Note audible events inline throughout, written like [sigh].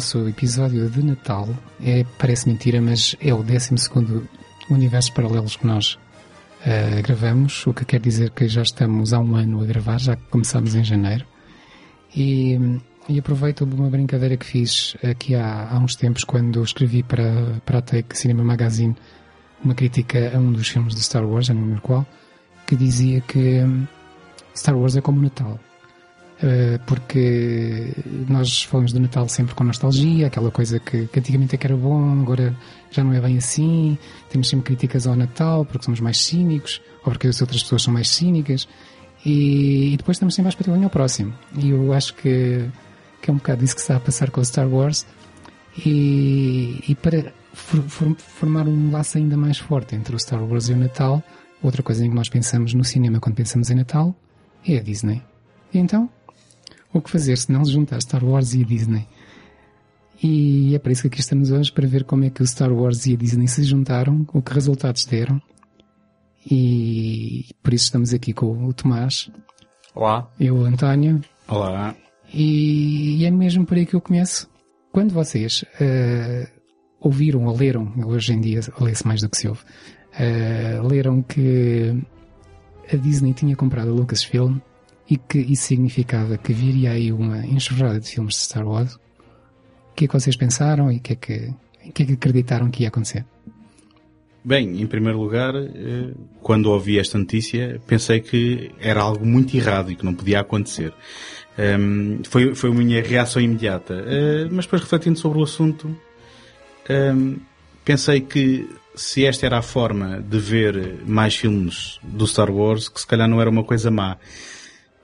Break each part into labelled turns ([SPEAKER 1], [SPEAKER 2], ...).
[SPEAKER 1] Nosso episódio de Natal. É, parece mentira, mas é o 12 Universos Paralelos que nós uh, gravamos, o que quer dizer que já estamos há um ano a gravar, já começámos em janeiro. E, e aproveito uma brincadeira que fiz aqui há, há uns tempos, quando escrevi para, para a Take Cinema Magazine uma crítica a um dos filmes de Star Wars, não lembro qual, que dizia que hum, Star Wars é como Natal. Uh, porque nós falamos do Natal sempre com nostalgia, aquela coisa que, que antigamente é que era bom, agora já não é bem assim, temos sempre críticas ao Natal porque somos mais cínicos, ou porque as outras pessoas são mais cínicas, e, e depois estamos sempre à expectativa ao próximo. E eu acho que, que é um bocado isso que está a passar com o Star Wars, e, e para for, for, formar um laço ainda mais forte entre o Star Wars e o Natal, outra coisa em que nós pensamos no cinema quando pensamos em Natal é a Disney. E então, o que fazer se não juntar Star Wars e a Disney? E é para isso que aqui estamos hoje, para ver como é que o Star Wars e a Disney se juntaram, o que resultados deram. E por isso estamos aqui com o Tomás.
[SPEAKER 2] Olá.
[SPEAKER 1] Eu, o António.
[SPEAKER 2] Olá.
[SPEAKER 1] E é mesmo por aí que eu começo. Quando vocês uh, ouviram ou leram, hoje em dia lê-se mais do que se ouve, uh, leram que a Disney tinha comprado a Lucasfilm e que isso significava que viria aí uma enxurrada de filmes de Star Wars. O que é que vocês pensaram e o que é que, que, é que acreditaram que ia acontecer?
[SPEAKER 2] Bem, em primeiro lugar, quando ouvi esta notícia, pensei que era algo muito errado e que não podia acontecer. Um, foi, foi a minha reação imediata. Uh, mas depois, refletindo sobre o assunto, um, pensei que se esta era a forma de ver mais filmes do Star Wars, que se calhar não era uma coisa má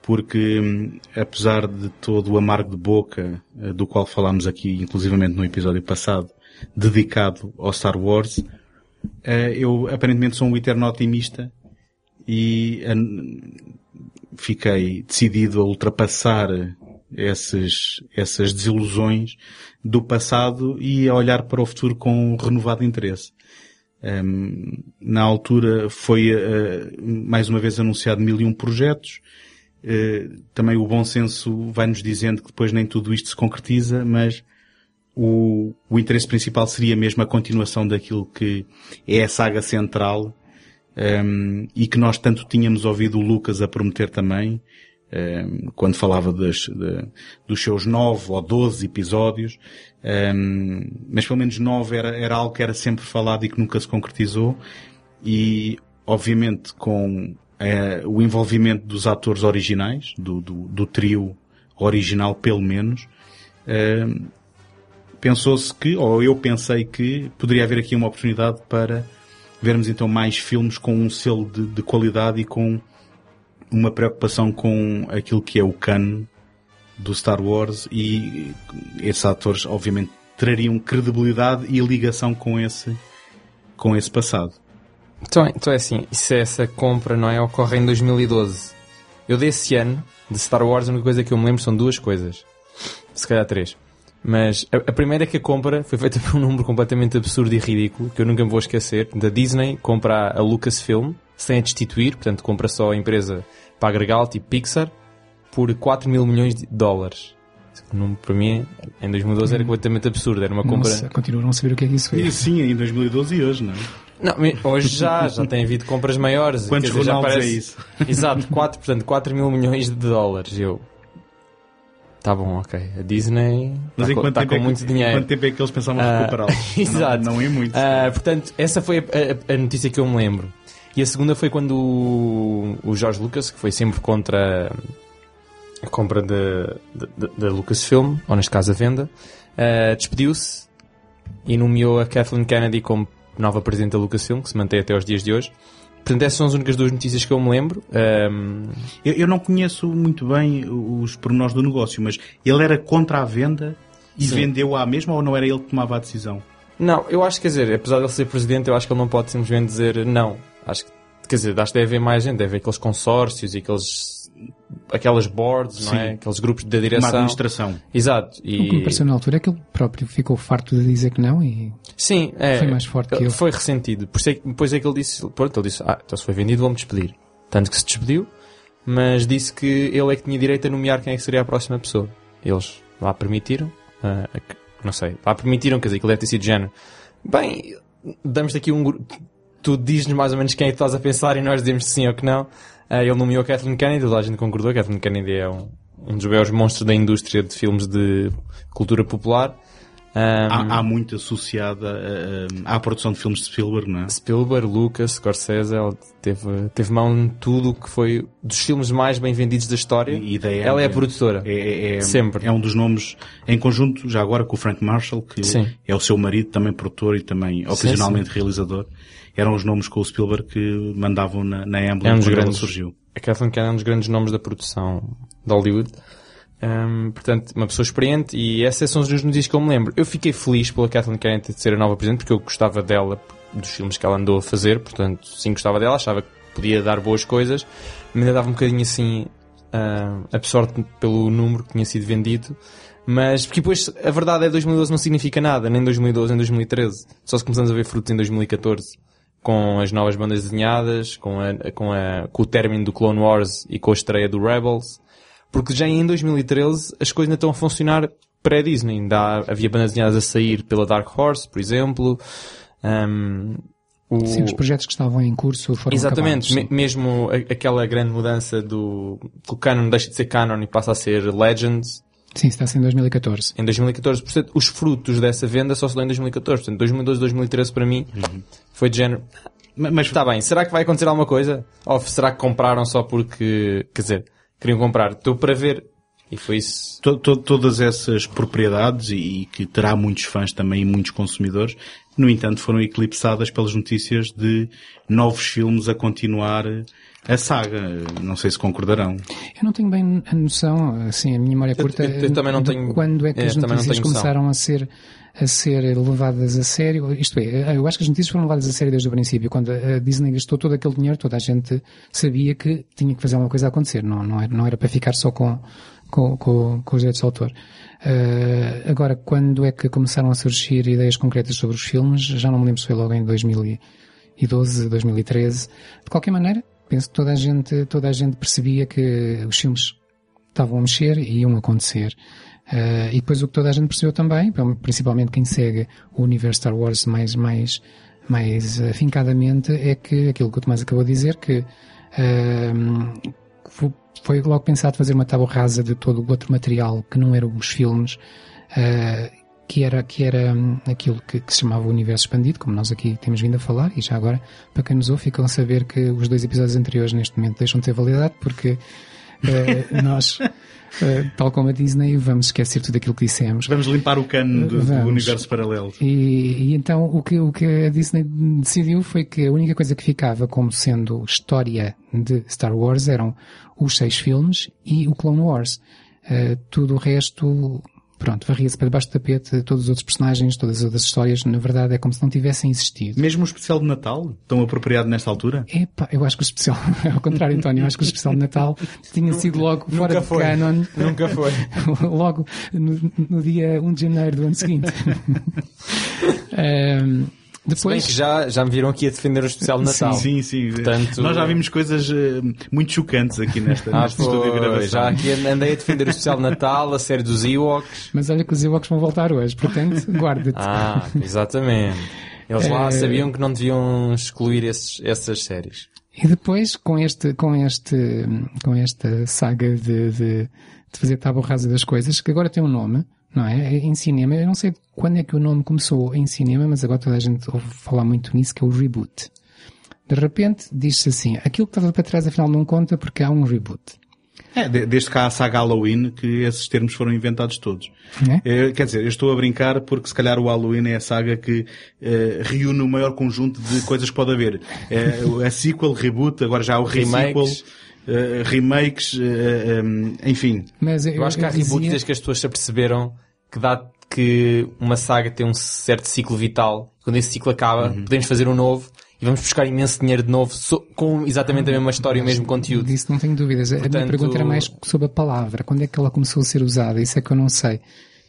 [SPEAKER 2] porque hum, apesar de todo o amargo de boca eh, do qual falámos aqui, inclusivamente no episódio passado, dedicado ao Star Wars, eh, eu aparentemente sou um eterno otimista e fiquei decidido a ultrapassar essas desilusões do passado e a olhar para o futuro com renovado interesse. Um, na altura foi uh, mais uma vez anunciado mil e um projetos, eh, também o bom senso vai-nos dizendo que depois nem tudo isto se concretiza, mas o, o interesse principal seria mesmo a continuação daquilo que é a saga central um, ehm, e que nós tanto tínhamos ouvido o Lucas a prometer também, um, ehm, quando falava das, de, dos seus nove ou doze episódios, um, ehm, mas pelo menos nove era, era algo que era sempre falado e que nunca se concretizou e obviamente com é, o envolvimento dos atores originais, do, do, do trio original pelo menos, é, pensou-se que, ou eu pensei que, poderia haver aqui uma oportunidade para vermos então mais filmes com um selo de, de qualidade e com uma preocupação com aquilo que é o canon do Star Wars e esses atores obviamente trariam credibilidade e ligação com esse com esse passado.
[SPEAKER 3] Então, então é assim, se essa compra não é ocorre em 2012. Eu desse ano de Star Wars a única coisa que eu me lembro são duas coisas. Se calhar três. Mas a, a, primeira é que a compra foi feita [laughs] por um número completamente absurdo e ridículo, que eu nunca me vou esquecer. Da Disney compra a Lucasfilm, sem a destituir, portanto compra só a empresa para agregá tipo Pixar, por 4 mil milhões de dólares. O número para mim, em 2012, era hum. completamente absurdo. Era uma compra.
[SPEAKER 1] Nossa, continuam a saber o que é que isso é.
[SPEAKER 2] E sim, em 2012 e hoje, não é?
[SPEAKER 3] Não, hoje já, já tem havido compras maiores.
[SPEAKER 2] Quantos
[SPEAKER 3] dizer,
[SPEAKER 2] Ronaldos é
[SPEAKER 3] parece-
[SPEAKER 2] isso? [laughs]
[SPEAKER 3] Exato, 4, portanto, 4 mil milhões de dólares. Eu. Tá bom, ok. A Disney
[SPEAKER 2] Mas
[SPEAKER 3] está tá
[SPEAKER 2] tempo
[SPEAKER 3] com
[SPEAKER 2] é que,
[SPEAKER 3] muito
[SPEAKER 2] em
[SPEAKER 3] dinheiro.
[SPEAKER 2] quanto tempo é que eles pensavam
[SPEAKER 3] Ah,
[SPEAKER 2] recuperá-los? [laughs]
[SPEAKER 3] exato.
[SPEAKER 2] Não, não é muito.
[SPEAKER 3] Ah, portanto, essa foi a, a- a notícia que eu me lembro. E a segunda foi quando o, o George Lucas, que foi sempre contra a compra da Lucasfilm, ou neste caso a venda, ah, despediu-se e nomeou a Kathleen Kennedy como nova presidente da Lucasfilm, que se mantém até aos dias de hoje. Portanto, essas são as únicas duas notícias que eu me lembro. Ahm,
[SPEAKER 2] Eu, eu não conheço muito bem os pormenores do negócio, mas ele era contra a venda e
[SPEAKER 3] Sim.
[SPEAKER 2] vendeu à mesma ou não era ele que tomava a decisão?
[SPEAKER 3] Não, eu acho que, quer dizer, apesar de ele ser presidente, eu acho que ele não pode simplesmente dizer não. Acho que, quer dizer, acho que deve haver mais gente, deve haver aqueles consórcios e aqueles, aquelas boards, não é?
[SPEAKER 2] Sim.
[SPEAKER 3] Aqueles grupos de
[SPEAKER 2] Uma
[SPEAKER 3] direção.
[SPEAKER 2] administração.
[SPEAKER 3] Exato.
[SPEAKER 1] O que me
[SPEAKER 3] E,
[SPEAKER 1] pareceu na altura é que ele próprio ficou farto de dizer que não e
[SPEAKER 3] sim, é,
[SPEAKER 1] Foi mais forte que ele.
[SPEAKER 3] Foi ressentido. Por isso é que, depois é que ele disse, pronto, ele disse, ah, então se foi vendido, vou-me despedir. Tanto que se despediu, mas disse que ele é que tinha direito a nomear quem é que seria a próxima pessoa. Eles lá permitiram, que- não sei, lá permitiram, quer dizer, que ele deve ter sido de género. Bem, damos-te aqui um grupo, tu dizes-nos mais ou menos quem é que estás a pensar e nós dizemos sim ou que não. Ah, ele nomeou a Kathleen Kennedy, toda a gente concordou, Kathleen Kennedy é um, um dos maiores monstros da indústria de filmes de cultura popular. Ah,
[SPEAKER 2] Há, há muito associada à produção de filmes de Spielberg, não é?
[SPEAKER 3] Spielberg, Lucas, Scorsese, ela teve, teve mão em tudo que foi dos filmes mais bem vendidos da história.
[SPEAKER 2] E daí
[SPEAKER 3] ela é a produtora.
[SPEAKER 2] É, é- é-
[SPEAKER 3] Sempre.
[SPEAKER 2] É um dos nomes em conjunto, já agora com o Frank Marshall, que
[SPEAKER 3] Sim.
[SPEAKER 2] é o seu marido, também produtor e também ocasionalmente realizador. Eram os nomes com o Spielberg que mandavam na, na Emblem
[SPEAKER 3] É um
[SPEAKER 2] quando ela surgiu.
[SPEAKER 3] A Kathleen Kennedy é um dos grandes nomes da produção de Hollywood. Ahm, portanto, uma pessoa experiente e essas são as duas notícias que eu me lembro. Eu fiquei feliz pela Kathleen Kennedy de ser a nova presidente porque eu gostava dela, dos filmes que ela andou a fazer, portanto, sim gostava dela, achava que podia dar boas coisas, mas ainda dava um bocadinho assim, ah, absorto pelo número que tinha sido vendido. Mas, porque depois, a verdade é que 2012 não significa nada, nem 2012, nem 2013. Só se começamos a ver frutos em 2014 com as novas bandas desenhadas, com, a, com, a, com o término do Clone Wars e com a estreia do Rebels. Porque já em 2013 as coisas ainda estão a funcionar pré-Disney. Ainda havia bandas desenhadas a sair pela Dark Horse, por exemplo. Ahm, o-
[SPEAKER 1] sim, os projetos que estavam em curso foram
[SPEAKER 3] Exatamente,
[SPEAKER 1] acabados,
[SPEAKER 3] Me- mesmo aquela grande mudança do que o canon deixa de ser canon e passa a ser Legends
[SPEAKER 1] Sim, está a ser em 2014.
[SPEAKER 3] em 2014. Portanto, os frutos dessa venda só se dão em 2014. Portanto, 2012, 2013 para mim foi de género.
[SPEAKER 2] Ma- Mas,
[SPEAKER 3] Está bem, será que vai acontecer alguma coisa? Ou será que compraram só porque, quer dizer, queriam comprar? Estou para ver. E foi isso.
[SPEAKER 2] to- to- todas essas propriedades e, e que terá muitos fãs também e muitos consumidores, no entanto foram eclipsadas pelas notícias de novos filmes a continuar a saga. Não sei se concordarão.
[SPEAKER 1] Eu não tenho bem a noção, assim, a minha memória
[SPEAKER 3] Eu-
[SPEAKER 1] curta
[SPEAKER 3] eu- eu também não tenho-
[SPEAKER 1] quando é que
[SPEAKER 3] é,
[SPEAKER 1] as notícias começaram a ser a ser levadas a sério. Isto é, eu acho que as notícias foram levadas a sério desde o princípio. Quando a Disney gastou todo aquele dinheiro, toda a gente sabia que tinha que fazer alguma coisa acontecer. Não, não, era, não era para ficar só com, com, com, com os direitos de autor. Eh, agora, quando é que começaram a surgir ideias concretas sobre os filmes? Já não me lembro se foi logo em 2012, 2013. De qualquer maneira, penso que toda a gente, toda a gente percebia que os filmes estavam a mexer e iam acontecer. Eh, e depois o que toda a gente percebeu também, principalmente quem segue o universo Star Wars mais, mais, mais afincadamente, é que aquilo que o Tomás acabou de dizer, que fo- foi logo pensado fazer uma tábua rasa de todo o outro material que não eram os filmes, eh, que era, que era hum, aquilo que, que se chamava o universo expandido, como nós aqui temos vindo a falar, e já agora, para quem nos ouve, ficam a saber que os dois episódios anteriores neste momento deixam de ter validade, porque eh, [laughs] nós, eh, tal como a Disney, vamos esquecer tudo aquilo que dissemos.
[SPEAKER 2] Vamos limpar o cano do, do universo paralelo.
[SPEAKER 1] E, e então o que, o que a Disney decidiu foi que a única coisa que ficava como sendo história de Star Wars eram os seis filmes e o Clone Wars. Eh, tudo o resto, pronto, varria-se para debaixo do tapete, todos os outros personagens, todas as outras histórias, na verdade é como se não tivessem existido.
[SPEAKER 2] Mesmo o especial de Natal, tão apropriado nesta altura?
[SPEAKER 1] Epá, eu acho que o especial, [laughs] ao contrário, António, eu acho que o especial de Natal tinha sido logo fora
[SPEAKER 3] Nunca
[SPEAKER 1] de
[SPEAKER 3] foi.
[SPEAKER 1] canon.
[SPEAKER 3] Nunca foi. [laughs]
[SPEAKER 1] logo no, no dia 1 de janeiro do ano seguinte. [laughs] Ehm,
[SPEAKER 3] Se bem
[SPEAKER 1] depois,
[SPEAKER 3] que já, já me viram aqui a defender o especial de Natal.
[SPEAKER 2] Sim, sim.
[SPEAKER 3] Portanto-
[SPEAKER 2] Nós já vimos coisas eh, muito chocantes aqui nesta,
[SPEAKER 3] Ah,
[SPEAKER 2] neste estúdio de gravação.
[SPEAKER 3] já aqui andei a defender o especial de Natal, a série dos Ewoks.
[SPEAKER 1] mas olha que os Ewoks vão voltar hoje, portanto, [laughs] guarda-te.
[SPEAKER 3] Ah, exatamente. Eles lá
[SPEAKER 1] Eh,
[SPEAKER 3] sabiam que não deviam excluir esses, essas séries.
[SPEAKER 1] E depois, com este, com este, com esta saga de, de, de fazer tábua rasa das coisas, que agora tem um nome, não é? Em cinema, eu não sei quando é que o nome começou em cinema, mas agora toda a gente ouve falar muito nisso, que é o reboot. De repente, diz-se assim, aquilo que estava para trás afinal não conta porque há um reboot.
[SPEAKER 2] É, de- desde cá a saga Halloween que esses termos foram inventados todos.
[SPEAKER 1] É?
[SPEAKER 2] Eh, quer dizer, eu estou a brincar porque se calhar o Halloween é a saga que eh, reúne o maior conjunto de coisas que pode haver. Eh, a sequel, reboot, agora já há o re-sequel,
[SPEAKER 3] Remakes.
[SPEAKER 2] remakes, eh, enfim.
[SPEAKER 1] Mas
[SPEAKER 3] Eu acho que há reboots
[SPEAKER 1] dizia-
[SPEAKER 3] desde que as pessoas se aperceberam que dá que uma saga tem um certo ciclo vital. Quando esse ciclo acaba,
[SPEAKER 1] Uhum.
[SPEAKER 3] podemos fazer um novo e vamos buscar imenso dinheiro de novo so- com exatamente a mesma história e o mesmo conteúdo.
[SPEAKER 1] Disso não tenho dúvidas. A minha
[SPEAKER 3] Portanto-
[SPEAKER 1] pergunta era mais sobre a palavra. Quando é que ela começou a ser usada? Isso é que eu não sei.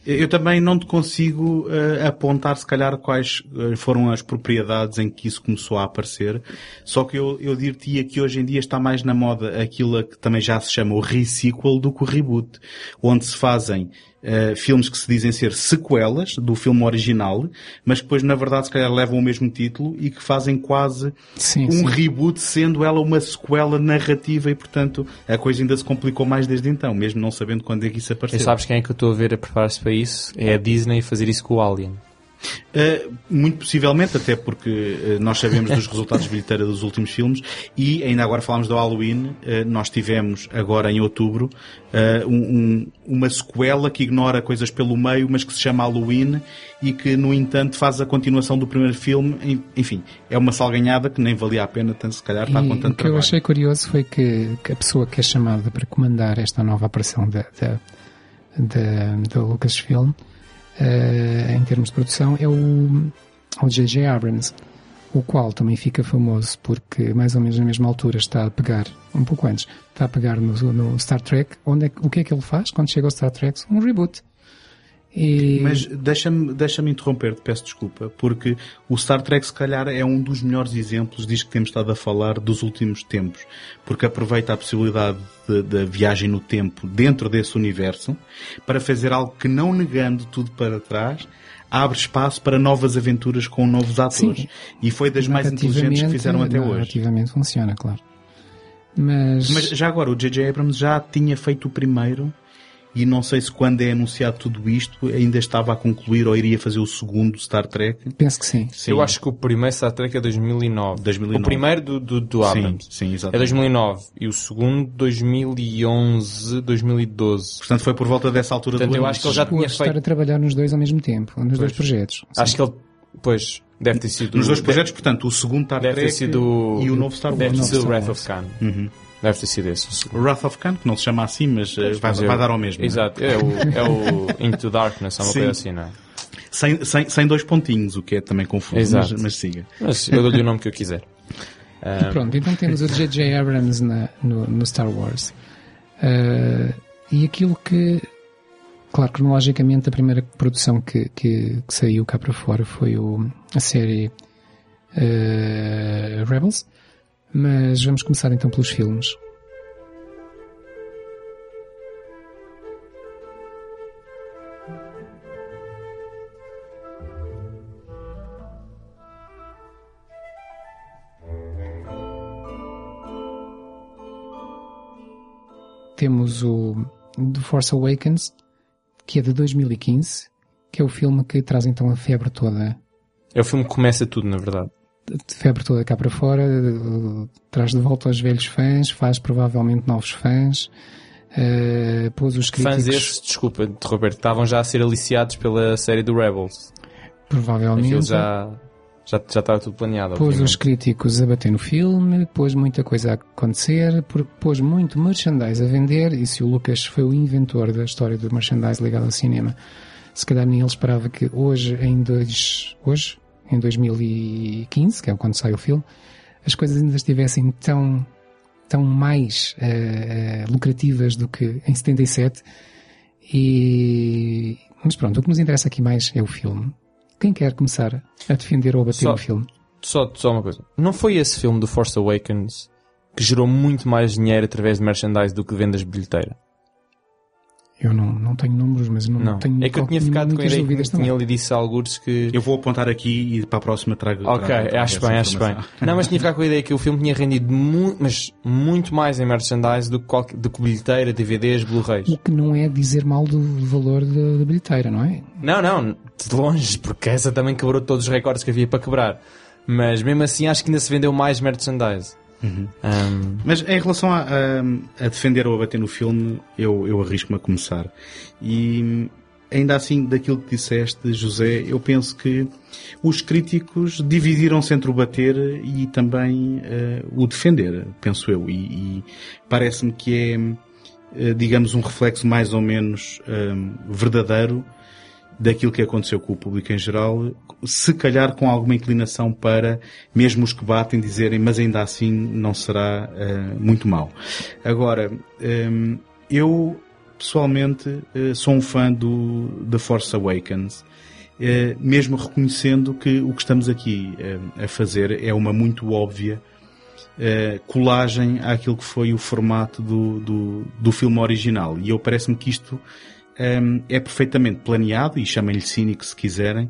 [SPEAKER 2] Eu também não te consigo eh, apontar, se calhar, quais eh, foram as propriedades em que isso começou a aparecer. Só que eu, eu diria que hoje em dia está mais na moda aquilo que também já se chama o re-sequel do que o reboot. Onde se fazem eh, filmes que se dizem ser sequelas do filme original, mas que depois, na verdade, se calhar levam o mesmo título e que fazem quase
[SPEAKER 1] Sim,
[SPEAKER 2] um
[SPEAKER 1] sim.
[SPEAKER 2] reboot, sendo ela uma sequela narrativa e, portanto, a coisa ainda se complicou mais desde então, mesmo não sabendo quando é que isso
[SPEAKER 3] E
[SPEAKER 2] apareceu.
[SPEAKER 3] sabes quem é que eu estou a ver a preparar-se para isso? É a Disney fazer isso com o Alien.
[SPEAKER 2] Uh, muito possivelmente, até porque uh, nós sabemos dos resultados de bilheteira dos últimos filmes e ainda agora falámos do Halloween, uh, nós tivemos agora em outubro um- um- uma sequela que ignora coisas pelo meio, mas que se chama Halloween e que, no entanto, faz a continuação do primeiro filme. Enfim, é uma salganhada que nem valia a pena, tanto, se calhar, estar
[SPEAKER 1] E
[SPEAKER 2] com
[SPEAKER 1] o
[SPEAKER 2] tanto
[SPEAKER 1] que eu
[SPEAKER 2] trabalho.
[SPEAKER 1] achei curioso foi que, que a pessoa que é chamada para comandar esta nova aparição da, da, da, da Lucasfilm, eh, em termos de produção, é o o J.J. Abrams, o qual também fica famoso porque, mais ou menos na mesma altura, está a pegar, um pouco antes, está a pegar no, no Star Trek. Onde é, o que é que ele faz quando chega ao Star Trek? Um reboot. E,
[SPEAKER 2] Mas deixa-me deixa interromper-te, peço desculpa, porque o Star Trek se calhar é um dos melhores exemplos disto que temos estado a falar dos últimos tempos, porque aproveita a possibilidade de- da viagem no tempo dentro desse universo para fazer algo que não negando tudo para trás, abre espaço para novas aventuras com novos atores.
[SPEAKER 1] Sim.
[SPEAKER 2] E foi das mais inteligentes que fizeram até hoje.
[SPEAKER 1] narrativamente funciona, claro. Mas,
[SPEAKER 2] Mas já agora, o J.J. Abrams já tinha feito o primeiro e não sei se quando é anunciado tudo isto ainda estava a concluir ou iria fazer o segundo Star Trek.
[SPEAKER 1] penso que sim.
[SPEAKER 2] Sim.
[SPEAKER 3] Eu acho que o primeiro Star Trek é 2009.
[SPEAKER 2] 2009.
[SPEAKER 3] O primeiro do, do, do
[SPEAKER 2] Sim,
[SPEAKER 3] Abrams.
[SPEAKER 2] sim,
[SPEAKER 3] É
[SPEAKER 2] exatamente.
[SPEAKER 3] 2009. E o segundo 2011, 2012.
[SPEAKER 2] Portanto, foi por volta dessa altura
[SPEAKER 3] Portanto,
[SPEAKER 2] do
[SPEAKER 3] eu acho que ele já tinha
[SPEAKER 1] estar
[SPEAKER 3] feito...
[SPEAKER 1] a trabalhar nos dois ao mesmo tempo, nos dois projetos.
[SPEAKER 3] Acho que ele... Pois, deve ter sido...
[SPEAKER 2] Nos dois projetos, portanto, o segundo Star
[SPEAKER 3] Deve ter
[SPEAKER 2] Trek
[SPEAKER 3] sido...
[SPEAKER 2] e o novo Star Wars.
[SPEAKER 3] Deve ter sido
[SPEAKER 1] Star
[SPEAKER 3] Wrath of Khan. Deve ter sido esse. o.
[SPEAKER 2] Wrath of Khan, que não se chama assim, mas eh, vai,
[SPEAKER 3] Mas eu-
[SPEAKER 2] vai dar ao mesmo. é?
[SPEAKER 3] Exato. É o, é o Into Darkness, é uma
[SPEAKER 2] Sim.
[SPEAKER 3] coisa assim, não é?
[SPEAKER 2] Sem, sem, sem dois pontinhos, o que é também confuso,
[SPEAKER 3] Exato.
[SPEAKER 2] mas, mas siga.
[SPEAKER 3] Mas eu dou-lhe o nome que eu quiser.
[SPEAKER 1] E [laughs] pronto, então temos o J.J. Abrams na- no, no Star Wars. Ah, e aquilo que, claro, cronologicamente, a primeira produção que, que, que saiu cá para fora foi o, a série ah, Rebels. Mas vamos começar então pelos filmes. Temos o The Force Awakens, que é de 2015, que é o filme que traz então a febre toda
[SPEAKER 3] É o filme que começa tudo, na verdade.
[SPEAKER 1] De febre toda cá para fora, traz de volta aos velhos fãs, faz provavelmente novos fãs, eh, pôs os críticos,
[SPEAKER 3] Fãs esses, desculpa, Roberto, estavam já a ser aliciados pela série do Rebels.
[SPEAKER 1] provavelmente,
[SPEAKER 3] Aquilo já, já, já estava tudo planeado.
[SPEAKER 1] pôs os
[SPEAKER 3] obviamente.
[SPEAKER 1] críticos a bater no filme, pôs muita coisa a acontecer, pôs muito merchandise a vender, e se o Lucas foi o inventor da história do merchandise ligado ao cinema, se calhar nem ele esperava que hoje, em dois, hoje, em 2015, que é quando sai o filme, as coisas ainda estivessem tão, tão mais eh, lucrativas do que em 77. E, mas pronto, o que nos interessa aqui mais é o filme. Quem quer começar a defender ou a bater
[SPEAKER 3] Só-
[SPEAKER 1] o filme?
[SPEAKER 3] Só, só uma coisa. Não foi esse filme do Force Awakens que gerou muito mais dinheiro através de merchandise do que vendas de bilheteira?
[SPEAKER 1] Eu não, não tenho números, mas não,
[SPEAKER 3] Não.
[SPEAKER 1] tenho
[SPEAKER 3] é que eu tinha ficado com a ideia que tinha
[SPEAKER 1] também.
[SPEAKER 3] ali disse alguns que.
[SPEAKER 2] Eu vou apontar aqui e para a próxima trago.
[SPEAKER 3] Ok,
[SPEAKER 2] trago- trago
[SPEAKER 3] acho bem, acho bem. Não, mas tinha ficado com a ideia que o filme tinha rendido mu mas muito mais em merchandise do que, qualquer, do que bilheteira, DVDs, Blu-rays.
[SPEAKER 1] O que não é dizer mal do valor da, da bilheteira, não é?
[SPEAKER 3] Não, não, de longe, porque essa também quebrou todos os recordes que havia para quebrar. Mas mesmo assim acho que ainda se vendeu mais merchandise.
[SPEAKER 2] Uhum.
[SPEAKER 3] Um,
[SPEAKER 2] Mas em relação a, a- a defender ou a bater no filme, eu, eu arrisco-me a começar. E ainda assim, daquilo que disseste, José, eu penso que os críticos dividiram-se entre o bater e também eh, o defender, penso eu. E, e parece-me que é, eh, digamos, um reflexo mais ou menos eh, verdadeiro daquilo que aconteceu com o público em geral, se calhar com alguma inclinação para, mesmo os que batem, dizerem, mas ainda assim não será eh, muito mau. Agora, ehm, eu pessoalmente eh, sou um fã do The Force Awakens, eh, mesmo reconhecendo que o que estamos aqui a fazer é uma muito óbvia eh, colagem àquilo que foi o formato do, do, do filme original. E eu parece-me que isto ehm, é perfeitamente planeado, e chamem-lhe cínico se quiserem,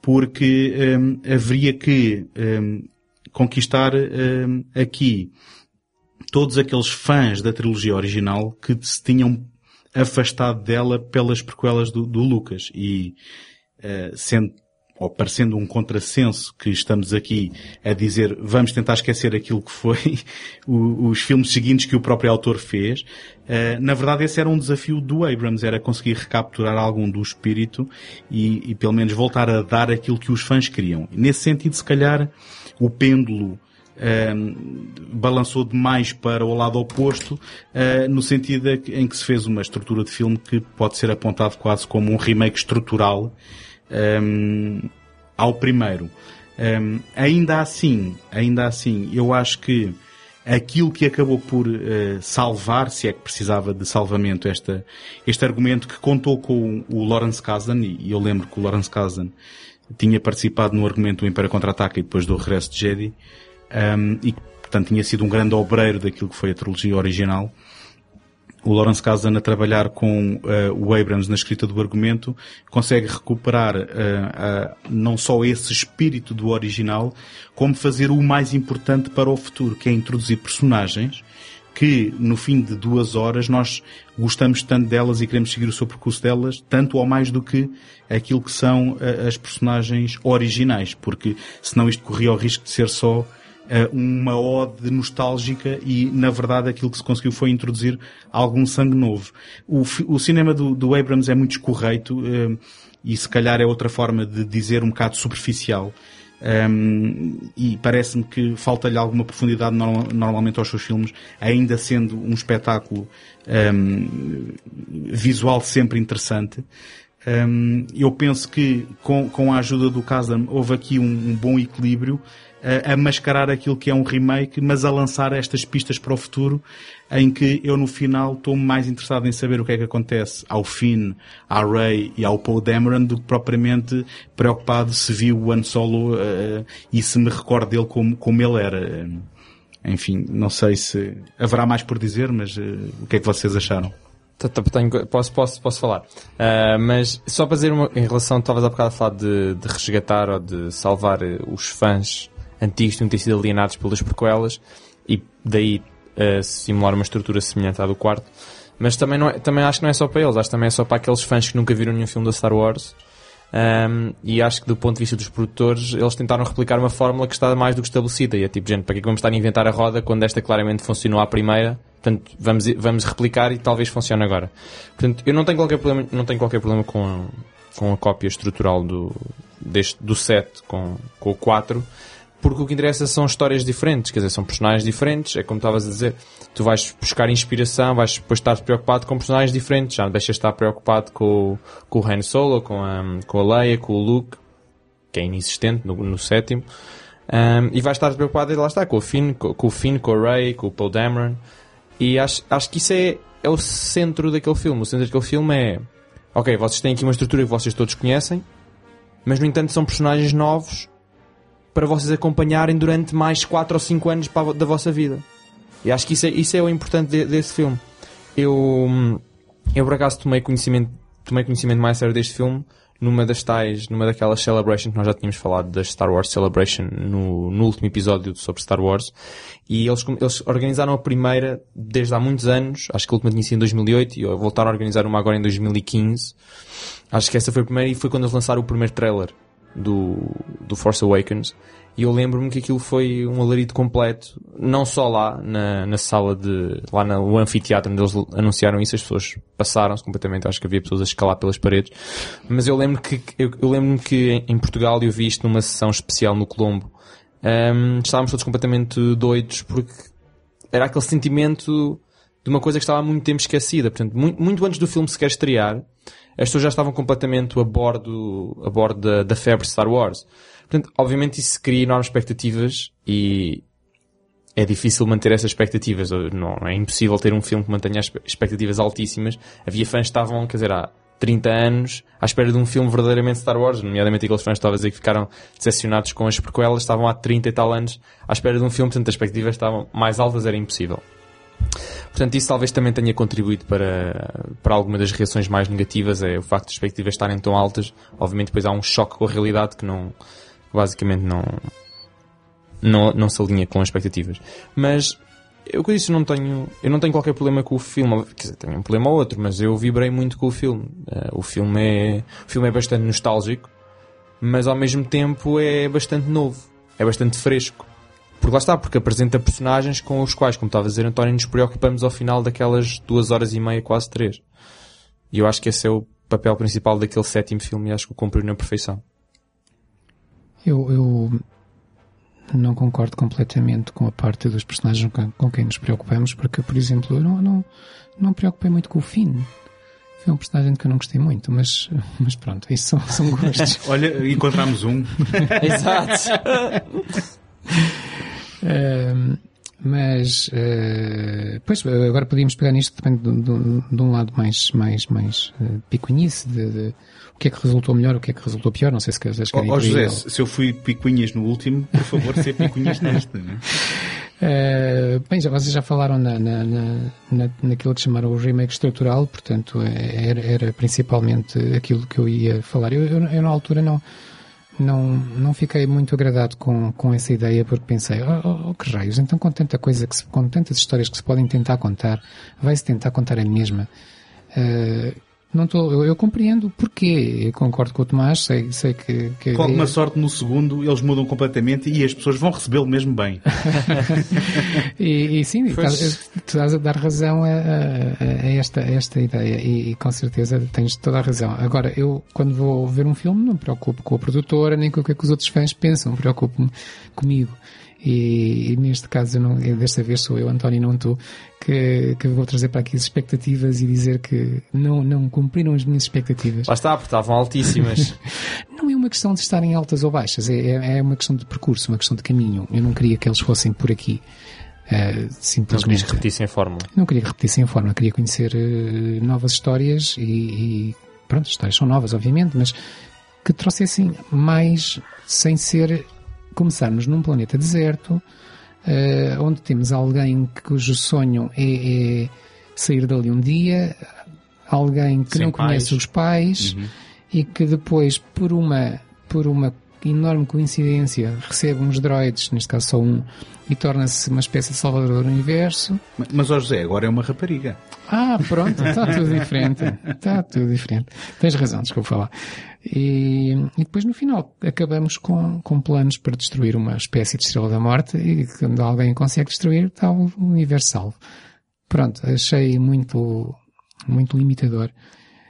[SPEAKER 2] porque ehm, haveria que ehm, conquistar aqui todos aqueles fãs da trilogia original que se tinham afastado dela pelas prequelas do, do Lucas. E eh, sendo ou parecendo um contrassenso que estamos aqui a dizer vamos tentar esquecer aquilo que foi [laughs] os filmes seguintes que o próprio autor fez, eh, na verdade esse era um desafio do Abrams, era conseguir recapturar algum do espírito e, e pelo menos voltar a dar aquilo que os fãs queriam. Nesse sentido, se calhar, o pêndulo ehm, balançou demais para o lado oposto, eh, no sentido em que se fez uma estrutura de filme que pode ser apontado quase como um remake estrutural ehm, ao primeiro. Ehm, ainda assim, ainda assim, eu acho que aquilo que acabou por eh, salvar, se é que precisava de salvamento, esta, este argumento que contou com o Lawrence Kasdan, e eu lembro que o Lawrence Kasdan tinha participado no argumento do Império Contra-Ataca e depois do Regresso de Jedi, ehm, e portanto tinha sido um grande obreiro daquilo que foi a trilogia original. O Lawrence Kasdan a trabalhar com eh, o Abrams na escrita do argumento consegue recuperar eh, ah, não só esse espírito do original, como fazer o mais importante para o futuro, que é introduzir personagens que no fim de duas horas nós gostamos tanto delas e queremos seguir o seu percurso delas, tanto ou mais do que aquilo que são eh, as personagens originais, porque senão isto corria o risco de ser só uma ode nostálgica e, na verdade, aquilo que se conseguiu foi introduzir algum sangue novo. O, o cinema do, do Abrams é muito escorreito eh, e, se calhar, é outra forma de dizer um bocado superficial. Um, e parece-me que falta-lhe alguma profundidade norma- normalmente aos seus filmes, ainda sendo um espetáculo um, visual sempre interessante. Um, eu penso que com, com a ajuda do Kazan houve aqui um, um bom equilíbrio a, mascarar aquilo que é um remake, mas a lançar estas pistas para o futuro, em que eu no final estou mais interessado em saber o que é que acontece ao Finn, à Rey e ao Paul Dameron do que propriamente preocupado se viu o Han Solo eh, e se me recordo dele como, como ele era. Enfim, não sei se haverá mais por dizer, mas eh, o que é que vocês acharam?
[SPEAKER 3] Posso, posso, posso falar. Ah, mas só para dizer uma, em relação, estavas há bocado a falar de, de resgatar ou de salvar os fãs antigos tinham sido alienados pelas prequelas e daí ah, simular uma estrutura semelhante à do quarto. Mas também, não é- também acho que não é só para eles, acho que também é só para aqueles fãs que nunca viram nenhum filme da Star Wars. Um, e acho que do ponto de vista dos produtores, eles tentaram replicar uma fórmula que está mais do que estabelecida. E é tipo, gente, para que é que vamos estar a inventar a roda quando esta claramente funcionou à primeira? Portanto, vamos, vamos replicar e talvez funcione agora. Portanto, eu não tenho qualquer problema, não tenho qualquer problema com com a cópia estrutural do, deste, do set com, com o 4, porque o que interessa são histórias diferentes, quer dizer, são personagens diferentes, é como estavas a dizer, tu vais buscar inspiração, vais depois estar preocupado com personagens diferentes, já não deixas de estar preocupado com, o- com o Han Solo, com a, com a Leia, com o Luke, que é inexistente no, no sétimo, Um, e vais estar preocupado, e lá está, com o Finn, com, com o Finn, com a Rey, com o Paul Dameron, e acho, acho que isso é, é o centro daquele filme. O centro daquele filme é, ok, vocês têm aqui uma estrutura que vocês todos conhecem, mas no entanto são personagens novos para vocês acompanharem durante mais 4 ou 5 anos para da vossa vida. E acho que isso é, isso é o importante de- desse filme. Eu, hum, Eu por acaso tomei conhecimento, tomei conhecimento mais sério deste filme numa das tais, numa daquelas Celebration que nós já tínhamos falado da Star Wars Celebration no, no último episódio sobre Star Wars. E eles, eles organizaram a primeira desde há muitos anos, acho que a última tinha sido em 2008 e voltaram a organizar uma agora em 2015. Acho que essa foi a primeira e foi quando eles lançaram o primeiro trailer do, do Force Awakens. E eu lembro-me que aquilo foi um alarido completo, não só lá na, na sala de, lá no anfiteatro onde eles anunciaram isso, as pessoas passaram-se completamente, acho que havia pessoas a escalar pelas paredes, mas eu lembro que, eu, eu lembro-me que em Portugal eu vi isto numa sessão especial no Colombo, um, estávamos todos completamente doidos porque era aquele sentimento de uma coisa que estava há muito tempo esquecida, portanto, muito, muito antes do filme sequer estrear, as pessoas já estavam completamente a bordo, a bordo da, da febre Star Wars. Portanto, obviamente isso cria enormes expectativas e é difícil manter essas expectativas. Não, é impossível ter um filme que mantenha expectativas altíssimas. Havia fãs que estavam, quer dizer, há 30 anos à espera de um filme verdadeiramente Star Wars, nomeadamente aqueles fãs estavam a dizer que ficaram decepcionados com as prequelas, estavam há 30 e tal anos à espera de um filme, portanto as expectativas estavam mais altas, era impossível. Portanto, isso talvez também tenha contribuído para, para alguma das reações mais negativas, é o facto de as expectativas estarem tão altas. Obviamente depois há um choque com a realidade que não, basicamente não, não, não se alinha com as expectativas. Mas eu com isso não tenho, eu não tenho qualquer problema com o filme, quer dizer, tenho um problema ou outro, mas eu vibrei muito com o filme. Uh, o filme é, o filme é bastante nostálgico, mas ao mesmo tempo é bastante novo, é bastante fresco. Porque lá está, porque apresenta personagens com os quais, como estava a dizer António, nos preocupamos ao final daquelas duas horas e meia, quase três. E eu acho que esse é o papel principal daquele sétimo filme e acho que o cumpriu na perfeição.
[SPEAKER 1] Eu, eu não concordo completamente com a parte dos personagens com, com quem nos preocupamos, porque, por exemplo, eu não, não, não me preocupei muito com o Finn. Foi um personagem que eu não gostei muito, mas, [laughs] mas pronto, isso são, são gostos. [laughs]
[SPEAKER 2] Olha, encontramos um. [laughs]
[SPEAKER 3] Exato. [laughs]
[SPEAKER 1] uh, mas, uh, pois, agora podíamos pegar nisto também de, de, de um lado mais, mais, mais uh, picuinice, de, de o que é que resultou melhor, o que é que resultou pior, não sei se queres
[SPEAKER 2] querem oh, oh, José, se eu fui picuinhas no último, por favor, ser picuinhas neste,
[SPEAKER 1] é? Uh, [laughs] bem, já, vocês já falaram na, na, na, naquilo que chamaram o remake estrutural, portanto eh, era, era principalmente aquilo que eu ia falar. Eu, eu, eu, na altura não, não, não fiquei muito agradado com, com essa ideia porque pensei, oh, oh, oh que raios, então com tanta coisa, que se, com tantas histórias que se podem tentar contar, vai-se tentar contar a mesma. Uh, não tô, eu, eu compreendo porquê. Eu concordo com o Tomás, sei, sei que, que
[SPEAKER 2] Com alguma sorte no segundo eles mudam completamente e as pessoas vão recebê-lo mesmo bem. [laughs]
[SPEAKER 1] e, e, sim, tu estás a dar razão a, a, a esta, a esta ideia e, e, com certeza tens toda a razão. Agora, eu quando vou ver um filme não me preocupo com a produtora nem com o que, é que os outros fãs pensam, preocupo-me comigo. E, e, neste caso, não, desta vez sou eu, António, não tu, que, que vou trazer para aqui as expectativas e dizer que não, não cumpriram as minhas expectativas.
[SPEAKER 3] Lá está, porque estavam altíssimas. [laughs]
[SPEAKER 1] não é uma questão de estarem altas ou baixas, é, é, é uma questão de percurso, uma questão de caminho. Eu não queria que eles fossem por aqui. Uh, simplesmente. Não
[SPEAKER 3] queria que repetissem a fórmula.
[SPEAKER 1] Não queria que repetissem a fórmula, queria conhecer uh, novas histórias e, e, pronto, as histórias são novas, obviamente, mas que trouxessem mais sem ser começarmos num planeta deserto, uh, onde temos alguém cujo sonho é, é, sair dali um dia, alguém que Sem não pais. conhece os pais uhum. e que depois, por uma, por uma enorme coincidência, recebe uns droids, neste caso só um, e torna-se uma espécie de salvador do universo.
[SPEAKER 2] Mas, mas ó José, agora é uma rapariga.
[SPEAKER 1] Ah, pronto, está tudo diferente. Está tudo diferente. Tens razão, desculpa falar. E, e, depois no final acabamos com, com planos para destruir uma espécie de estrela da morte e quando alguém consegue destruir está o universo salvo. Pronto, achei muito, muito limitador.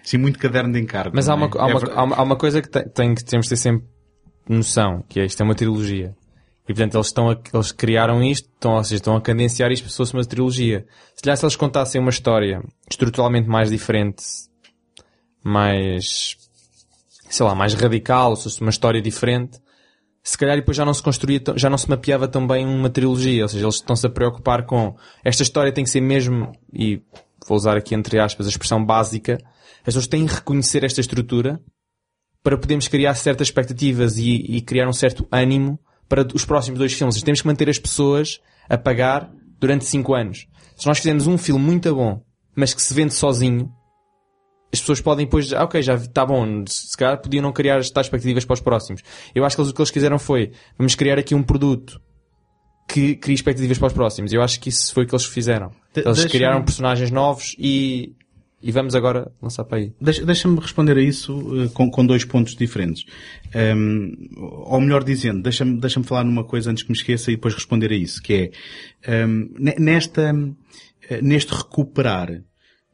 [SPEAKER 2] Sim, muito caderno de encargo.
[SPEAKER 3] Mas há uma, é? há, uma, há, uma, há uma coisa que, tem, que temos de ter sempre noção, que é isto é uma trilogia. E portanto eles estão a, eles criaram isto, estão, ou seja, estão a cadenciar isto para se fosse uma trilogia. Se calhar se eles contassem uma história estruturalmente mais diferente, mais, sei lá, mais radical, ou se fosse uma história diferente, se calhar depois já não se construía, já não se mapeava tão bem uma trilogia. Ou seja, eles estão-se a preocupar com esta história tem que ser mesmo, e vou usar aqui entre aspas a expressão básica, as pessoas têm que reconhecer esta estrutura para podermos criar certas expectativas e, e criar um certo ânimo para os próximos dois filmes. Temos que manter as pessoas a pagar durante cinco anos. Se nós fizermos um filme muito bom, mas que se vende sozinho, as pessoas podem depois, ah, ok, já está bom, se calhar podiam não criar as tais expectativas para os próximos. Eu acho que eles, o que eles quiseram foi, vamos criar aqui um produto que cria expectativas para os próximos. Eu acho que isso foi o que eles fizeram.
[SPEAKER 2] De-
[SPEAKER 3] eles criaram personagens novos e, e vamos agora lançar para aí.
[SPEAKER 2] Deixa- Deixa-me responder a isso eh, com, com dois pontos diferentes. Ehm, ou melhor dizendo, deixa-me deixa falar numa coisa antes que me esqueça e depois responder a isso, que é ehm, ne- nesta, eh, neste recuperar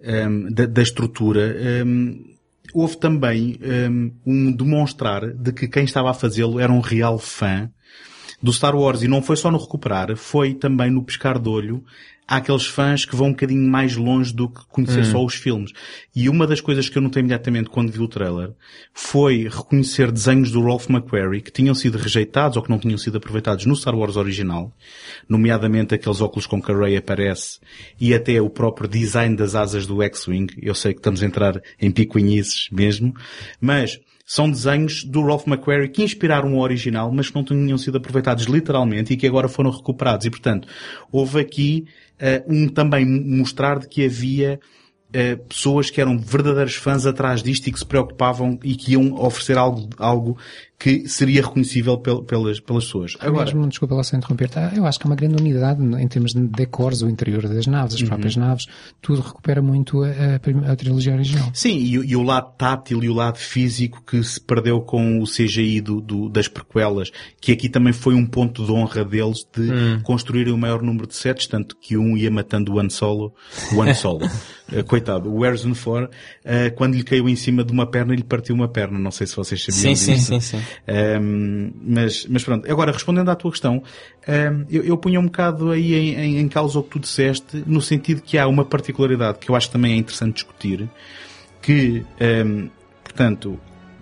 [SPEAKER 2] ehm, da, da estrutura, ehm, houve também ehm, um demonstrar de que quem estava a fazê-lo era um real fã do Star Wars e não foi só no recuperar, foi também no pescar de olho àqueles fãs que vão um bocadinho mais longe do que conhecer só os filmes. E uma das coisas que eu notei imediatamente quando vi o trailer foi reconhecer desenhos do Rolf McQuarrie que tinham sido rejeitados ou que não tinham sido aproveitados no Star Wars original, nomeadamente aqueles óculos com que a Rey aparece e até o próprio design das asas do X-Wing. Eu sei que estamos a entrar em picuinhices mesmo, mas são desenhos do Rolf McQuarrie que inspiraram o original, mas que não tinham sido aproveitados literalmente e que agora foram recuperados. E, portanto, houve aqui eh, um também mostrar de que havia eh, pessoas que eram verdadeiros fãs atrás disto e que se preocupavam e que iam oferecer algo, algo que seria reconhecível pel- pelas, pelas pessoas.
[SPEAKER 1] Agora, mesmo, desculpa lá só interromper-te, ah, eu acho que há uma grande unidade em termos de decors, o interior das naves, as próprias naves, tudo recupera muito a, a a trilogia original.
[SPEAKER 2] Sim, e, o- e o lado tátil e o lado físico que se perdeu com o CGI do, do- das prequelas, que aqui também foi um ponto de honra deles de construírem o maior número de sets, tanto que um ia matando o Han Solo, o Han Solo, [laughs] Eh, coitado, o Harrison Ford, eh, quando lhe caiu em cima de uma perna, ele partiu uma perna, não sei se vocês sabiam
[SPEAKER 3] Sim, sim,
[SPEAKER 2] disso.
[SPEAKER 3] sim, sim.
[SPEAKER 2] Um, mas, mas pronto, agora respondendo à tua questão, um, eu, eu um bocado aí em, em, em causa o que tu disseste, no sentido que há uma particularidade que eu acho que também é interessante discutir, que, um, portanto,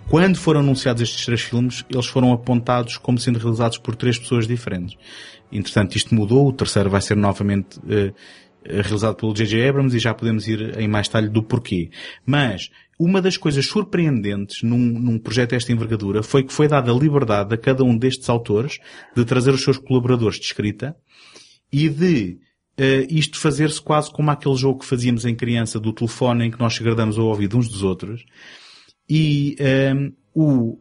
[SPEAKER 2] quando foram anunciados estes três filmes, eles foram apontados como sendo realizados por três pessoas diferentes. Entretanto, isto mudou, o terceiro vai ser novamente eh, realizado pelo J.J. Abrams e já podemos ir em mais detalhe do porquê. Mas, uma das coisas surpreendentes num, num projeto desta envergadura foi que foi dada a liberdade a cada um destes autores de trazer os seus colaboradores de escrita e de eh, isto fazer-se quase como aquele jogo que fazíamos em criança do telefone em que nós agradamos ao ouvido uns dos outros. E ehm, o,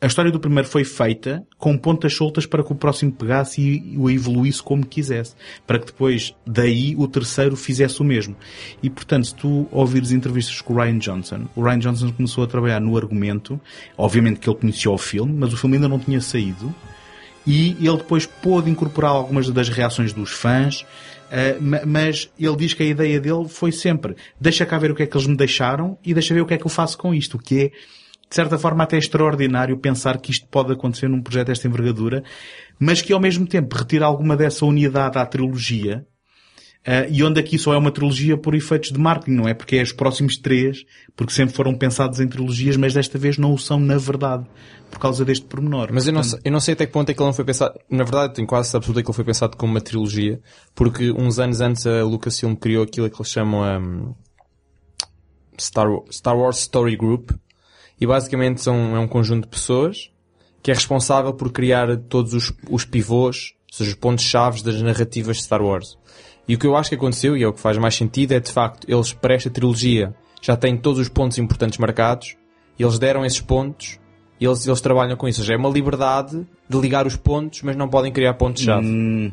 [SPEAKER 2] a história do primeiro foi feita com pontas soltas para que o próximo pegasse e o evoluísse como quisesse. Para que depois, daí, o terceiro fizesse o mesmo. E, portanto, se tu ouvires entrevistas com o Ryan Johnson, o Ryan Johnson começou a trabalhar no argumento, obviamente que ele conhecia o filme, mas o filme ainda não tinha saído, e ele depois pôde incorporar algumas das reações dos fãs, eh, ma- mas ele diz que a ideia dele foi sempre deixa cá ver o que é que eles me deixaram e deixa ver o que é que eu faço com isto, o que é de certa forma até extraordinário pensar que isto pode acontecer num projeto desta envergadura, mas que ao mesmo tempo retira alguma dessa unidade à trilogia, eh, e onde aqui só é uma trilogia por efeitos de marketing, não é? Porque é os próximos três, porque sempre foram pensados em trilogias, mas desta vez não o são na verdade, por causa deste pormenor.
[SPEAKER 3] Mas eu não,
[SPEAKER 2] Portanto,
[SPEAKER 3] sei, eu não sei até que ponto é que ele não foi pensado. Na verdade, tenho quase absoluta que ele foi pensado como uma trilogia, porque uns anos antes a Lucasfilm criou aquilo que eles chamam um, Star, Star Wars Story Group, e basicamente são, é um conjunto de pessoas que é responsável por criar todos os, os pivôs, ou seja, os pontos-chave das narrativas de Star Wars. E o que eu acho que aconteceu, e é o que faz mais sentido, é de facto, eles para esta trilogia já têm todos os pontos importantes marcados, e eles deram esses pontos, e eles, eles trabalham com isso. Ou seja, é uma liberdade de ligar os pontos, mas não podem criar pontos-chave.
[SPEAKER 2] Hum,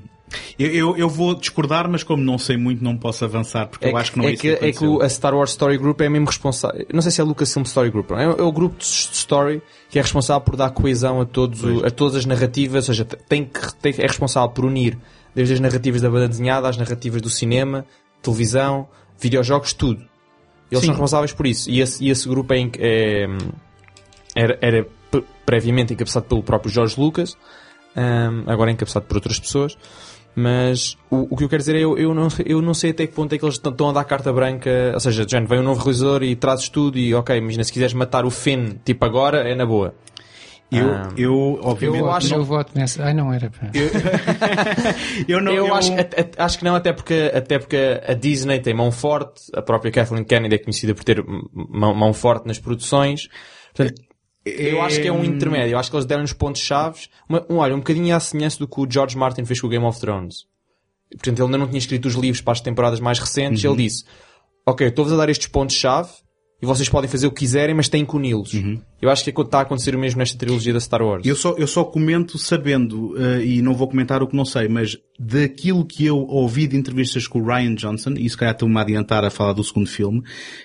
[SPEAKER 2] eu, eu, eu vou discordar, mas como não sei muito, não posso avançar, porque eu acho que não é,
[SPEAKER 3] é
[SPEAKER 2] isso
[SPEAKER 3] que,
[SPEAKER 2] que
[SPEAKER 3] é que a Star Wars Story Group é mesmo responsável. Não sei se é a Lucasfilm Story Group, não. É, é o grupo de story que é responsável por dar coesão a, todos o- a todas as narrativas, ou seja, tem que, tem, é responsável por unir desde as narrativas da banda desenhada às narrativas do cinema, televisão, videojogos, tudo. Eles
[SPEAKER 2] Sim.
[SPEAKER 3] são responsáveis por isso. E esse, e esse grupo é, é, era, era pre- previamente encabeçado pelo próprio George Lucas, hum, agora é encabeçado por outras pessoas. Mas o, o que eu quero dizer é eu, eu, não, eu não sei até que ponto é que eles estão- a dar carta branca. Ou seja, Jane, vem um novo realizador e trazes tudo e ok, imagina se quiseres matar o Finn, tipo agora, é na boa.
[SPEAKER 2] Eu,
[SPEAKER 3] Ah.
[SPEAKER 2] eu, obviamente,
[SPEAKER 3] eu acho-
[SPEAKER 1] Eu voto nessa. Ai, não era para. [laughs]
[SPEAKER 2] eu não,
[SPEAKER 3] eu,
[SPEAKER 2] eu-
[SPEAKER 3] Acho, a- a- acho que não, até porque, até porque a Disney tem mão forte, a própria Kathleen Kennedy é conhecida por ter mão, mão forte nas produções. Portanto, eu acho que é um intermédio. Eu acho que eles deram os pontos-chave. Um, olha, um bocadinho à semelhança do que o George Martin fez com o Game of Thrones. Portanto, ele ainda não tinha escrito os livros para as temporadas mais recentes. Ele disse, ok, estou-vos a dar estes pontos-chave, e vocês podem fazer o que quiserem, mas têm que uni-los. Eu acho que está a acontecer o mesmo nesta trilogia da Star Wars.
[SPEAKER 2] Eu só, eu só comento sabendo, eh, e não vou comentar o que não sei, mas daquilo que eu ouvi de entrevistas com o Ryan Johnson, e se calhar estou-me a adiantar a falar do segundo filme,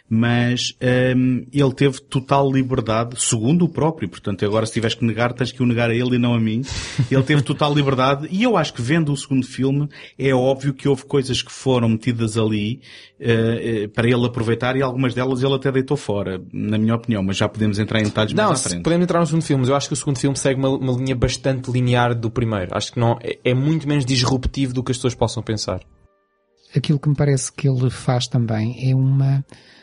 [SPEAKER 2] mas ehm, ele teve total liberdade, segundo o próprio, portanto agora se tiveres que negar, tens que o negar a ele e não a mim. [laughs] Ele teve total liberdade, e eu acho que vendo o segundo filme, é óbvio que houve coisas que foram metidas ali para ele aproveitar, e algumas delas ele até deitou fora, na minha opinião, mas já podemos entrar em detalhes
[SPEAKER 3] Não,
[SPEAKER 2] mais à frente.
[SPEAKER 3] podemos entrar no segundo filme, mas eu acho que o segundo filme segue uma, uma linha bastante linear do primeiro. Acho que não, é, é muito menos disruptivo do que as pessoas possam pensar.
[SPEAKER 1] aquilo que me parece que ele faz também é uma eh,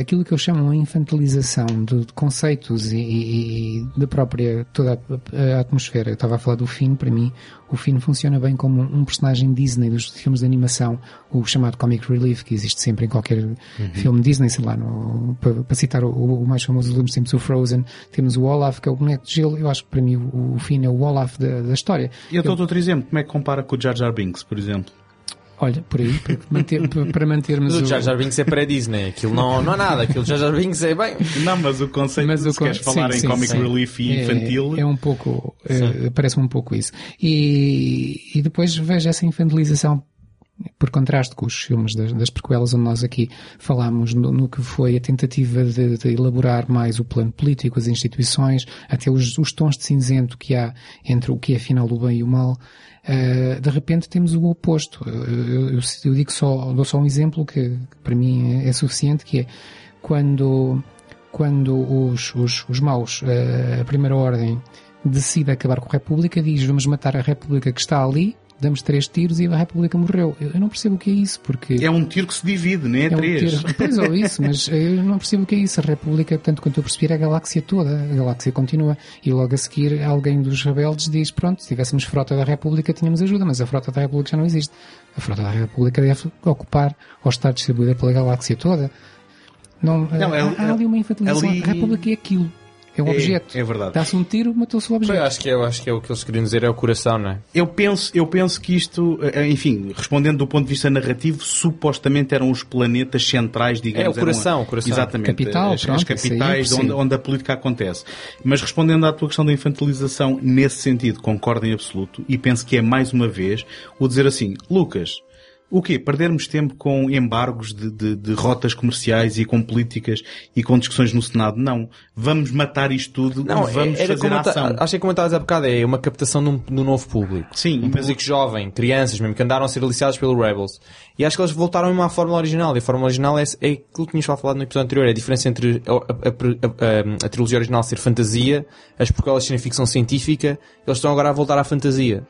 [SPEAKER 1] aquilo que eu chamo uma infantilização de, de conceitos e, e- e da própria toda a, a atmosfera. Eu estava a falar do Finn, para mim, o Finn funciona bem como um personagem Disney dos filmes de animação, o chamado comic relief que existe sempre em qualquer filme Disney, sei lá, no, para, para citar o, o mais famoso últimos tempos, o Frozen, temos o Olaf, que é o boneco de gelo. Eu acho que para mim o, o Finn é o Olaf da, da história.
[SPEAKER 2] E eu dou outro exemplo, como é que compara com o Jar Jar Binks, por exemplo?
[SPEAKER 1] Olha, por aí, para, manter, para mantermos
[SPEAKER 3] Mas o
[SPEAKER 1] o-
[SPEAKER 3] Jar Jar Binks é pré-Disney. Aquilo não, não há nada. Aquilo Jar Jar Binks é bem...
[SPEAKER 2] Não, mas o conceito,
[SPEAKER 1] Mas o
[SPEAKER 2] se queres
[SPEAKER 1] con-
[SPEAKER 2] falar
[SPEAKER 1] sim,
[SPEAKER 2] em
[SPEAKER 1] sim,
[SPEAKER 2] comic
[SPEAKER 1] sim.
[SPEAKER 2] relief e
[SPEAKER 1] É-
[SPEAKER 2] infantil,
[SPEAKER 1] É, um pouco, eh, parece-me um pouco isso. E, e depois vejo essa infantilização por contraste com os filmes das, das prequelas, onde nós aqui falámos no, no que foi a tentativa de, de elaborar mais o plano político, as instituições, até os, os tons de cinzento que há entre o que é afinal o bem e o mal. Uh, de repente temos o oposto. Eu, eu, eu digo só, dou só um exemplo que, que para mim é, suficiente, que é quando, quando os, os, os maus, uh, a primeira ordem, decide acabar com a República, diz vamos matar a República que está ali, damos três tiros e a República morreu. Eu, eu não percebo o que é isso, porque...
[SPEAKER 2] é um tiro que se divide, não é?
[SPEAKER 1] É um
[SPEAKER 2] Três.
[SPEAKER 1] tiro. Pois ou isso, mas [laughs] eu não percebo o que é isso. A República, tanto quanto eu percebi, é a galáxia toda. A galáxia continua. E logo a seguir, alguém dos rebeldes diz, pronto, se tivéssemos frota da República, tínhamos ajuda, mas a frota da República já não existe. A frota da República deve ocupar ou estar distribuída pela galáxia toda. Não,
[SPEAKER 2] Não,
[SPEAKER 1] há,
[SPEAKER 2] é-
[SPEAKER 1] há ali uma infantilização.
[SPEAKER 2] ali-
[SPEAKER 1] A República é aquilo. É um
[SPEAKER 2] É-
[SPEAKER 1] objeto.
[SPEAKER 2] é verdade.
[SPEAKER 1] Dá-se um tiro, matou-se o objeto.
[SPEAKER 3] Eu acho que, é, eu acho que é o que eles queriam dizer, é o coração, não é?
[SPEAKER 2] Eu penso, eu penso que isto, eh, enfim, respondendo do ponto de vista narrativo, supostamente eram os planetas centrais, digamos.
[SPEAKER 3] É, o coração, o coração.
[SPEAKER 2] Exatamente.
[SPEAKER 1] Capital,
[SPEAKER 2] as, as
[SPEAKER 1] pronto, aí eu
[SPEAKER 2] capitais onde,
[SPEAKER 1] percebo.
[SPEAKER 2] onde a política acontece. Mas respondendo à tua questão da infantilização, nesse sentido, concordo em absoluto e penso que é mais uma vez o dizer assim, Lucas, o quê? Perdermos tempo com embargos de, de- de rotas comerciais e com políticas e com discussões no Senado? Não. Vamos matar isto tudo
[SPEAKER 3] Não,
[SPEAKER 2] e vamos
[SPEAKER 3] era
[SPEAKER 2] fazer ação.
[SPEAKER 3] acho que como estavas há bocado, é uma captação de um, de um novo público.
[SPEAKER 2] Sim,
[SPEAKER 3] um
[SPEAKER 2] mas-
[SPEAKER 3] público jovem, crianças mesmo, que andaram a ser aliciados pelo Rebels. E acho que eles voltaram mesmo à fórmula original. E a fórmula original é, é aquilo que tínhamos falado no episódio anterior. É a diferença entre a, a- a- a- a trilogia original ser fantasia, as prequelas serem ficção científica, eles estão agora a voltar à fantasia.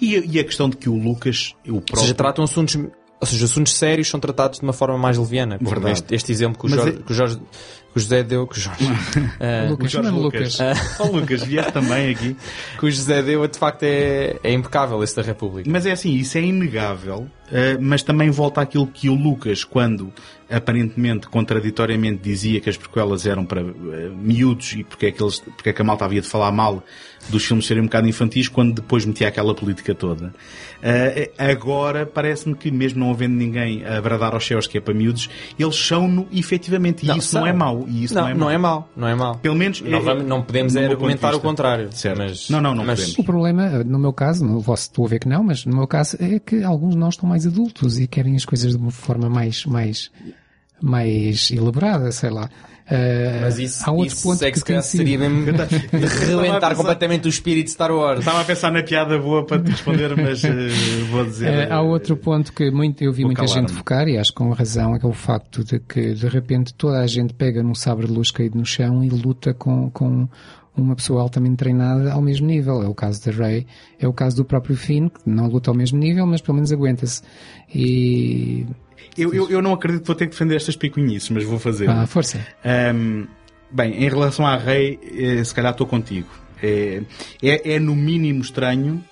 [SPEAKER 2] E, a- e a questão de que o Lucas, o
[SPEAKER 3] Ou
[SPEAKER 2] próprio...
[SPEAKER 3] seja, tratam assuntos, ou seja, assuntos sérios são tratados de uma forma mais leviana.
[SPEAKER 2] Verdade.
[SPEAKER 3] Este, este exemplo que o, Jorge,
[SPEAKER 2] é-
[SPEAKER 3] que o Jorge, que o José deu, que o Jorge, [laughs] eh,
[SPEAKER 1] Lucas,
[SPEAKER 2] O Jorge
[SPEAKER 1] chama-me
[SPEAKER 2] Lucas.
[SPEAKER 1] Lucas. [laughs]
[SPEAKER 2] Ó Lucas, vieste também aqui.
[SPEAKER 3] que o José deu, de facto é, é impecável esse da República.
[SPEAKER 2] Mas é assim, isso é inegável, eh, mas também volta àquilo que o Lucas, quando aparentemente, contraditoriamente, dizia que as prequelas eram para eh, miúdos e porque é, que eles, porque é que a malta havia de falar mal dos filmes serem um bocado infantis, quando depois metia aquela política toda. Eh, agora, parece-me que, mesmo não havendo ninguém a bradar aos céus que é para miúdos, eles são-no efetivamente. E isso não é mau. E isso
[SPEAKER 3] não,
[SPEAKER 2] não, é
[SPEAKER 3] não
[SPEAKER 2] mau.
[SPEAKER 3] é mau, não é mau.
[SPEAKER 2] Pelo menos...
[SPEAKER 3] Não,
[SPEAKER 2] é-
[SPEAKER 3] vamos- não podemos é argumentar o contrário.
[SPEAKER 2] Certo.
[SPEAKER 3] Mas,
[SPEAKER 2] Não, não, não
[SPEAKER 3] mas,
[SPEAKER 2] podemos.
[SPEAKER 1] O problema, no meu caso, no vosso estou a ver que não, mas no meu caso é que alguns de nós estão mais adultos e querem as coisas de uma forma mais, mais, mais elaborada, sei lá. Uh,
[SPEAKER 3] Mas isso,
[SPEAKER 1] há outro
[SPEAKER 3] isso
[SPEAKER 1] ponto
[SPEAKER 3] é que
[SPEAKER 1] que
[SPEAKER 3] seria mesmo [laughs] [laughs] rebentar completamente o espírito de Star Wars.
[SPEAKER 2] Estava a pensar na piada boa para te responder, mas eh, vou dizer.
[SPEAKER 1] Eh, há outro ponto que muito, eu vi muita gente focar, e acho com razão, é que é o facto de que de repente toda a gente pega num sabre de luz caído no chão e luta com, com uma pessoa altamente treinada ao mesmo nível. É o caso da Rey, é o caso do próprio Finn, que não luta ao mesmo nível, mas pelo menos aguenta-se. E.
[SPEAKER 2] Eu, eu, eu não acredito que vou ter que defender estas picuinhices, mas vou fazer.
[SPEAKER 1] Ah, força.
[SPEAKER 2] Ahm, bem, em relação à Rei, eh, se calhar estou contigo. É, é, é no mínimo estranho.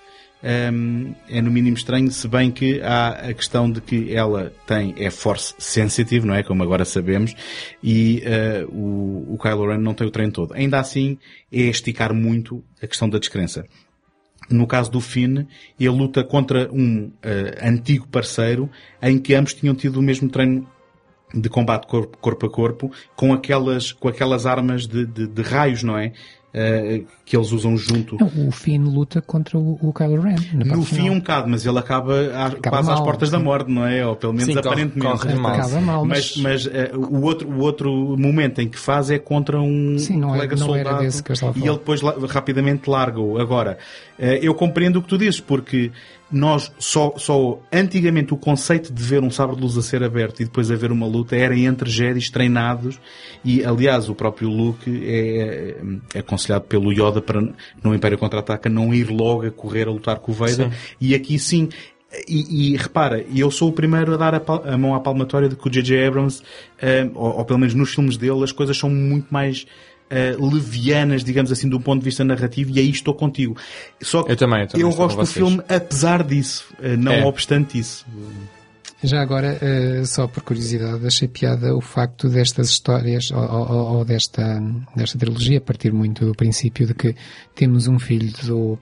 [SPEAKER 2] Ahm, é no mínimo estranho, se bem que há a questão de que ela tem, é force sensitive, não é? Como agora sabemos, e eh, o, o Kylo Ren não tem o treino todo. Ainda assim, é esticar muito a questão da descrença. No caso do Finn, ele luta contra um eh, antigo parceiro em que ambos tinham tido o mesmo treino de combate corpo, corpo a corpo com aquelas, com aquelas armas de, de, de raios, não é? Uh, que eles usam junto.
[SPEAKER 1] Não, o Finn luta contra o, o Kylo Ren.
[SPEAKER 2] No fim final. um bocado, mas ele acaba, a, acaba quase mal, às portas sim. da morte, não é? Ou pelo menos sim, aparentemente.
[SPEAKER 3] Corre, corre mal.
[SPEAKER 1] Acaba mal,
[SPEAKER 2] mas, mas, mas uh, o, outro, o outro momento em que faz é contra um
[SPEAKER 1] sim, não
[SPEAKER 2] colega
[SPEAKER 1] é, não
[SPEAKER 2] soldado
[SPEAKER 1] era desse que eu estava a
[SPEAKER 2] e ele depois rapidamente larga-o. Agora, uh, eu compreendo o que tu dizes, porque nós só, só antigamente o conceito de ver um sabre de luz a ser aberto e depois haver uma luta era entre Jedis treinados e aliás o próprio Luke é, é aconselhado pelo Yoda para no Império Contra-Ataca não ir logo a correr a lutar com o Vader sim. e aqui sim e, e, repara, eu sou o primeiro a dar a, a mão à palmatória de que o J.J. Abrams, uh, ou, ou, pelo menos nos filmes dele, as coisas são muito mais uh, levianas, digamos assim, do ponto de vista narrativo, e aí estou contigo. Só que
[SPEAKER 3] eu, também, eu, também
[SPEAKER 2] eu gosto do filme apesar disso, uh, não é. obstante isso.
[SPEAKER 1] Já agora, uh, só por curiosidade, achei piada o facto destas histórias, ou, ou, ou, desta, desta trilogia, a partir muito do princípio de que temos um filho do,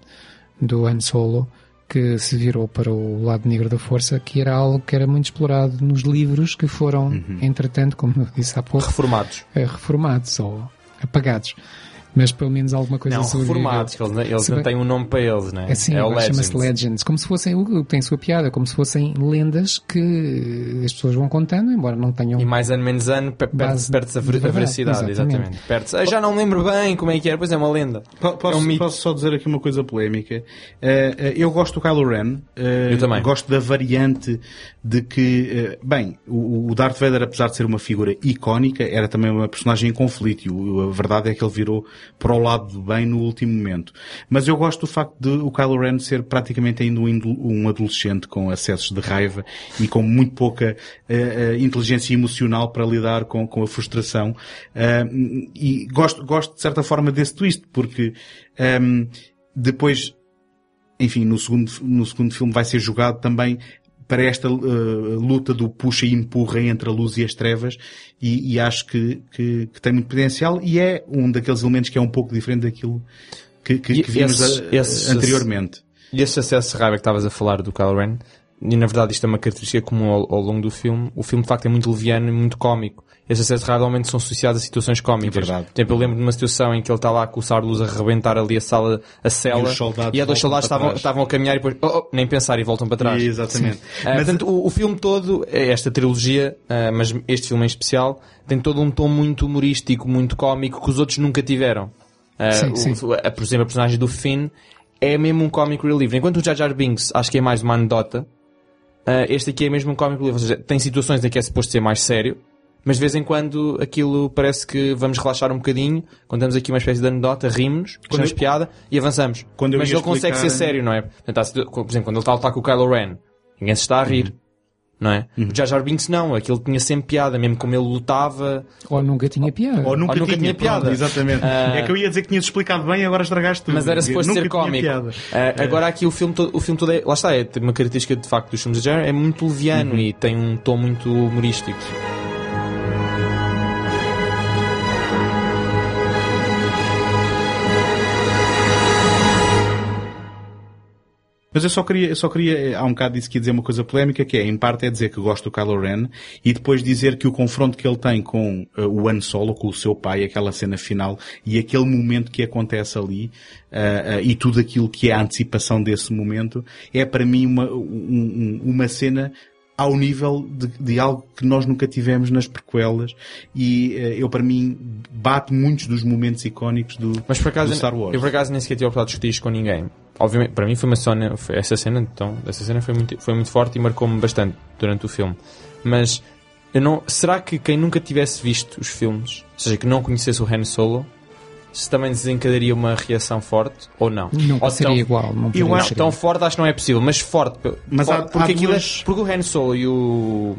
[SPEAKER 1] do Han Solo que se virou para o lado negro da força, que era algo que era muito explorado nos livros que foram, uhum. entretanto, como eu disse há pouco,
[SPEAKER 3] reformados.
[SPEAKER 1] reformados ou apagados. Mas pelo menos alguma coisa
[SPEAKER 3] não,
[SPEAKER 1] sobre
[SPEAKER 3] reformados, que eles, eles não têm um nome para eles, né?
[SPEAKER 1] É sim,
[SPEAKER 3] é o
[SPEAKER 1] Legends. chama-se Legends. Como se fossem, tem sua piada, como se fossem lendas que as pessoas vão contando, embora não tenham.
[SPEAKER 3] E mais ano menos ano, perde-se a, a veracidade, exatamente. exatamente. Ah, já não me lembro bem como é que era, pois é uma lenda.
[SPEAKER 2] Posso,
[SPEAKER 3] é um
[SPEAKER 2] posso só dizer aqui uma coisa polémica? Uh, uh, eu gosto do Kylo Ren. Uh,
[SPEAKER 3] eu também.
[SPEAKER 2] Gosto da variante de que, bem, o, o Darth Vader, apesar de ser uma figura icónica, era também uma personagem em conflito. E a verdade é que ele virou para o lado do bem no último momento. Mas eu gosto do facto de o Kylo Ren ser praticamente ainda um adolescente com acessos de raiva e com muito pouca uh, inteligência emocional para lidar com, com a frustração. Uh, e gosto, gosto de certa forma desse twist, porque um, ehm, depois enfim, no segundo, no segundo filme vai ser jogado também para esta uh, luta do puxa e empurra entre a luz e as trevas e, e acho que, que, que, tem muito potencial e é um daqueles elementos que é um pouco diferente daquilo que, que, que vimos a, anteriormente.
[SPEAKER 3] E esse acesso de raiva que estavas a falar do Kylo Ren, e na verdade isto é uma característica comum ao, ao longo do filme, o filme de facto é muito leviano e muito cómico esses acessos normalmente são associados a situações cómicas. É exemplo, eu lembro de uma situação em que ele está lá com o Sarluz a rebentar ali a sala, a cela, e, e a dois soldados estavam, estavam a caminhar e depois, oh, oh, nem pensar e voltam para trás.
[SPEAKER 2] Exatamente. Uh,
[SPEAKER 3] mas... Portanto, o, o, filme todo, é esta trilogia, uh, mas este filme em especial, tem todo um tom muito humorístico, muito cómico, que os outros nunca tiveram. Uh, sim, sim. O, a, por exemplo, a personagem do Finn é mesmo um comic relief. Enquanto o Jar Jar Binks acho que é mais uma anedota, este aqui é mesmo um comic relief. Ou seja, tem situações em que é suposto ser mais sério, mas de vez em quando aquilo parece que vamos relaxar um bocadinho, contamos aqui uma espécie de anedota, rimos, achamos eu... piada e avançamos. Quando Mas ele explicar... consegue ser sério, não é? Portanto, por exemplo, quando ele está a lutar com o Kylo Ren, ninguém se está a rir. Uhum. Não é? Uhum. O Jar Jar Binks não, aquilo tinha sempre piada, mesmo como ele lutava.
[SPEAKER 1] Ou nunca tinha piada.
[SPEAKER 2] Ou nunca, Ou nunca tinha, tinha, piada. Pronto, exatamente. Uh... É que eu ia dizer que tinhas explicado bem e agora estragaste tudo.
[SPEAKER 3] Mas era suposto ser cómico. Uh, agora aqui o filme todo, o filme todo é, lá está, é uma característica de facto dos filmes de Jar, é muito leviano uhum. e tem um tom muito humorístico.
[SPEAKER 2] Mas eu só queria, eu só queria, há um bocado disse que ia dizer uma coisa polémica, que é, em parte é dizer que gosto do Kylo Ren, e depois dizer que o confronto que ele tem com uh, o Han Solo, com o seu pai, aquela cena final, e aquele momento que acontece ali, uh, uh, e tudo aquilo que é a antecipação desse momento, é para mim uma, um, uma cena ao nível de, de, algo que nós nunca tivemos nas prequelas e uh, eu para mim bate muitos dos momentos icónicos do,
[SPEAKER 3] Mas por acaso,
[SPEAKER 2] do Star Wars.
[SPEAKER 3] Eu por acaso nem sequer tive a oportunidade de discutir isto com ninguém obviamente, para mim foi uma cena, essa cena, então, essa cena foi muito, foi muito forte e marcou-me bastante durante o filme. Mas, eu não, será que quem nunca tivesse visto os filmes, ou seja, que não conhecesse o Han Solo, se também desencadearia uma reação forte ou não?
[SPEAKER 1] Não ou seria tão, igual. Não
[SPEAKER 3] eu acho tão forte acho que não é possível, mas forte.
[SPEAKER 2] Mas
[SPEAKER 3] forte,
[SPEAKER 2] há,
[SPEAKER 3] porque,
[SPEAKER 2] há
[SPEAKER 3] aquilo duas... é, porque o Han Solo e o,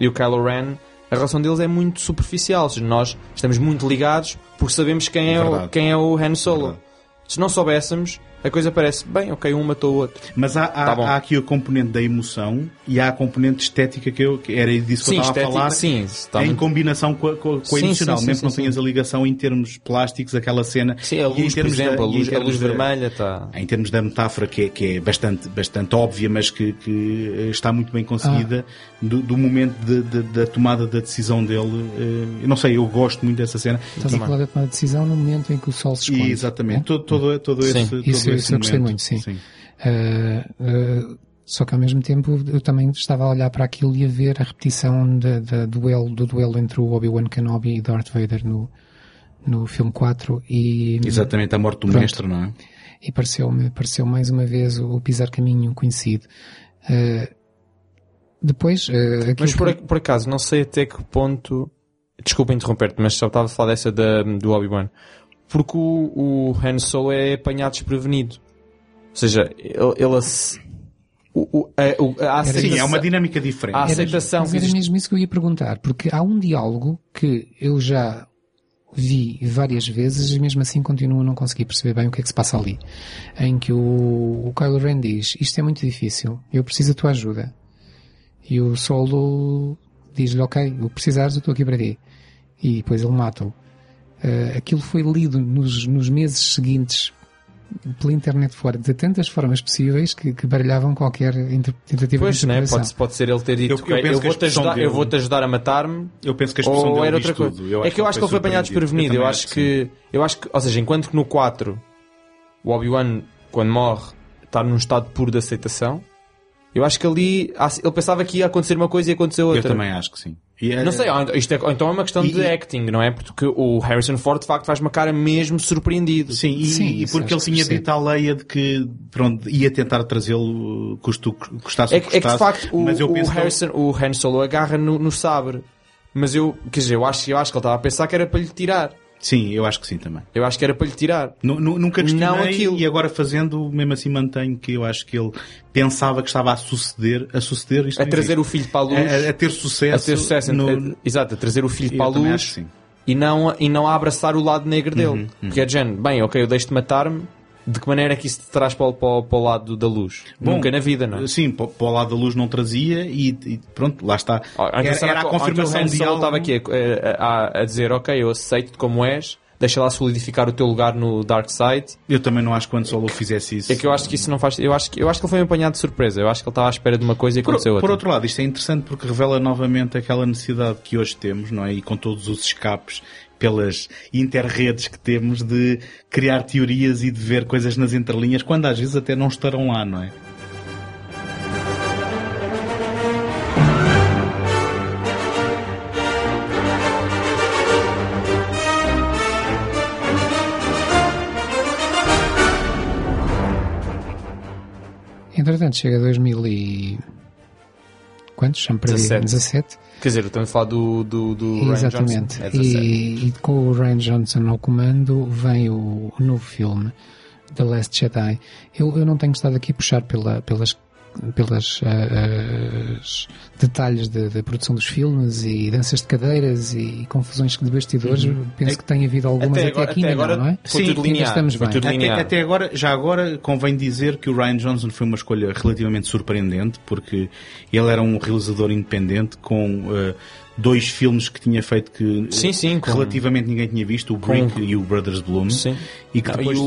[SPEAKER 3] e o Kylo Ren, a relação deles é muito superficial. Nós estamos muito ligados porque sabemos quem é, é o, quem é o Han Solo. É se não soubéssemos, a coisa parece, bem, ok, um matou o outro.
[SPEAKER 2] Mas há, há,
[SPEAKER 3] Tá
[SPEAKER 2] há aqui a componente da emoção e há a componente estética que, eu, que era disso que
[SPEAKER 3] Sim,
[SPEAKER 2] eu estava a
[SPEAKER 3] estético,
[SPEAKER 2] falar.
[SPEAKER 3] sim, está
[SPEAKER 2] em
[SPEAKER 3] muito-
[SPEAKER 2] combinação com a, com a- a emocional,
[SPEAKER 3] sim, sim,
[SPEAKER 2] mesmo que não tenhas
[SPEAKER 3] sim.
[SPEAKER 2] a ligação em termos plásticos, aquela cena.
[SPEAKER 3] Sim, a
[SPEAKER 2] E em
[SPEAKER 3] luz, por
[SPEAKER 2] termos da-
[SPEAKER 3] exemplo, a luz, a
[SPEAKER 2] termos
[SPEAKER 3] luz
[SPEAKER 2] da-
[SPEAKER 3] vermelha está...
[SPEAKER 2] Em termos da metáfora, que é, que é bastante, bastante óbvia, mas que, que, eh, está muito bem conseguida, do, do momento de- de- da tomada da decisão dele. eh, Eu não sei, eu gosto muito dessa cena.
[SPEAKER 1] Estás a falar de tomar a decisão no momento em que o sol se esconde.
[SPEAKER 2] E, exatamente, todo, todo, todo
[SPEAKER 3] Sim.
[SPEAKER 2] esse, todo
[SPEAKER 1] Isso-
[SPEAKER 2] esse
[SPEAKER 1] isso eu gostei muito, sim. Uh, uh, só que ao mesmo tempo eu também estava a olhar para aquilo e a ver a repetição da, da duelo, do duelo entre o Obi-Wan Kenobi e Darth Vader no, no filme 4 e,
[SPEAKER 2] Exatamente, a morte do
[SPEAKER 1] Pronto.
[SPEAKER 2] mestre, não é?
[SPEAKER 1] e pareceu-me pareceu mais uma vez o, o pisar caminho conhecido. Uh, depois, uh,
[SPEAKER 3] Mas por,
[SPEAKER 1] que-
[SPEAKER 3] por acaso, não sei até que ponto. Desculpa interromper-te, mas só estava a falar dessa da, do Obi-Wan. Porque o, o Han Solo é apanhado desprevenido. Ou seja, ele. ele o, o, a, a
[SPEAKER 2] Sim, é
[SPEAKER 3] aceitação-
[SPEAKER 2] uma dinâmica diferente.
[SPEAKER 1] Era-
[SPEAKER 3] aceitação
[SPEAKER 1] mas
[SPEAKER 3] que
[SPEAKER 1] era mesmo isso que eu ia perguntar, porque há um diálogo que eu já vi várias vezes e mesmo assim continuo a não conseguir perceber bem o que é que se passa ali. Em que o, o Kylo Ren diz, isto é muito difícil, eu preciso da tua ajuda. E o Solo diz-lhe, ok, o que precisares eu estou aqui para ti. E depois ele mata-o. Eh, aquilo foi lido nos, nos meses seguintes pela internet fora de tantas formas possíveis que, que baralhavam qualquer inter- tentativa
[SPEAKER 3] Pois,
[SPEAKER 1] de
[SPEAKER 3] né? Pode, pode ser ele ter dito
[SPEAKER 2] Eu- eu
[SPEAKER 3] "Ok, eu,
[SPEAKER 2] penso que a
[SPEAKER 3] vou-te ajudar, eu
[SPEAKER 2] dele-
[SPEAKER 3] vou-te ajudar a matar-me
[SPEAKER 2] Eu penso que a expressão
[SPEAKER 3] ou
[SPEAKER 2] dele
[SPEAKER 3] era outra coisa.
[SPEAKER 2] tudo.
[SPEAKER 3] é que eu acho que ele foi apanhado desprevenido. Eu acho que, eu acho que, ou seja, enquanto que no 4 o Obi-Wan, quando morre, está num estado puro de aceitação, eu acho que ali ele pensava que ia acontecer uma coisa e aconteceu
[SPEAKER 2] Eu
[SPEAKER 3] outra.
[SPEAKER 2] também acho que sim. É-
[SPEAKER 3] Não sei, ou isto é, então é uma questão
[SPEAKER 2] E-
[SPEAKER 3] de acting, não é? Porque o Harrison Ford de facto faz uma cara mesmo surpreendido.
[SPEAKER 2] Sim, e,
[SPEAKER 1] Sim,
[SPEAKER 2] e porque ele tinha dito à Leia de que pronto, ia tentar trazê-lo custo, custasse
[SPEAKER 3] É
[SPEAKER 2] o
[SPEAKER 3] que,
[SPEAKER 2] que
[SPEAKER 3] é que de
[SPEAKER 2] custasse,
[SPEAKER 3] facto o,
[SPEAKER 2] mas eu
[SPEAKER 3] o
[SPEAKER 2] penso que
[SPEAKER 3] Harrison, o Han Solo agarra no, no sabre. Mas eu, quer dizer, eu acho, eu acho que ele estava a pensar que era para lhe tirar.
[SPEAKER 2] Sim, eu acho que sim também.
[SPEAKER 3] Eu acho que era para lhe tirar.
[SPEAKER 2] Nu- nu- Nunca questionei
[SPEAKER 3] Não aquilo.
[SPEAKER 2] e agora fazendo, mesmo assim mantenho que eu acho que ele pensava que estava a suceder, a suceder isto
[SPEAKER 3] A trazer
[SPEAKER 2] existe.
[SPEAKER 3] o filho para a luz.
[SPEAKER 2] a, a ter sucesso,
[SPEAKER 3] a ter sucesso.
[SPEAKER 2] no,
[SPEAKER 3] exato, a trazer o filho
[SPEAKER 2] eu
[SPEAKER 3] para a luz
[SPEAKER 2] acho sim.
[SPEAKER 3] e não, e não a abraçar o lado negro dele.
[SPEAKER 2] Uhum,
[SPEAKER 3] Porque é de género, bem, ok, eu deixo-te matar-me. De que maneira é que isso te traz para, o- para, o- para o lado da luz?
[SPEAKER 2] Bom,
[SPEAKER 3] Nunca na vida, não é?
[SPEAKER 2] Sim, para, para o lado da luz não trazia e, e pronto, lá está.
[SPEAKER 3] Ou então
[SPEAKER 2] Era,
[SPEAKER 3] será
[SPEAKER 2] era a
[SPEAKER 3] então
[SPEAKER 2] confirmação
[SPEAKER 3] o
[SPEAKER 2] de algo.
[SPEAKER 3] estava aqui a, a- a dizer, ok, eu aceito-te como és, deixa lá solidificar o teu lugar no Dark Side.
[SPEAKER 2] Eu também não acho que quando Solo fizesse isso.
[SPEAKER 3] É que eu acho que isso não faz. Eu acho que, eu acho que ele foi apanhado de surpresa. Eu acho que ele estava à espera de uma coisa e
[SPEAKER 2] Por,
[SPEAKER 3] aconteceu
[SPEAKER 2] por
[SPEAKER 3] outra.
[SPEAKER 2] outro lado, isto é interessante porque revela novamente aquela necessidade que hoje temos, não é? E com todos os escapes pelas interredes que temos de criar teorias e de ver coisas nas entrelinhas, quando às vezes até não estarão lá, não é?
[SPEAKER 1] Entretanto, chega a 2000 e... Quantos? Perdi.
[SPEAKER 3] 17.
[SPEAKER 1] 17.
[SPEAKER 3] Quer dizer, estamos a falar do, do, do Ryan
[SPEAKER 1] Exatamente.
[SPEAKER 3] Johnson. É 17.
[SPEAKER 1] e, e com o Ryan Johnson ao comando vem o, o novo filme, The Last Jedi. Eu, eu não tenho estado aqui a puxar pela, pelas pelas as detalhes da da produção dos filmes e danças de cadeiras e confusões de bastidores. Penso que tem havido algumas
[SPEAKER 3] Até
[SPEAKER 1] até,
[SPEAKER 3] agora-
[SPEAKER 1] aqui
[SPEAKER 3] até
[SPEAKER 1] ainda
[SPEAKER 3] agora
[SPEAKER 1] não, não é?
[SPEAKER 2] Sim,
[SPEAKER 3] tudo linear.
[SPEAKER 1] estamos bem.
[SPEAKER 2] Até, até agora, já agora convém dizer que o Ryan Johnson foi uma escolha relativamente surpreendente porque ele era um realizador independente com eh, dois filmes que tinha feito que
[SPEAKER 3] Sim, sim, com-
[SPEAKER 2] relativamente ninguém tinha visto, o Brick e o Brothers Bloom.
[SPEAKER 3] Sim.
[SPEAKER 2] E que
[SPEAKER 3] Não,
[SPEAKER 2] depois...
[SPEAKER 3] E o,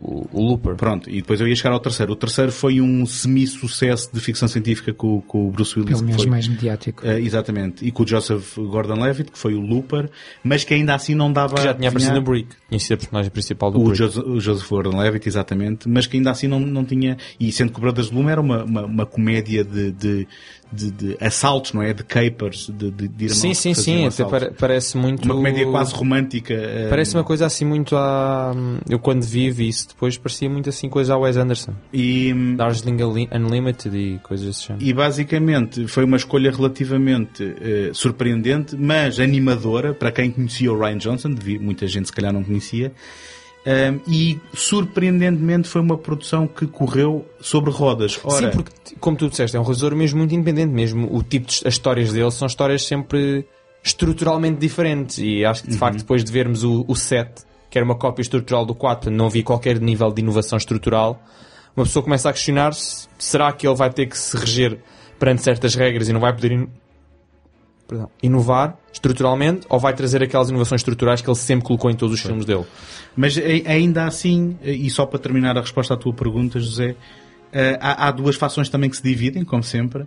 [SPEAKER 3] o, o Looper.
[SPEAKER 2] Pronto, e depois eu ia chegar ao terceiro. O terceiro foi um semi-sucesso de ficção científica com, com o Bruce Willis.
[SPEAKER 1] Pelo
[SPEAKER 2] que
[SPEAKER 1] menos
[SPEAKER 2] foi,
[SPEAKER 1] mais mediático.
[SPEAKER 2] eh, exatamente. E com o Joseph Gordon-Levitt, que foi o Looper, mas que ainda assim não dava...
[SPEAKER 3] Que já tinha
[SPEAKER 2] a
[SPEAKER 3] aparecido no Brick. Tinha sido a personagem principal do
[SPEAKER 2] O,
[SPEAKER 3] Brick.
[SPEAKER 2] Joseph, o Joseph Gordon-Levitt, exatamente, mas que ainda assim não, não tinha... E sendo que o Brothers Bloom era uma, uma, uma comédia de, de, de, de assaltos, não é? De capers, de, de, de irmãos
[SPEAKER 3] Sim, sim, sim.
[SPEAKER 2] Assaltos.
[SPEAKER 3] pare- parece muito...
[SPEAKER 2] Uma comédia quase romântica. eh,
[SPEAKER 3] Parece uma coisa assim muito a... Eu quando vi vi isso depois parecia muito assim coisa a Wes Anderson.
[SPEAKER 2] E,
[SPEAKER 3] Darjeeling Unli- Unlimited e coisas desse género.
[SPEAKER 2] E basicamente foi uma escolha relativamente eh, surpreendente, mas animadora para quem conhecia o Ryan Johnson, muita gente se calhar não conhecia. Um, e surpreendentemente foi uma produção que correu sobre rodas. Ora,
[SPEAKER 3] Sim, porque, como tu disseste, é um realizador mesmo muito independente. Mesmo o tipo de as histórias dele são histórias sempre estruturalmente diferentes. E acho que, de
[SPEAKER 2] Uhum.
[SPEAKER 3] facto, depois de vermos o, o set que era uma cópia estrutural do 4, não havia qualquer nível de inovação estrutural, uma pessoa começa a questionar-se, será que ele vai ter que se reger perante certas regras e não vai poder. Perdão, inovar estruturalmente ou vai trazer aquelas inovações estruturais que ele sempre colocou em todos os filmes dele?
[SPEAKER 2] Mas ainda assim, e só para terminar a resposta à tua pergunta, José, eh, há, há duas fações também que se dividem, como sempre.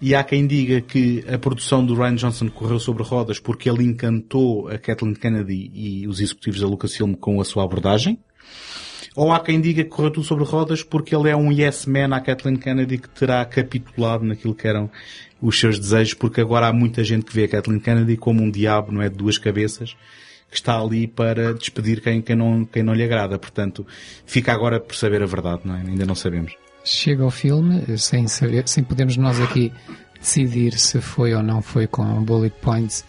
[SPEAKER 2] E há quem diga que a produção do Ryan Johnson correu sobre rodas porque ele encantou a Kathleen Kennedy e os executivos da Lucasfilm com a sua abordagem. Ou há quem diga que correu tudo sobre rodas porque ele é um yes man à Kathleen Kennedy que terá capitulado naquilo que eram os seus desejos, porque agora há muita gente que vê a Kathleen Kennedy como um diabo, não é? De duas cabeças, que está ali para despedir quem, quem, não, quem não lhe agrada. Portanto, fica agora por saber a verdade, não é? Ainda não sabemos.
[SPEAKER 1] Chega ao filme, sem saber, sem podermos nós aqui decidir se foi ou não foi com bullet points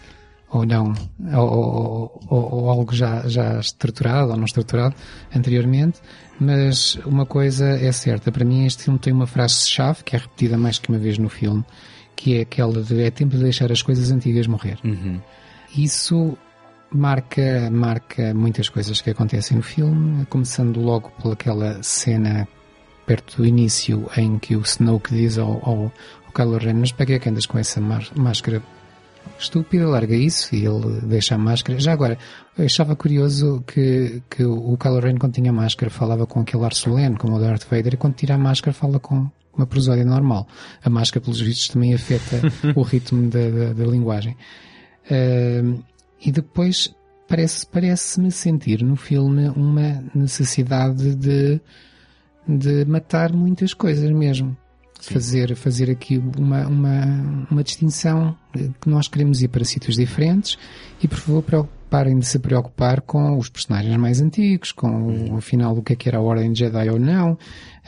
[SPEAKER 1] ou não, ou, ou, ou, ou, algo já, já estruturado ou não estruturado anteriormente, mas uma coisa é certa, para mim este filme tem uma frase-chave que é repetida mais que uma vez no filme, que é aquela de é tempo de deixar as coisas antigas morrer.
[SPEAKER 2] Uhum.
[SPEAKER 1] Isso marca, marca muitas coisas que acontecem no filme, começando logo pelaquela cena perto do início em que o Snoke diz ao, ao, ao Kylo Ren, mas para que é que andas com essa máscara estúpida, larga isso e ele deixa a máscara. Já agora, eu achava curioso que, que o Kylo Ren quando tinha máscara falava com aquele ar solene, como o Darth Vader, e quando tira a máscara fala com uma prosódia normal. A máscara, pelos vistos, também afeta [laughs] o ritmo da, da, da linguagem. Uh, e depois parece, parece-me sentir no filme uma necessidade de, de matar muitas coisas mesmo fazer, fazer aqui uma, uma, uma distinção que nós queremos ir para sítios diferentes e por favor preocuparem de se preocupar com os personagens mais antigos, com o, afinal o que é que era a Ordem Jedi ou não.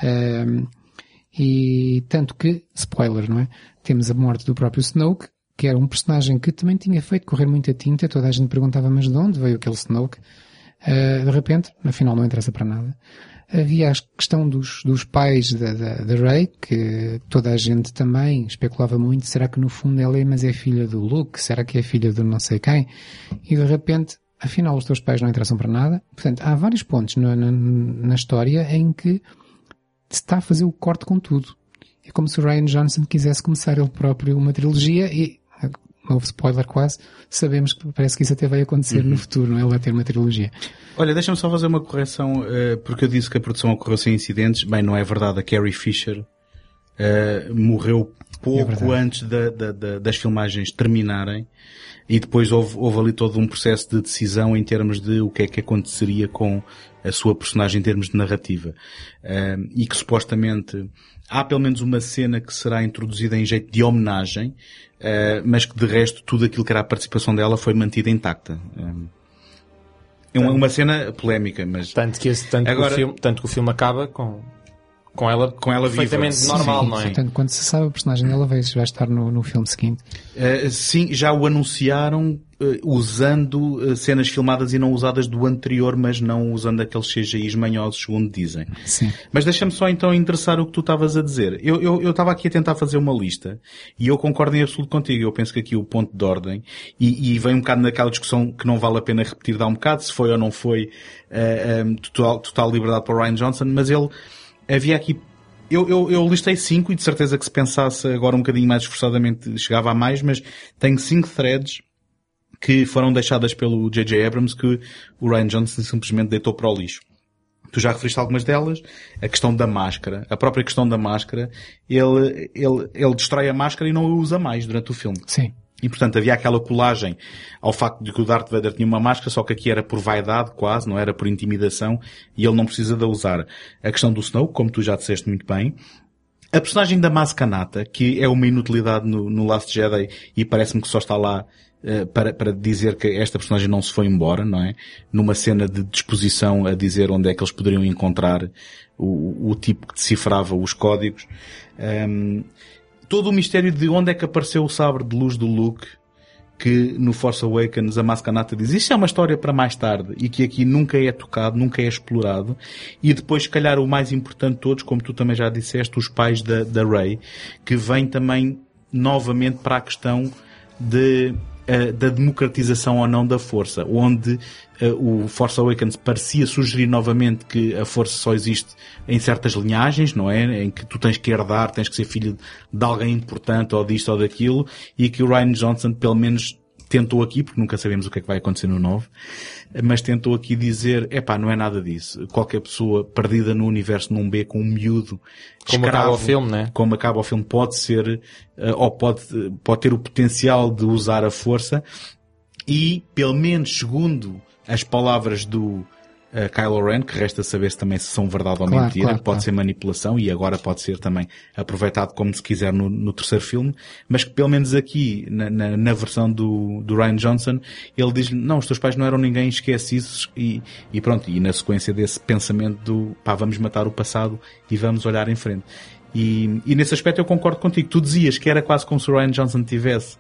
[SPEAKER 1] Um, e tanto que, spoiler, não é? Temos a morte do próprio Snoke, que era um personagem que também tinha feito correr muita tinta, toda a gente perguntava mas de onde veio aquele Snoke? Uh, de repente, afinal não interessa para nada. Havia a questão dos, dos pais da, da, da Rey, que toda a gente também especulava muito, será que no fundo ela é, mas é filha do Luke? Será que é filha do não sei quem? E de repente, afinal os teus pais não interessam para nada. Portanto, há vários pontos na, na, na história em que está a fazer o corte com tudo. É como se o Ryan Johnson quisesse começar ele próprio uma trilogia e novo spoiler quase, sabemos que parece que isso até vai acontecer uhum. no futuro, não é? Ele vai ter uma trilogia.
[SPEAKER 2] Olha, deixa-me só fazer uma correção, uh, porque eu disse que a produção ocorreu sem incidentes. Bem, não é verdade. A Carrie Fisher uh, morreu pouco é antes da, da, da, das filmagens terminarem e depois houve, houve ali todo um processo de decisão em termos de o que é que aconteceria com a sua personagem em termos de narrativa. Uh, e que supostamente há pelo menos uma cena que será introduzida em jeito de homenagem, uh, mas que de resto tudo aquilo que era a participação dela foi mantida intacta. é uma, uma, cena polémica, mas...
[SPEAKER 3] Tanto que, esse, tanto, Agora... que o filme, tanto que o filme acaba com com ela, com ela perfeitamente viva. normal, sim, não é?
[SPEAKER 1] Portanto, quando se sabe a personagem dela, vai, vai estar no, no filme seguinte.
[SPEAKER 2] Uh, sim, já o anunciaram uh, usando uh, cenas filmadas e não usadas do anterior, mas não usando aqueles CGIs manhosos, segundo dizem.
[SPEAKER 1] Sim.
[SPEAKER 2] Mas deixa-me só então interessar o que tu estavas a dizer. Eu, eu, eu estava aqui a tentar fazer uma lista e eu concordo em absoluto contigo. Eu penso que aqui o ponto de ordem e, e vem um bocado naquela discussão que não vale a pena repetir dá um bocado, se foi ou não foi um, total, total liberdade para o Ryan Johnson, mas ele havia aqui eu, eu, eu listei cinco e de certeza que se pensasse agora um bocadinho mais esforçadamente chegava a mais, mas tenho cinco threads que foram deixadas pelo J.J. Abrams que o Ryan Johnson simplesmente deitou para o lixo. Tu já referiste algumas delas. A questão da máscara. A própria questão da máscara. Ele, ele, ele destrói a máscara e não a usa mais durante o filme.
[SPEAKER 1] Sim.
[SPEAKER 2] E portanto havia aquela colagem ao facto de que o Darth Vader tinha uma máscara, só que aqui era por vaidade quase, não era por intimidação, e ele não precisa de usar. A questão do Snow, como tu já disseste muito bem, a personagem da Mascanata, que é uma inutilidade no, no Last Jedi e parece-me que só está lá uh, para, para dizer que esta personagem não se foi embora, não é? Numa cena de disposição a dizer onde é que eles poderiam encontrar o, o tipo que decifrava os códigos. Um, todo o mistério de onde é que apareceu o sabre de luz do Luke, que no Force Awakens a Mascanata diz isto é uma história para mais tarde e que aqui nunca é tocado, nunca é explorado. E depois se calhar o mais importante de todos, como tu também já disseste, os pais da, da Rey, que vem também novamente para a questão de uh, da democratização ou não da força, onde uh, o Force Awakens parecia sugerir novamente que a força só existe em certas linhagens, não é? Em que tu tens que herdar, tens que ser filho de alguém importante ou disto ou daquilo, e que o Ryan Johnson pelo menos tentou aqui, porque nunca sabemos o que é que vai acontecer no 9, mas tentou aqui dizer, epá, não é nada disso. Qualquer pessoa perdida no universo num B com um miúdo,
[SPEAKER 3] como
[SPEAKER 2] escravo,
[SPEAKER 3] acaba o filme, né?
[SPEAKER 2] Como acaba o filme, pode ser, uh, ou pode, pode ter o potencial de usar a força, e, pelo menos segundo as palavras do, uh, Kylo Ren, que resta saber se também se são verdade ou
[SPEAKER 1] Claro,
[SPEAKER 2] mentira,
[SPEAKER 1] claro,
[SPEAKER 2] pode
[SPEAKER 1] claro.
[SPEAKER 2] ser manipulação e agora pode ser também aproveitado como se quiser no, no terceiro filme, mas que pelo menos aqui, na, na, na versão do, do Ryan Johnson, ele diz não, os teus pais não eram ninguém, esquece isso e, e pronto, e na sequência desse pensamento do pá, vamos matar o passado e vamos olhar em frente. E, e nesse aspecto eu concordo contigo. Tu dizias que era quase como se o Ryan Johnson tivesse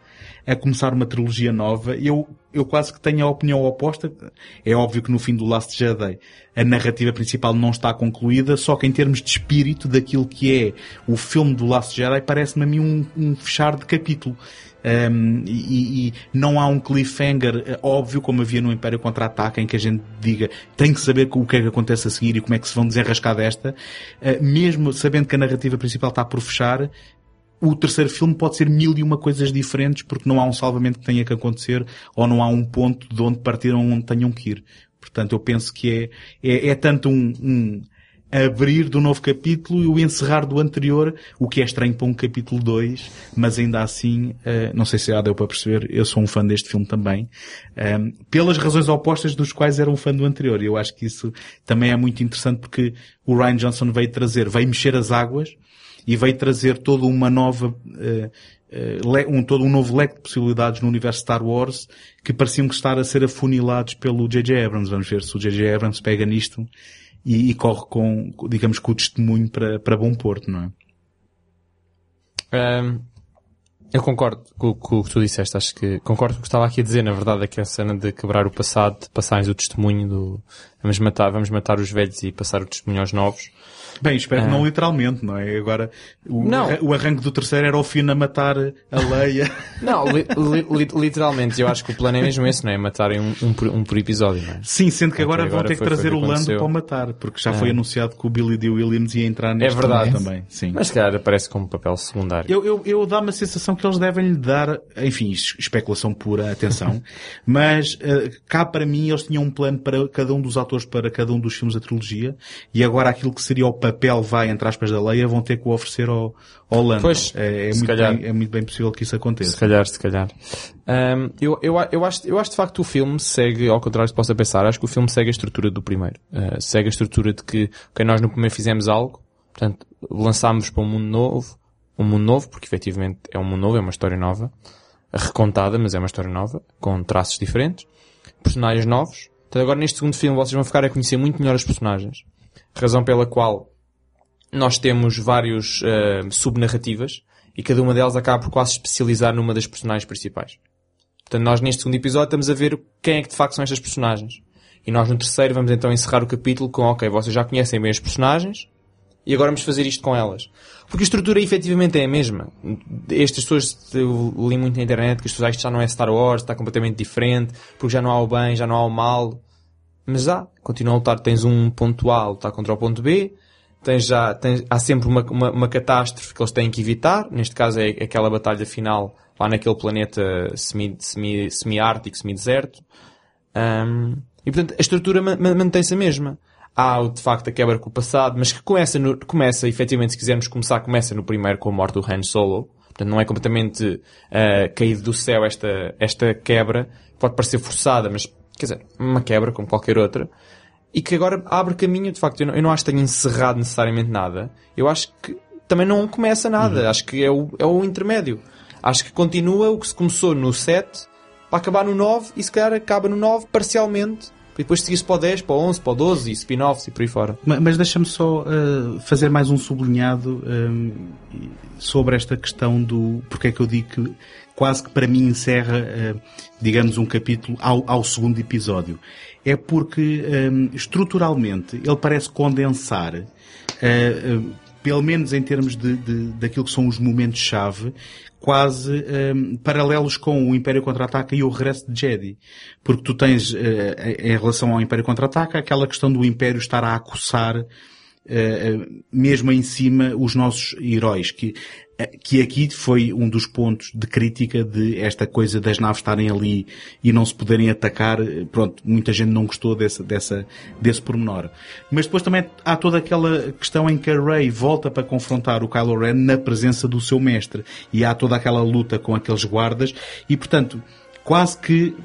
[SPEAKER 2] a começar uma trilogia nova. Eu, eu quase que tenho a opinião oposta. É óbvio que no fim do Last Jedi a narrativa principal não está concluída, só que em termos de espírito daquilo que é o filme do Last Jedi parece-me a mim um, um fechar de capítulo. Um, e, e não há um cliffhanger eh, óbvio como havia no Império Contra-Ataca em que a gente diga tem que saber o que é que acontece a seguir e como é que se vão desenrascar desta Uh, mesmo sabendo que a narrativa principal está por fechar o terceiro filme pode ser mil e uma coisas diferentes porque não há um salvamento que tenha que acontecer ou não há um ponto de onde partiram onde tenham que ir. Portanto, eu penso que é, é, é tanto um, um abrir do novo capítulo e o encerrar do anterior, o que é estranho para um capítulo 2, mas ainda assim, uh, não sei se já deu para perceber, eu sou um fã deste filme também, um, pelas razões opostas dos quais era um fã do anterior. Eu acho que isso também é muito interessante porque o Ryan Johnson veio trazer, veio mexer as águas, e veio trazer toda uma nova, uh, le- um, todo um novo leque de possibilidades no universo Star Wars que pareciam que estar a ser afunilados pelo J.J. Abrams. Vamos ver se o J.J. Abrams pega nisto e, e corre com, digamos, com o testemunho para, para bom porto, não é?
[SPEAKER 3] Ahm, eu concordo com, com o que tu disseste. Acho que concordo com o que estava aqui a dizer. Na verdade, é que a cena de quebrar o passado, de passares o testemunho do vamos matar, vamos matar os velhos e passar o testemunho aos novos.
[SPEAKER 2] Bem, espero que não literalmente, não é? Agora, o,
[SPEAKER 3] Não.
[SPEAKER 2] o arranque do terceiro era o Finn a matar a Leia. [laughs]
[SPEAKER 3] Não, li- li- li- literalmente, eu acho que o plano é mesmo esse, não é? Matarem um, um, por, um por episódio, não é?
[SPEAKER 2] Sim, sendo que agora,
[SPEAKER 3] Ok,
[SPEAKER 2] vão
[SPEAKER 3] agora
[SPEAKER 2] ter que trazer
[SPEAKER 3] o
[SPEAKER 2] Lando para o matar, porque já foi anunciado que o Billy D. Williams ia entrar neste
[SPEAKER 3] verdade.
[SPEAKER 2] filme também. Sim.
[SPEAKER 3] Mas se calhar aparece como papel secundário.
[SPEAKER 2] Eu, eu, eu dá-me a sensação que eles devem lhe dar, enfim, es- especulação pura, atenção, [laughs] mas eh, cá para mim eles tinham um plano para cada um dos atores para cada um dos filmes da trilogia e agora aquilo que seria o papel, vai, entre aspas, da Leia, vão ter que o oferecer ao, ao Lando.
[SPEAKER 3] Pois,
[SPEAKER 2] é, é
[SPEAKER 3] se
[SPEAKER 2] muito
[SPEAKER 3] calhar.
[SPEAKER 2] bem, é muito bem possível que isso
[SPEAKER 3] Se
[SPEAKER 2] aconteça.
[SPEAKER 3] calhar, se calhar. Ahm, eu, eu, eu, acho, eu acho de facto que o filme segue, ao contrário do que possa pensar, acho que o filme segue a estrutura do primeiro. Ah, segue a estrutura de que, ok, nós no primeiro fizemos algo, portanto, lançámos para um mundo novo, um mundo novo, porque efetivamente é um mundo novo, é uma história nova, recontada, mas é uma história nova, com traços diferentes, personagens novos. Então agora neste segundo filme vocês vão ficar a conhecer muito melhor os personagens. Razão pela qual nós temos vários uh, subnarrativas e cada uma delas acaba por quase especializar numa das personagens principais. Portanto, nós neste segundo episódio estamos a ver quem é que de facto são estas personagens. E nós no terceiro vamos então encerrar o capítulo com, ok, vocês já conhecem bem as personagens e agora vamos fazer isto com elas. Porque a estrutura efetivamente é a mesma. Estas pessoas, eu li muito na internet que as pessoas acham que já não é Star Wars, está completamente diferente, porque já não há o bem, já não há o mal. Mas há, continua a lutar, tens um ponto A a lutar contra o ponto B, tens já, tens, há sempre uma, uma, uma catástrofe que eles têm que evitar, neste caso é aquela batalha final lá naquele planeta semi, semi, semi-ártico, semi-deserto. Um, e portanto a estrutura ma- ma- mantém-se a mesma. Há de facto a quebra com o passado, mas que começa, no, começa efetivamente, se quisermos começar, começa no primeiro com a morte do Han Solo. Portanto, não é completamente uh, caído do céu esta, esta quebra. Pode parecer forçada, mas, quer dizer, uma quebra como qualquer outra. E que agora abre caminho, de facto, eu não, eu não acho que tenha encerrado necessariamente nada. Eu acho que também não começa nada. Acho que é o, é o intermédio. Acho que continua o que se começou no 7 para acabar no 9 e se calhar acaba no 9 parcialmente. E depois seguir-se para o 10, para o 11, para o 12 e spin-offs e por aí fora.
[SPEAKER 2] Ma- Mas deixa-me só uh, fazer mais um sublinhado um, sobre esta questão do porque é que eu digo que quase que para mim encerra, uh, digamos, um capítulo ao, ao segundo episódio. É porque um, estruturalmente ele parece condensar uh, uh, pelo menos em termos de, de daquilo que são os momentos-chave, quase um, paralelos com o Império Contra-Ataca e o regresso de Jedi. Porque tu tens, uh, em relação ao Império Contra-Ataca, aquela questão do Império estar a acossar mesmo em cima os nossos heróis, que que aqui foi um dos pontos de crítica de esta coisa das naves estarem ali e não se poderem atacar. Pronto, muita gente não gostou dessa, dessa, desse pormenor. Mas depois também há toda aquela questão em que a Rey volta para confrontar o Kylo Ren na presença do seu mestre. E há toda aquela luta com aqueles guardas e, portanto, quase que eh,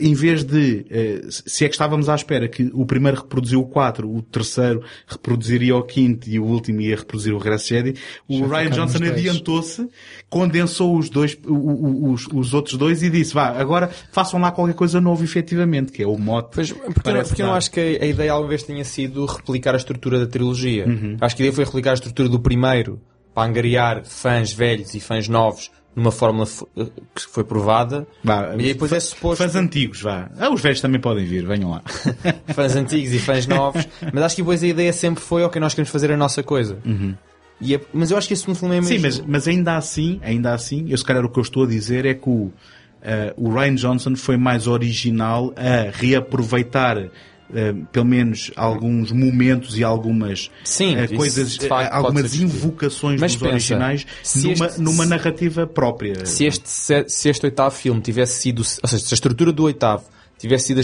[SPEAKER 2] em vez de, eh, se é que estávamos à espera que o primeiro reproduziu o 4, o terceiro reproduziria o quinto e o último ia reproduzir o Regresso Jedi, o Já Ryan Johnson adiantou-se, condensou os dois, os, os outros dois e disse, vá, agora façam lá qualquer coisa novo efetivamente, que é o mote.
[SPEAKER 3] Pois, porque, eu, porque eu não acho que a, ideia alguma vez tenha sido replicar a estrutura da trilogia. Uhum. Acho que a ideia foi replicar a estrutura do primeiro, para angariar fãs velhos e fãs novos numa fórmula eh, que foi provada.
[SPEAKER 2] Vá, e depois é suposto... Fãs antigos, vá. Ah, os velhos também podem vir, venham lá. [laughs]
[SPEAKER 3] fãs antigos e fãs novos. Mas acho que depois a ideia sempre foi, ok, nós queremos fazer a nossa coisa.
[SPEAKER 2] Uhum.
[SPEAKER 3] É, mas eu acho que esse filme é mesmo...
[SPEAKER 2] Sim, mas, mas ainda assim, ainda assim, eu se calhar o que eu estou a dizer é que o, uh, o Ryan Johnson foi mais original a reaproveitar Uh, pelo menos alguns momentos e algumas
[SPEAKER 3] Sim,
[SPEAKER 2] uh, coisas, uh, algumas invocações Mas dos pensa, originais numa, este, numa narrativa própria.
[SPEAKER 3] Se este, se este oitavo filme tivesse sido, ou seja, se a estrutura do oitavo tivesse sido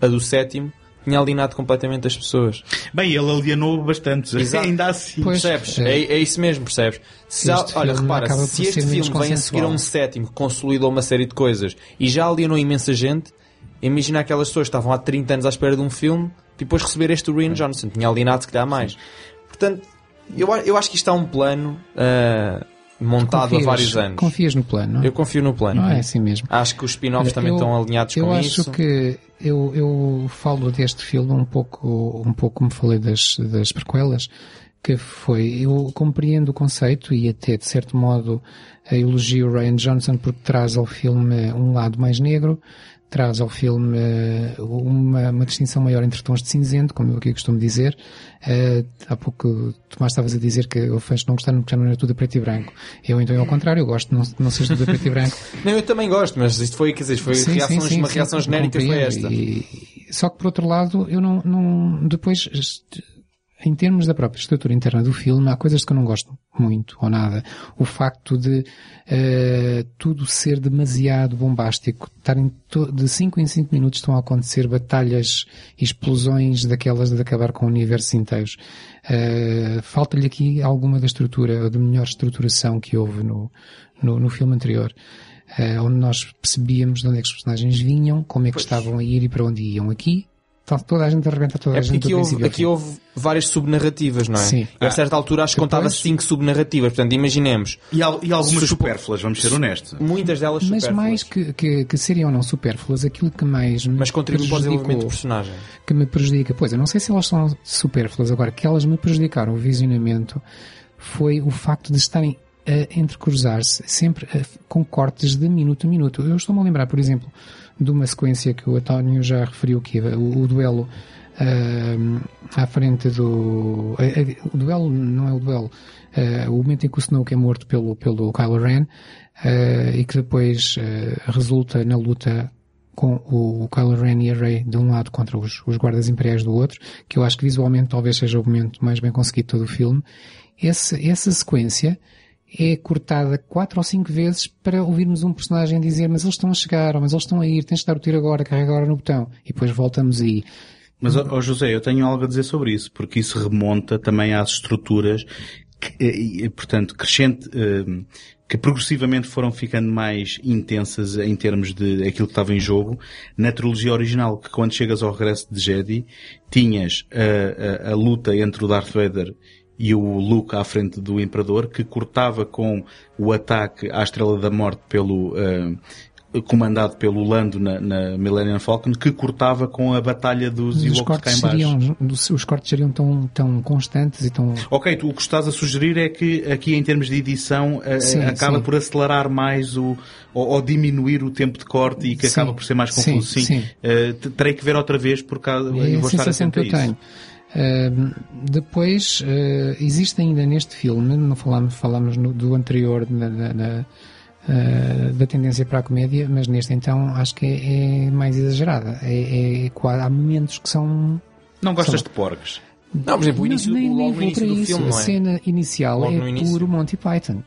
[SPEAKER 3] a do sétimo, tinha alienado completamente as pessoas.
[SPEAKER 2] Bem, ele alienou bastante, [laughs] Exato. ainda assim.
[SPEAKER 3] Pois, percebes? É, é, isso mesmo, percebes? Se já, olha, repara, se este filme vem a seguir a um sétimo que consolidou uma série de coisas e já alienou imensa gente, Imagina aquelas pessoas que estavam há 30 anos à espera de um filme e depois receber este do Rian Johnson. Tinha alienado se calhar mais. Portanto, eu, eu acho que isto é um plano uh, montado confias, há vários anos.
[SPEAKER 1] Confias no plano? Não?
[SPEAKER 3] Eu confio no plano.
[SPEAKER 1] Não é assim mesmo.
[SPEAKER 3] Acho que os spin-offs também eu, estão alinhados com
[SPEAKER 1] isso. Eu acho que eu, eu falo deste filme um pouco, um pouco como falei das, das prequelas, que foi, eu compreendo o conceito e até de certo modo elogio o Ryan Johnson porque traz ao filme um lado mais negro, traz ao filme uh, uma, uma, distinção maior entre tons de cinzento, como eu aqui costumo dizer. Uh, há pouco, Tomás, estavas a dizer que o fãs não gostaram porque já não era tudo a preto e branco. Eu então, ao contrário, eu gosto de não, não ser tudo a preto e branco. [laughs]
[SPEAKER 3] não, eu também gosto, mas isto foi, quer dizer, foi sim, reações, sim, sim, uma reação genérica foi esta.
[SPEAKER 1] E, só que por outro lado, eu não, não depois em termos da própria estrutura interna do filme, há coisas que eu não gosto muito ou nada. O facto de uh, tudo ser demasiado bombástico, estarem de 5 em 5 minutos estão a acontecer batalhas, explosões daquelas de acabar com universos inteiros. Uh, Falta-lhe aqui alguma da estrutura, da melhor estruturação que houve no, no, no filme anterior. Uh, onde nós percebíamos de onde é que os personagens vinham, como é que pois. estavam a ir e para onde iam. Aqui Tá, toda a gente arrebenta toda a é gente.
[SPEAKER 3] Aqui, houve, aqui houve várias subnarrativas, não é? Sim. a certa altura acho que contava cinco subnarrativas, portanto imaginemos.
[SPEAKER 2] E, al, e algumas supérfluas, vamos ser honestos.
[SPEAKER 3] Muitas delas
[SPEAKER 1] Mas mais que, que, que seriam ou não supérfluas, aquilo que mais
[SPEAKER 3] Mas contribui para o desenvolvimento do personagem.
[SPEAKER 1] Que me prejudica, pois eu não sei se elas são supérfluas, agora que elas me prejudicaram o visionamento foi o facto de estarem a entrecruzar-se sempre a, com cortes de minuto a minuto. Eu estou-me a lembrar, por exemplo, de uma sequência que o António já referiu aqui, o, o duelo uh, à frente do. Uh, uh, o duelo não é o duelo. o momento em que o Snoke é morto pelo, pelo Kylo Ren e que depois resulta na luta com o, o Kylo Ren e a Rey de um lado contra os, os guardas imperiais do outro, que eu acho que visualmente talvez seja o momento mais bem conseguido de todo o filme. Esse, essa sequência é cortada quatro ou cinco vezes para ouvirmos um personagem dizer mas eles estão a chegar, ou mas eles estão a ir, tens de dar o tiro agora, carrega agora no botão. E depois voltamos aí.
[SPEAKER 2] Mas, oh, José, eu tenho algo a dizer sobre isso, porque isso remonta também às estruturas que, portanto, crescente, eh, que progressivamente foram ficando mais intensas em termos de aquilo que estava em jogo na trilogia original, que quando chegas ao regresso de Jedi, tinhas a, a, a luta entre o Darth Vader e o Luke à frente do Imperador, que cortava com o ataque à Estrela da Morte pelo, uh, comandado pelo Lando na, na, Millennium Falcon, que cortava com a batalha dos Ewoks cá em
[SPEAKER 1] seriam, os cortes seriam tão, tão constantes e tão...
[SPEAKER 2] Ok, tu, o que estás a sugerir é que aqui em termos de edição uh, sim, acaba sim. por acelerar mais o, ou, ou, diminuir o tempo de corte e que sim, acaba por ser mais confuso. Sim, sim. Uh, terei que ver outra vez por causa,
[SPEAKER 1] é
[SPEAKER 2] e vou estar atento a isso.
[SPEAKER 1] Tenho. Depois, uh, existe ainda neste filme, não falamos, falamos no, do anterior, da, da, da, uh, da, tendência para a comédia, mas neste então acho que é, é mais exagerada. É, é, há momentos que são.
[SPEAKER 2] Não gostas são, de porcos?
[SPEAKER 3] Não, por exemplo, o início,
[SPEAKER 1] nem,
[SPEAKER 3] logo
[SPEAKER 1] nem
[SPEAKER 3] início do
[SPEAKER 1] isso.
[SPEAKER 3] filme,
[SPEAKER 1] A
[SPEAKER 3] é?
[SPEAKER 1] cena inicial
[SPEAKER 3] Logo
[SPEAKER 1] é
[SPEAKER 3] início.
[SPEAKER 1] puro Monty Python.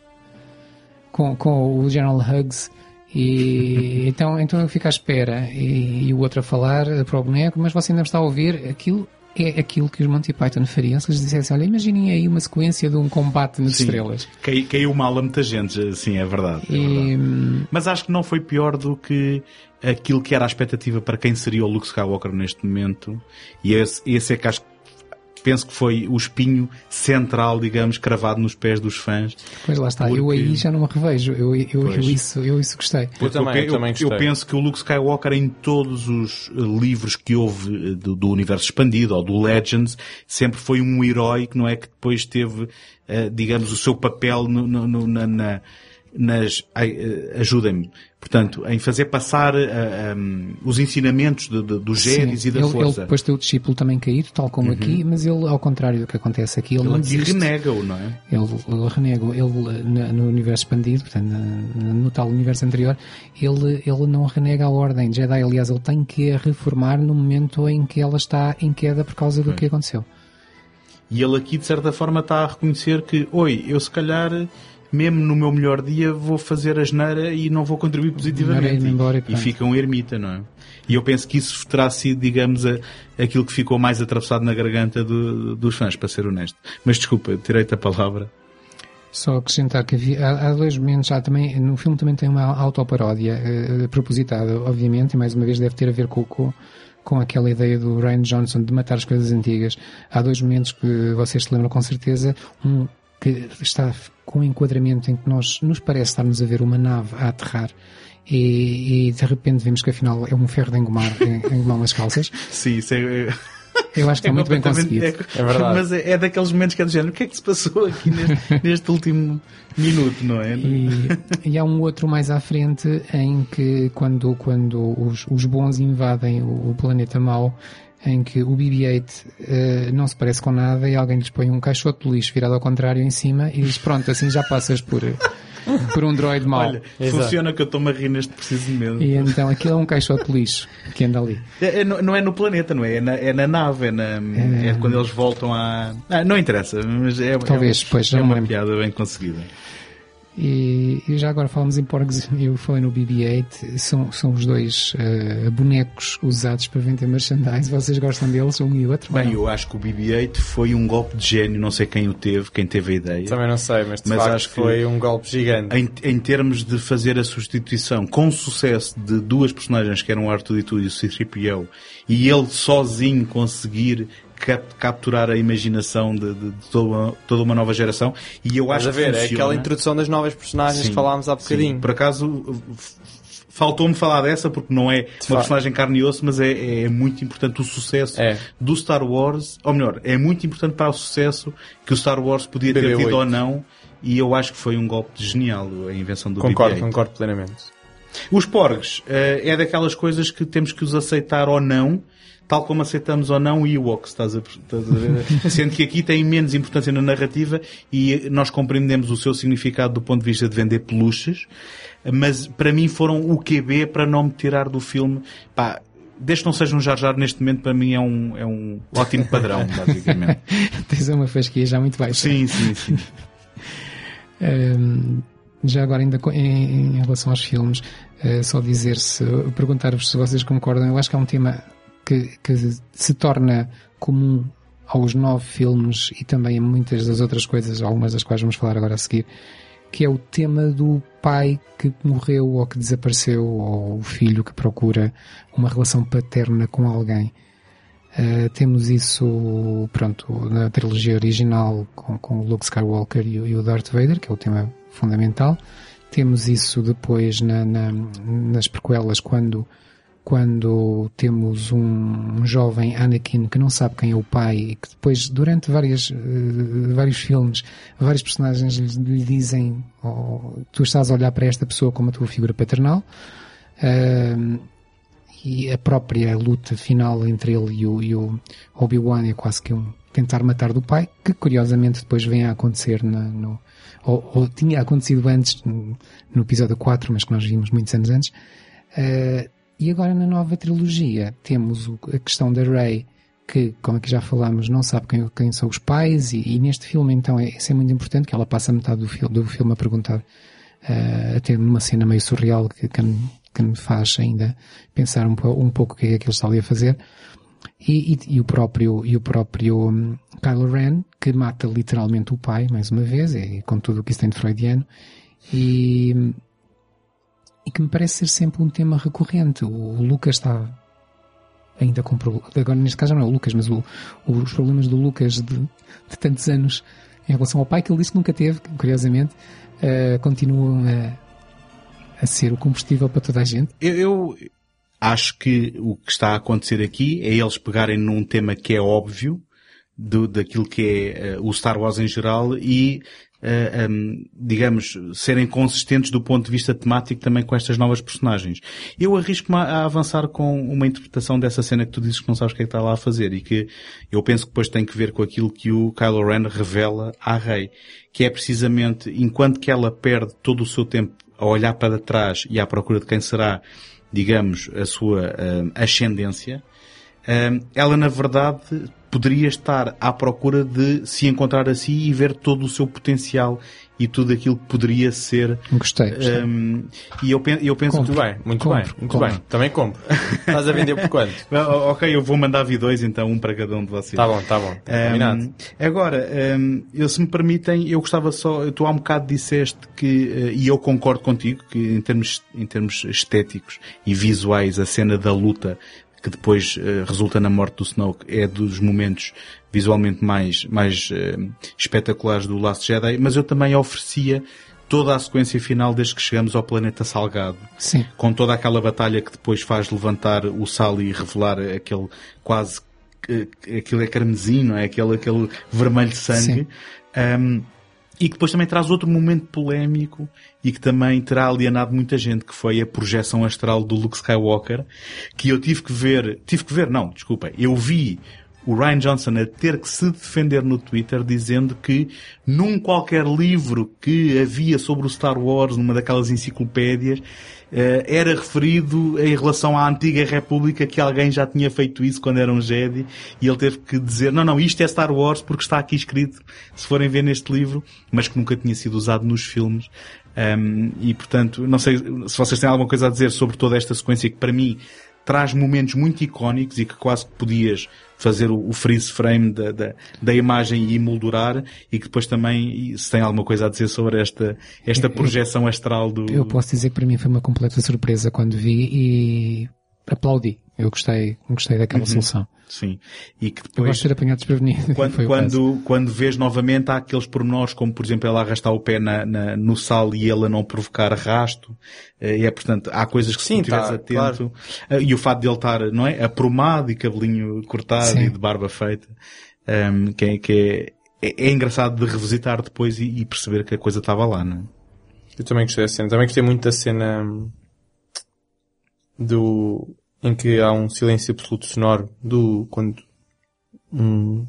[SPEAKER 1] Com, com o General Hugs. E [laughs] então, então eu fico à espera e, e o outro a falar para o boneco, mas você ainda está a ouvir aquilo é aquilo que os Monty Python fariam se eles dissessem, olha, imaginem aí uma sequência de um combate nas
[SPEAKER 2] Sim.
[SPEAKER 1] estrelas.
[SPEAKER 2] Cai- Caiu mal a muita gente, sim, é verdade. é verdade.
[SPEAKER 1] E, hum,
[SPEAKER 2] Mas acho que não foi pior do que aquilo que era a expectativa para quem seria o Luke Skywalker neste momento. E esse, esse é que acho que penso que foi o espinho central, digamos, cravado nos pés dos fãs.
[SPEAKER 1] pois lá está, eu
[SPEAKER 2] Porque-
[SPEAKER 1] aí já não me revejo, eu, eu, eu, isso, eu isso gostei.
[SPEAKER 3] Eu também, eu também
[SPEAKER 2] eu
[SPEAKER 3] gostei.
[SPEAKER 2] penso que o Luke Skywalker em todos os eh, livros que houve eh, do, do universo expandido ou do Legends sempre foi um herói que não é que depois teve, eh, digamos, o seu papel no, no- no- na, na- nas, eh, ajudem-me, portanto, em fazer passar eh, um, os ensinamentos de- de- dos
[SPEAKER 1] Sim,
[SPEAKER 2] e da
[SPEAKER 1] ele, ele
[SPEAKER 2] Força.
[SPEAKER 1] depois tem o discípulo também cair, tal como aqui, mas ele, ao contrário do que acontece aqui, ele,
[SPEAKER 2] Ele
[SPEAKER 1] não
[SPEAKER 2] aqui
[SPEAKER 1] desiste.
[SPEAKER 2] renega-o, não é?
[SPEAKER 1] Ele, ele renega, ele no universo expandido, portanto, no tal universo anterior, ele, ele não renega a ordem Jedi. Aliás, ele tem que a reformar no momento em que ela está em queda por causa do que aconteceu.
[SPEAKER 2] E ele aqui, de certa forma, está a reconhecer que, oi, eu se calhar, mesmo no meu melhor dia, vou fazer a geneira e não vou contribuir positivamente.
[SPEAKER 1] Ir-me embora e
[SPEAKER 2] e, fica um ermita, não é? E eu penso que isso terá sido, digamos, a- aquilo que ficou mais atravessado na garganta do- dos fãs, para ser honesto. Mas desculpa, tirei-te a palavra.
[SPEAKER 1] Só acrescentar que havia, há, há dois momentos, há também, no filme também tem uma autoparódia eh, propositada, obviamente, e mais uma vez deve ter a ver com, com, com aquela ideia do Ryan Johnson de matar as coisas antigas. Há dois momentos que vocês se lembram com certeza. Um que está com um enquadramento em que nós nos parece estarmos a ver uma nave a aterrar e, e de repente vemos que afinal é um ferro de engomar, engomar umas calças. [laughs]
[SPEAKER 2] Sim, isso é...
[SPEAKER 1] Eu acho que está muito bem conseguido.
[SPEAKER 2] É,
[SPEAKER 3] É verdade.
[SPEAKER 2] Mas é, é daqueles momentos que é do género. O que é que se passou aqui neste, [laughs] neste último minuto, não é?
[SPEAKER 1] E, e há um outro mais à frente em que quando, quando os, os bons invadem o, o planeta mau, em que o BB-8 eh, não se parece com nada e alguém lhes põe um caixote de lixo virado ao contrário em cima e diz pronto, assim já passas por, [laughs] por um droid mau.
[SPEAKER 2] Olha,
[SPEAKER 3] Exato.
[SPEAKER 2] funciona que eu estou-me a rir neste preciso momento.
[SPEAKER 1] E então aquilo é um caixote de lixo que anda ali.
[SPEAKER 2] É, é não é no planeta, não é? É na, é na nave, é, na, é quando eles voltam a. Ah, não interessa, mas é,
[SPEAKER 1] Talvez,
[SPEAKER 2] é,
[SPEAKER 1] pois,
[SPEAKER 2] é uma
[SPEAKER 1] lembro.
[SPEAKER 2] piada bem conseguida.
[SPEAKER 1] E, e já agora falamos em Porgs, [laughs] eu falei no BB-8, são, são os dois eh, bonecos usados para vender merchandise. Vocês gostam deles, um e outro? ou
[SPEAKER 2] Bem, eu acho que o BB-8 foi um golpe de gênio, não sei quem o teve, quem teve a ideia.
[SPEAKER 3] Também não sei, mas de
[SPEAKER 2] Mas
[SPEAKER 3] facto
[SPEAKER 2] acho que-
[SPEAKER 3] foi um golpe gigante.
[SPEAKER 2] Em, em termos de fazer a substituição com sucesso de duas personagens que eram o R2D2 e o C-3PO e ele sozinho conseguir capturar a imaginação de, de- de toda, uma, toda uma nova geração e eu acho
[SPEAKER 3] a ver,
[SPEAKER 2] que
[SPEAKER 3] é
[SPEAKER 2] funciona.
[SPEAKER 3] aquela introdução das novas personagens
[SPEAKER 2] Sim,
[SPEAKER 3] que falámos há
[SPEAKER 2] sim.
[SPEAKER 3] bocadinho.
[SPEAKER 2] Por acaso, faltou-me falar dessa porque não é uma
[SPEAKER 3] facto.
[SPEAKER 2] personagem carne e osso, mas é, é muito importante o sucesso
[SPEAKER 3] É.
[SPEAKER 2] do Star Wars, ou melhor, é muito importante para o sucesso que o Star Wars podia ter
[SPEAKER 3] BB-8.
[SPEAKER 2] tido ou não, e eu acho que foi um golpe genial a invenção do
[SPEAKER 3] Concordo,
[SPEAKER 2] BB-8.
[SPEAKER 3] concordo plenamente.
[SPEAKER 2] Os porgs eh, é daquelas coisas que temos que os aceitar ou não, tal como aceitamos ou não Ewoks, estás a, estás a ver? [laughs] Sendo que aqui tem menos importância na narrativa e nós compreendemos o seu significado do ponto de vista de vender peluches, mas para mim foram o QB para não me tirar do filme. Pá, desde que não seja um Jar Jar neste momento, para mim é um, é um ótimo padrão, [laughs] basicamente.
[SPEAKER 1] Tens uma fasquia já muito baixa.
[SPEAKER 2] Sim, sim, sim. [laughs]
[SPEAKER 1] Hum, já agora, ainda em, em relação aos filmes, eh, só dizer se, perguntar-vos se vocês concordam, eu acho que há um tema que, que se torna comum aos nove filmes e também a muitas das outras coisas, algumas das quais vamos falar agora a seguir, que é o tema do pai que morreu ou que desapareceu, ou o filho que procura uma relação paterna com alguém. Uh, temos isso, pronto, na trilogia original com, com Luke Skywalker e, e o Darth Vader, que é o tema fundamental. Temos isso depois na, na- nas prequelas quando, quando temos um, jovem Anakin que não sabe quem é o pai e que depois, durante várias, uh, vários filmes, vários personagens lhe dizem oh, tu estás a olhar para esta pessoa como a tua figura paternal. Uh, e a própria luta final entre ele e o, e o Obi-Wan é quase que um tentar matar do pai, que curiosamente depois vem a acontecer na, no, ou, ou, tinha acontecido antes no, no, episódio 4, mas que nós vimos muitos anos antes. Uh, e agora na nova trilogia temos a questão da Rey, que, como aqui já falámos, não sabe quem, quem são os pais, e, e, neste filme então é, isso é muito importante, que ela passa metade do, fil do filme a perguntar, uh, até numa cena meio surreal que, que, me, que me faz ainda pensar um, um pouco o que é que ele está ali a fazer. E, e, e, o próprio, e o próprio um, Kylo Ren, que mata literalmente o pai, mais uma vez, e com tudo o que isso tem de freudiano, e, e que me parece ser sempre um tema recorrente. O, Lucas está ainda com agora neste caso não é o Lucas, mas o, os problemas do Lucas de, de, tantos anos em relação ao pai que ele disse que nunca teve, curiosamente, uh, continuam a, a ser o combustível para toda a gente.
[SPEAKER 2] Eu, eu, acho que o que está a acontecer aqui é eles pegarem num tema que é óbvio, do, daquilo que é uh, o Star Wars em geral e, uh, um, digamos, serem consistentes do ponto de vista temático também com estas novas personagens. Eu arrisco-me a, avançar com uma interpretação dessa cena que tu dizes que não sabes o que é que está lá a fazer e que eu penso que depois tem que ver com aquilo que o Kylo Ren revela à Rey, que é precisamente enquanto que ela perde todo o seu tempo a olhar para trás e à procura de quem será digamos, a sua uh, ascendência, ela na verdade poderia estar à procura de se encontrar a si e ver todo o seu potencial e tudo aquilo que poderia ser.
[SPEAKER 1] Gostei. gostei. Um,
[SPEAKER 2] e eu, eu penso
[SPEAKER 3] muito bem, muito compre, bem, muito compre. bem. Também compro. Estás a vender por quanto? [laughs]
[SPEAKER 2] ok, eu vou mandar vir dois então, um para cada um de vocês.
[SPEAKER 3] Tá bom, tá bom. Um,
[SPEAKER 2] agora, um, eu, se me permitem, eu gostava só, tu há um bocado disseste que, uh, e eu concordo contigo, que em termos, em termos estéticos e visuais, a cena da luta que depois uh, resulta na morte do Snoke, é dos momentos visualmente mais, mais uh, espetaculares do Last Jedi, mas eu também oferecia toda a sequência final desde que chegamos ao planeta Salgado.
[SPEAKER 1] Sim.
[SPEAKER 2] Com toda aquela batalha que depois faz levantar o sal e revelar aquele quase aquilo é carmesim, não é? Aquele, aquele vermelho sangue. Um, e que depois também traz outro momento polémico e que também terá alienado muita gente, que foi a projeção astral do Luke Skywalker, que eu tive que ver, tive que ver, não, desculpa, eu vi o Ryan Johnson a ter que se defender no Twitter dizendo que num qualquer livro que havia sobre o Star Wars, numa daquelas enciclopédias, era referido em relação à antiga República que alguém já tinha feito isso quando era um Jedi e ele teve que dizer não, não, isto é Star Wars porque está aqui escrito, se forem ver neste livro, mas que nunca tinha sido usado nos filmes. Um, e portanto, não sei se vocês têm alguma coisa a dizer sobre toda esta sequência que para mim traz momentos muito icónicos e que quase que podias fazer o, freeze frame da, da, da, imagem e emoldurar e que depois também, se tem alguma coisa a dizer sobre esta, esta projeção astral do...
[SPEAKER 1] Eu posso dizer que para mim foi uma completa surpresa quando vi e aplaudi. Eu gostei, gostei daquela uhum. solução.
[SPEAKER 2] Sim.
[SPEAKER 1] E que depois. Eu gosto de ser apanhado desprevenido. [laughs]
[SPEAKER 2] Quando, quando, quando vês novamente, há aqueles pormenores, como por exemplo ela arrastar o pé na, na no sal e ela não provocar arrasto. Eh, e é portanto, há coisas que se Sim, estiveres tá, atento. Claro. Eh, e o fato de ele estar, não é? Aprumado e cabelinho cortado Sim. e de barba feita. Um, ehm, que, é, que é, é, é, engraçado de revisitar depois e, e, perceber que a coisa estava lá, não é?
[SPEAKER 3] Eu também gostei da cena. Também gostei muito da cena do em que há um silêncio absoluto sonoro do quando um,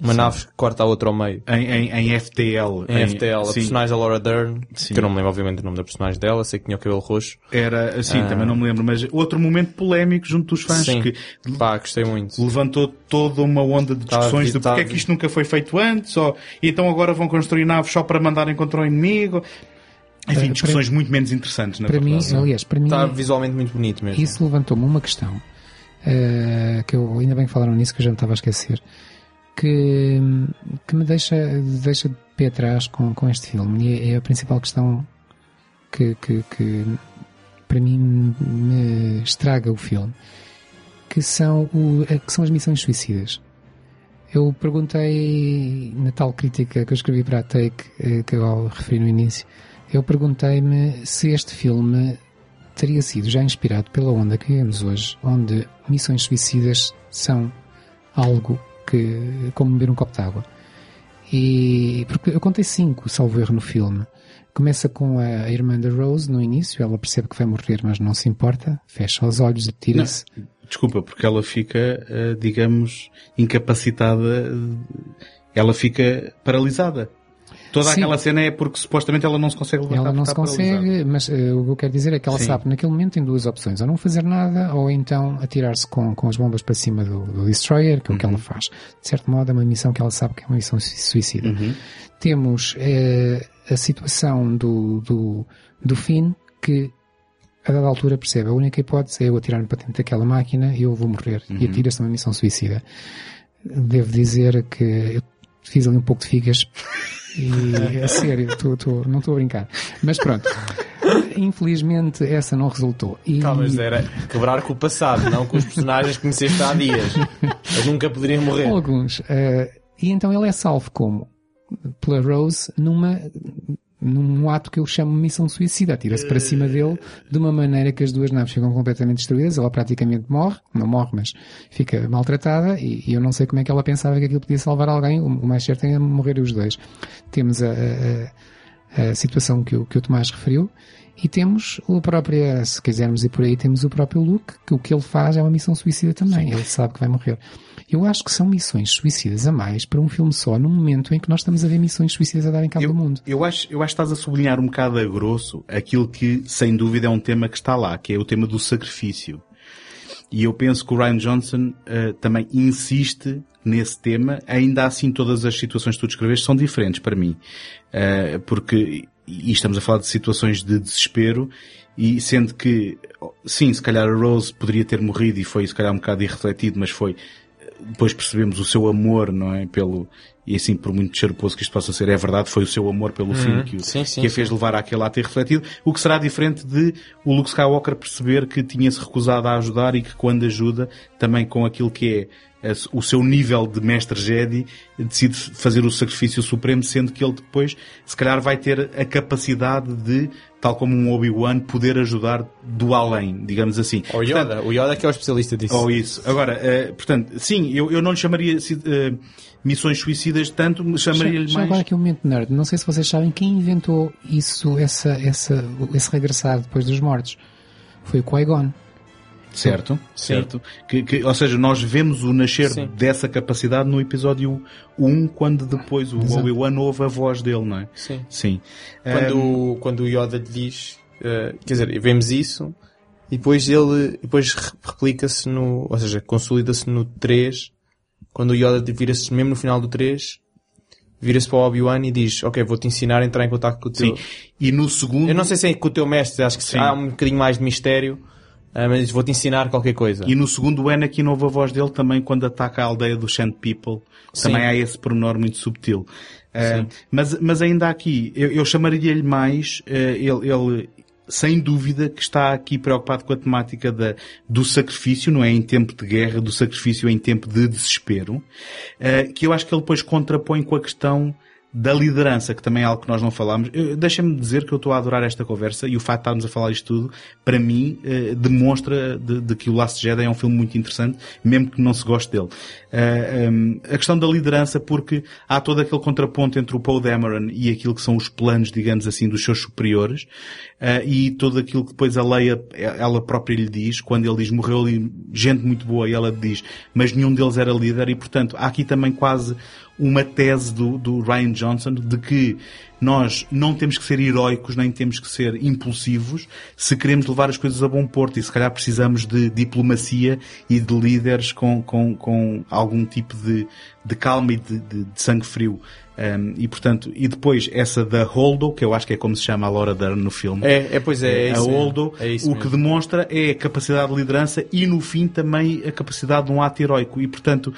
[SPEAKER 3] uma sim. nave corta a outra ao meio.
[SPEAKER 2] Em, em, em FTL.
[SPEAKER 3] Em, em FTL. A personagem da Laura Dern, sim. que eu não me lembro obviamente o nome da personagem dela, sei que tinha o cabelo roxo.
[SPEAKER 2] Era, assim, ah. também não me lembro, mas outro momento polémico junto dos fãs
[SPEAKER 3] sim.
[SPEAKER 2] que
[SPEAKER 3] Pá, gostei muito.
[SPEAKER 2] levantou toda uma onda de discussões tá, de porque tá, é que isto nunca foi feito antes, ou, então agora vão construir naves só para mandarem contra o inimigo. Enfim, discussões para, muito menos interessantes, na
[SPEAKER 1] para
[SPEAKER 2] verdade.
[SPEAKER 1] Mim, aliás, para mim...
[SPEAKER 3] Está visualmente muito bonito mesmo.
[SPEAKER 1] Isso levantou-me uma questão, uh, que eu, ainda bem que falaram nisso, que eu já me estava a esquecer, que, que me deixa, deixa de pé atrás com, com este filme. E é, é a principal questão que, que, que para mim me estraga o filme, que são, o, que são as missões suicidas. Eu perguntei na tal crítica que eu escrevi para a Take, eh, que eu referi no início, eu perguntei-me se este filme teria sido já inspirado pela onda que vemos hoje, onde missões suicidas são algo que como beber um copo de água. E porque eu contei cinco, salvo erro, no filme. Começa com a irmã da Rose no início, ela percebe que vai morrer, mas não se importa, fecha os olhos, atira-se.
[SPEAKER 2] Desculpa, porque ela fica, eh, digamos, incapacitada, eh, ela fica paralisada. Toda
[SPEAKER 1] Sim.
[SPEAKER 2] aquela cena é porque supostamente ela não se consegue levantar.
[SPEAKER 1] Ela não se
[SPEAKER 2] paralisada.
[SPEAKER 1] consegue, mas eh, o que eu quero dizer é que ela
[SPEAKER 2] Sim.
[SPEAKER 1] sabe que naquele momento tem duas opções, ou não fazer nada, ou então atirar-se com, com as bombas para cima do, do Destroyer, que é o
[SPEAKER 2] Uhum.
[SPEAKER 1] que ela faz. De certo modo é uma missão que ela sabe que é uma missão sui- suicida.
[SPEAKER 2] Uhum.
[SPEAKER 1] Temos eh, a situação do, do, do Finn, que a dada altura percebe, a única hipótese é eu atirar-me para dentro daquela máquina e eu vou morrer.
[SPEAKER 2] Uhum.
[SPEAKER 1] E atira-se numa missão suicida. Devo dizer que eu fiz ali um pouco de figas e, a sério, tô- tô- não estou a brincar. Mas pronto. Infelizmente essa não resultou. E,
[SPEAKER 3] Calma, mas era quebrar com o passado, não com os personagens que conheceste há dias. Eles nunca poderiam morrer.
[SPEAKER 1] Alguns. eh, e então ele é salvo como? Pela Rose numa, num ato que eu chamo de missão suicida. Atira-se para cima dele de uma maneira que as duas naves ficam completamente destruídas. Ela praticamente morre. Não morre, mas fica maltratada. E, e eu não sei como é que ela pensava que aquilo podia salvar alguém. O, o mais certo é morrer os dois. Temos a, a- a- situação que o, que o Tomás referiu. E temos o próprio, se quisermos ir por aí, temos o próprio Luke, que o que ele faz é uma missão suicida também. Ele sabe que vai morrer. Eu acho que são missões suicidas a mais para um filme só, num momento em que nós estamos a ver missões suicidas a dar em cabo
[SPEAKER 2] Eu,
[SPEAKER 1] do mundo.
[SPEAKER 2] eu acho, eu acho que estás a sublinhar um bocado a grosso aquilo que, sem dúvida, é um tema que está lá, que é o tema do sacrifício. E eu penso que o Ryan Johnson eh, também insiste nesse tema. Ainda assim, todas as situações que tu descreveste são diferentes para mim. Eh, porque, e estamos a falar de situações de desespero, e sendo que, sim, se calhar a Rose poderia ter morrido e foi se calhar um bocado irrefletido, mas foi, depois percebemos o seu amor, não é? Pelo, e assim, por muito xeroposo que isto possa ser, é verdade, foi o seu amor pelo filme que, o-
[SPEAKER 3] Sim, sim,
[SPEAKER 2] que a fez levar àquele ato irrefletido, o que será diferente de o Luke Skywalker perceber que tinha-se recusado a ajudar e que quando ajuda, também com aquilo que é o seu nível de mestre Jedi, decide fazer o sacrifício supremo, sendo que ele depois, se calhar, vai ter a capacidade de, tal como um Obi-Wan, poder ajudar do além, digamos assim.
[SPEAKER 3] Ou Yoda. O Yoda que é o especialista disso.
[SPEAKER 2] Ou isso. Agora, eh, portanto, sim, eu, eu não lhe chamaria eh, missões suicidas tanto, mas chamaria-lhe
[SPEAKER 1] já
[SPEAKER 2] mais...
[SPEAKER 1] agora aqui um momento nerd. Não sei se vocês sabem quem inventou isso, essa, essa, esse regressar depois dos mortos. Foi o Qui-Gon.
[SPEAKER 2] Certo,
[SPEAKER 3] Sim.
[SPEAKER 2] certo. Que, que- ou seja, nós vemos o nascer
[SPEAKER 3] Sim.
[SPEAKER 2] dessa capacidade no episódio 1, quando depois o. Obi-Wan ouve a voz dele, não é?
[SPEAKER 3] Sim.
[SPEAKER 2] Sim.
[SPEAKER 3] Quando, o- quando o Yoda lhe diz, eh, quer dizer, vemos isso, e depois ele, depois re- replica-se no, ou seja, consolida-se no 3, quando o Yoda vira-se mesmo no final do 3, vira-se para o Obi-Wan e diz, ok, vou-te ensinar a entrar em contato com o teu...
[SPEAKER 2] sim. E no segundo...
[SPEAKER 3] Eu não sei se é com o teu mestre, acho que
[SPEAKER 2] Sim.
[SPEAKER 3] há um bocadinho mais de mistério, ah, mas vou-te ensinar qualquer coisa.
[SPEAKER 2] E no segundo o Anakin ouve a voz dele também quando ataca a aldeia do Shant People. Também
[SPEAKER 3] Sim.
[SPEAKER 2] há esse pormenor muito subtil. Ah, mas, mas ainda aqui, eu, eu chamaria-lhe mais, ah, ele, ele, sem dúvida que está aqui preocupado com a temática da, do sacrifício, não é em tempo de guerra, do sacrifício em tempo de desespero, ah, que eu acho que ele depois contrapõe com a questão da liderança, que também é algo que nós não falámos. Deixa-me dizer que eu estou a adorar esta conversa e o facto de estarmos a falar isto tudo, para mim, eh, demonstra de, de que o Last Jedi é um filme muito interessante, mesmo que não se goste dele. Eh, em, a questão da liderança, porque há todo aquele contraponto entre o Paul Dameron e aquilo que são os planos, digamos assim, dos seus superiores, eh, e tudo aquilo que depois a Leia, ela própria lhe diz, quando ele diz, morreu ali gente muito boa, e ela diz, mas nenhum deles era líder, e portanto, há aqui também quase uma tese do, do Ryan Johnson de que nós não temos que ser heroicos, nem temos que ser impulsivos se queremos levar as coisas a bom porto e se calhar precisamos de diplomacia e de líderes com, com, com algum tipo de, de calma e de, de- de sangue frio. Um, e portanto, e depois essa da Holdo, que eu acho que é como se chama a Laura Dern no filme.
[SPEAKER 3] É, é, pois é, é
[SPEAKER 2] a
[SPEAKER 3] isso mesmo.
[SPEAKER 2] Holdo,
[SPEAKER 3] É isso
[SPEAKER 2] o que demonstra é a capacidade de liderança e no fim também a capacidade de um ato heroico. E portanto,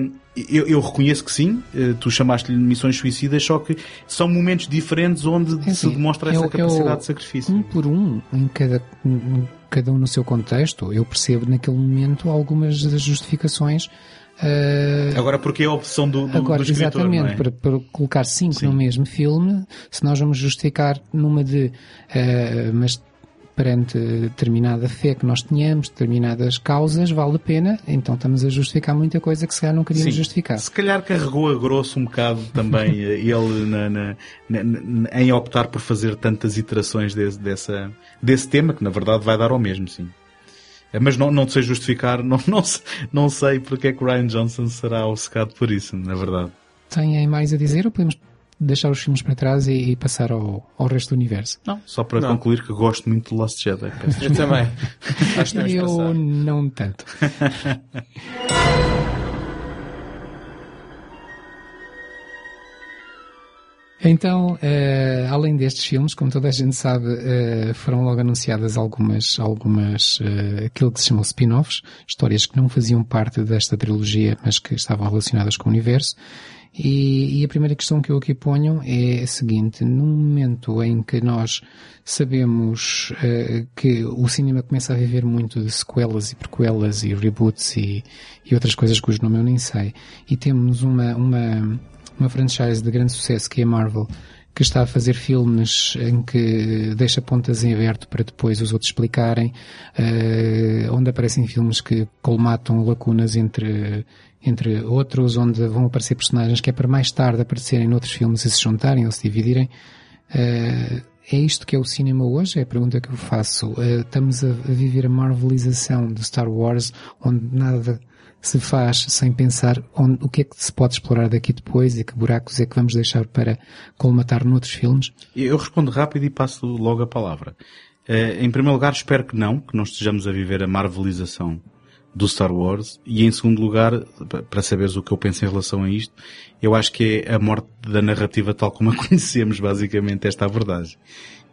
[SPEAKER 2] hum, eu, eu reconheço que sim, eh, tu chamaste-lhe missões suicidas, só que são momentos diferentes onde
[SPEAKER 1] É
[SPEAKER 2] se
[SPEAKER 1] assim,
[SPEAKER 2] demonstra
[SPEAKER 1] eu-
[SPEAKER 2] essa
[SPEAKER 1] eu-
[SPEAKER 2] capacidade de sacrifício.
[SPEAKER 1] Um por um, em cada, em cada um no seu contexto, eu percebo naquele momento algumas das justificações. eh,
[SPEAKER 2] Agora, porque é a opção do, do,
[SPEAKER 1] Agora,
[SPEAKER 2] do escritor,
[SPEAKER 1] exatamente,
[SPEAKER 2] é?
[SPEAKER 1] para, para colocar cinco
[SPEAKER 2] Sim.
[SPEAKER 1] no mesmo filme, se nós vamos justificar numa de, eh, mas perante determinada fé que nós tenhamos, determinadas causas, vale a pena, então estamos a justificar muita coisa que se calhar não queríamos
[SPEAKER 2] Sim.
[SPEAKER 1] justificar.
[SPEAKER 2] Se calhar carregou a grosso um bocado também [laughs] eh, ele na- na- na- em optar por fazer tantas iterações desse, dessa, desse tema, que na verdade vai dar ao mesmo, sim. Eh, Mas não, não sei justificar, [laughs] não, não, não sei porque é que Ryan Johnson será obcecado por isso, na verdade.
[SPEAKER 1] Têm mais a dizer ou podemos deixar os filmes para trás e, e passar ao, ao resto do universo?
[SPEAKER 2] Não, só para
[SPEAKER 3] Não.
[SPEAKER 2] concluir que gosto muito de Lost Jedi.
[SPEAKER 3] Eu também. [laughs]
[SPEAKER 1] Eu não tanto. [laughs] Então, eh, além destes filmes, como toda a gente sabe, eh, foram logo anunciadas algumas, algumas eh, aquilo que se chamou spin-offs, histórias que não faziam parte desta trilogia, mas que estavam relacionadas com o universo. E, e a primeira questão que eu aqui ponho é a seguinte, num momento em que nós sabemos eh, que o cinema começa a viver muito de sequelas e prequelas e reboots e, e outras coisas cujo nome eu nem sei, e temos uma, uma, uma franchise de grande sucesso que é a Marvel, que está a fazer filmes em que deixa pontas em aberto para depois os outros explicarem, eh, onde aparecem filmes que colmatam lacunas entre, entre outros, onde vão aparecer personagens que é para mais tarde aparecerem noutros filmes e se juntarem ou se dividirem. Eh, é isto que é o cinema hoje? É a pergunta que eu faço. Eh, estamos a, viver a marvelização de Star Wars, onde nada se faz sem pensar onde, o que é que se pode explorar daqui depois e que buracos é que vamos deixar para colmatar noutros filmes.
[SPEAKER 2] Eu respondo rápido e passo logo a palavra. Eh, em primeiro lugar, espero que não, que não estejamos a viver a marvelização do Star Wars. E em segundo lugar, pa- para saberes o que eu penso em relação a isto, eu acho que é a morte da narrativa tal como a [laughs] conhecemos, basicamente, esta a verdade.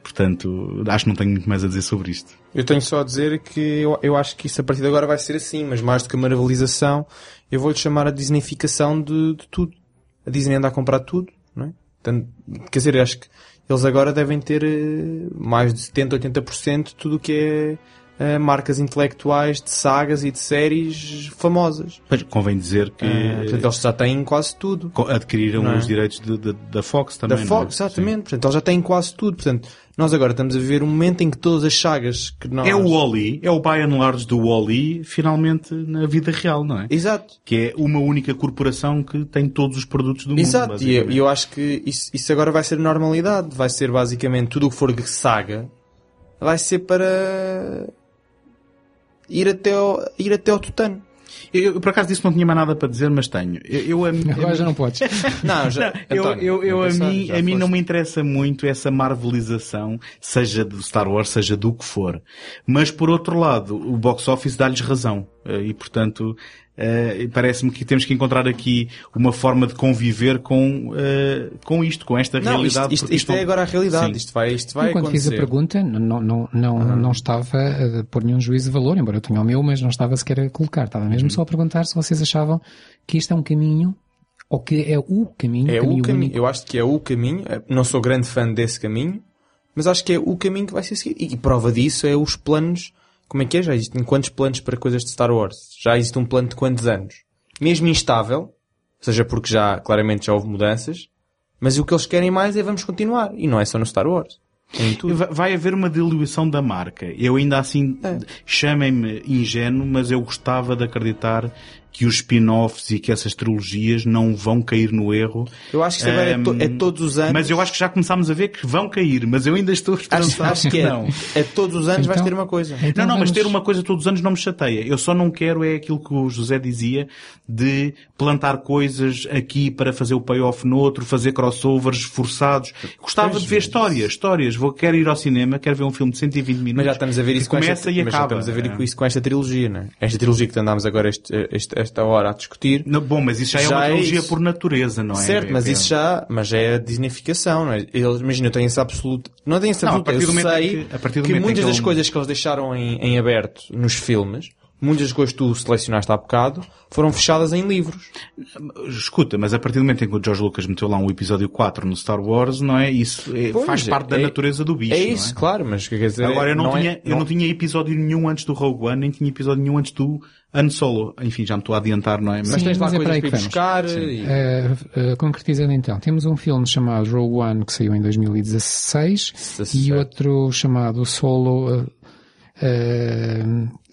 [SPEAKER 2] Portanto, acho que não tenho muito mais a dizer sobre isto.
[SPEAKER 3] Eu tenho só a dizer que eu, eu acho que isso a partir de agora vai ser assim, mas mais do que a marvelização, eu vou-lhe chamar a disneyficação de, de tudo. A Disney anda a comprar tudo, não é? Portanto, quer dizer, acho que eles agora devem ter eh, mais de 70, 80% de tudo o que é eh, marcas intelectuais de sagas e de séries famosas.
[SPEAKER 2] Mas convém dizer que
[SPEAKER 3] Eh, portanto, eles já têm quase tudo.
[SPEAKER 2] adquiriram
[SPEAKER 3] é?
[SPEAKER 2] os direitos de- de- da Fox também.
[SPEAKER 3] da
[SPEAKER 2] é?
[SPEAKER 3] Fox, exatamente. Portanto, eles já têm quase tudo. Portanto, nós agora estamos a viver um momento em que todas as sagas que nós...
[SPEAKER 2] É o Wally, é o by and large do Wally, finalmente na vida real, não é?
[SPEAKER 3] Exato.
[SPEAKER 2] Que é uma única corporação que tem todos os produtos do mundo.
[SPEAKER 3] Exato, e eu acho que isso, isso agora vai ser normalidade. Vai ser basicamente tudo o que for saga vai ser para ir até ao, ir até ao tutano.
[SPEAKER 2] Eu, eu, por acaso disso não tinha mais nada para dizer, mas tenho. Eu, eu, a, mim- [laughs] a
[SPEAKER 1] Agora já não podes. [laughs]
[SPEAKER 3] Não, já,
[SPEAKER 2] eu,
[SPEAKER 3] António,
[SPEAKER 2] eu, eu
[SPEAKER 3] não
[SPEAKER 2] a
[SPEAKER 3] pensar,
[SPEAKER 2] mim,
[SPEAKER 3] já
[SPEAKER 2] a mim não me interessa muito essa marvelização, seja do Star Wars, seja do que for. Mas por outro lado, o box office dá-lhes razão. Eh, E portanto, eh, parece-me que temos que encontrar aqui uma forma de conviver com, eh, com isto, com esta
[SPEAKER 3] Não, isto,
[SPEAKER 2] realidade.
[SPEAKER 3] isto,
[SPEAKER 2] porque
[SPEAKER 3] isto é agora a realidade.
[SPEAKER 2] Sim.
[SPEAKER 3] Isto vai, isto vai
[SPEAKER 1] Enquanto fiz a pergunta, não, não, não, não estava a pôr nenhum juízo de valor, embora eu tenha o meu, mas não estava sequer a colocar. Estava mesmo só a perguntar se vocês achavam que isto é um caminho, ou que é o caminho,
[SPEAKER 3] É
[SPEAKER 1] caminho
[SPEAKER 3] o caminho.
[SPEAKER 1] único.
[SPEAKER 3] Eu acho que é o caminho. Não sou grande fã desse caminho, mas acho que é o caminho que vai ser seguido. E prova disso é os planos. Como é que é? Já existem quantos planos para coisas de Star Wars? Já existe um plano de quantos anos? Mesmo instável, seja porque já, claramente já houve mudanças, mas o que eles querem mais é vamos continuar. E não é só no Star Wars. É
[SPEAKER 2] Vai haver uma diluição da marca. Eu ainda assim,
[SPEAKER 3] É.
[SPEAKER 2] chamem-me ingênuo, mas eu gostava de acreditar que os spin-offs e que essas trilogias não vão cair no erro.
[SPEAKER 3] Eu acho que isto agora é, to- é todos os anos.
[SPEAKER 2] Mas eu acho que já começámos a ver que vão cair, mas eu ainda estou
[SPEAKER 3] acho,
[SPEAKER 2] esperançado
[SPEAKER 3] acho que é,
[SPEAKER 2] não.
[SPEAKER 3] é todos os anos vais
[SPEAKER 1] Então-
[SPEAKER 3] ter uma coisa.
[SPEAKER 1] Então
[SPEAKER 2] não, não, mas
[SPEAKER 1] vamos-
[SPEAKER 2] ter uma coisa todos os anos não me chateia. Eu só não quero é aquilo que o José dizia de plantar coisas aqui para fazer o payoff no outro, fazer crossovers forçados. Gostava
[SPEAKER 3] Pois,
[SPEAKER 2] de ver
[SPEAKER 3] mas-
[SPEAKER 2] histórias, histórias. Vou, quero ir ao cinema, quero ver um filme de 120 minutos.
[SPEAKER 3] Mas já estamos a ver isso
[SPEAKER 2] que
[SPEAKER 3] com
[SPEAKER 2] começa
[SPEAKER 3] esta,
[SPEAKER 2] e
[SPEAKER 3] mas já
[SPEAKER 2] acaba.
[SPEAKER 3] estamos a ver isso com esta trilogia, não é? Esta trilogia que andámos agora este, este- esta hora a discutir.
[SPEAKER 2] Não, bom, mas isso já, é
[SPEAKER 3] Já
[SPEAKER 2] uma
[SPEAKER 3] é
[SPEAKER 2] trilogia
[SPEAKER 3] isso.
[SPEAKER 2] por natureza, não é?
[SPEAKER 3] certo, mas
[SPEAKER 2] É-
[SPEAKER 3] isso já, mas é a disneyficação, não é? Eles, imagina, eu tenho essa absoluta, não tenho essa
[SPEAKER 2] Não, a partir
[SPEAKER 3] eu
[SPEAKER 2] do
[SPEAKER 3] sei
[SPEAKER 2] que- a partir do
[SPEAKER 3] que muitas
[SPEAKER 2] que
[SPEAKER 3] das
[SPEAKER 2] ele-
[SPEAKER 3] coisas que eles deixaram em, em aberto nos filmes, muitas das coisas que tu selecionaste há bocado foram fechadas em livros.
[SPEAKER 2] Escuta, mas a partir do momento em que o George Lucas meteu lá um episódio 4 no Star Wars, não é? Isso é-
[SPEAKER 3] Pois,
[SPEAKER 2] faz parte da
[SPEAKER 3] é-
[SPEAKER 2] natureza do bicho,
[SPEAKER 3] é
[SPEAKER 2] não
[SPEAKER 3] isso, claro, mas quer dizer...
[SPEAKER 2] Agora eu não,
[SPEAKER 3] é-
[SPEAKER 2] tinha, eu não tinha episódio nenhum antes do Rogue One, nem tinha episódio nenhum antes do Han Solo. Enfim, já me estou a adiantar, não é?
[SPEAKER 3] Mas
[SPEAKER 1] Sim,
[SPEAKER 3] tens lá
[SPEAKER 1] mas é para
[SPEAKER 3] coisas
[SPEAKER 1] aí
[SPEAKER 3] para ir buscar e...
[SPEAKER 1] Eh, eh, concretizando então, temos um filme chamado Rogue One que saiu em 2016 e
[SPEAKER 3] 17.
[SPEAKER 1] outro chamado Solo eh,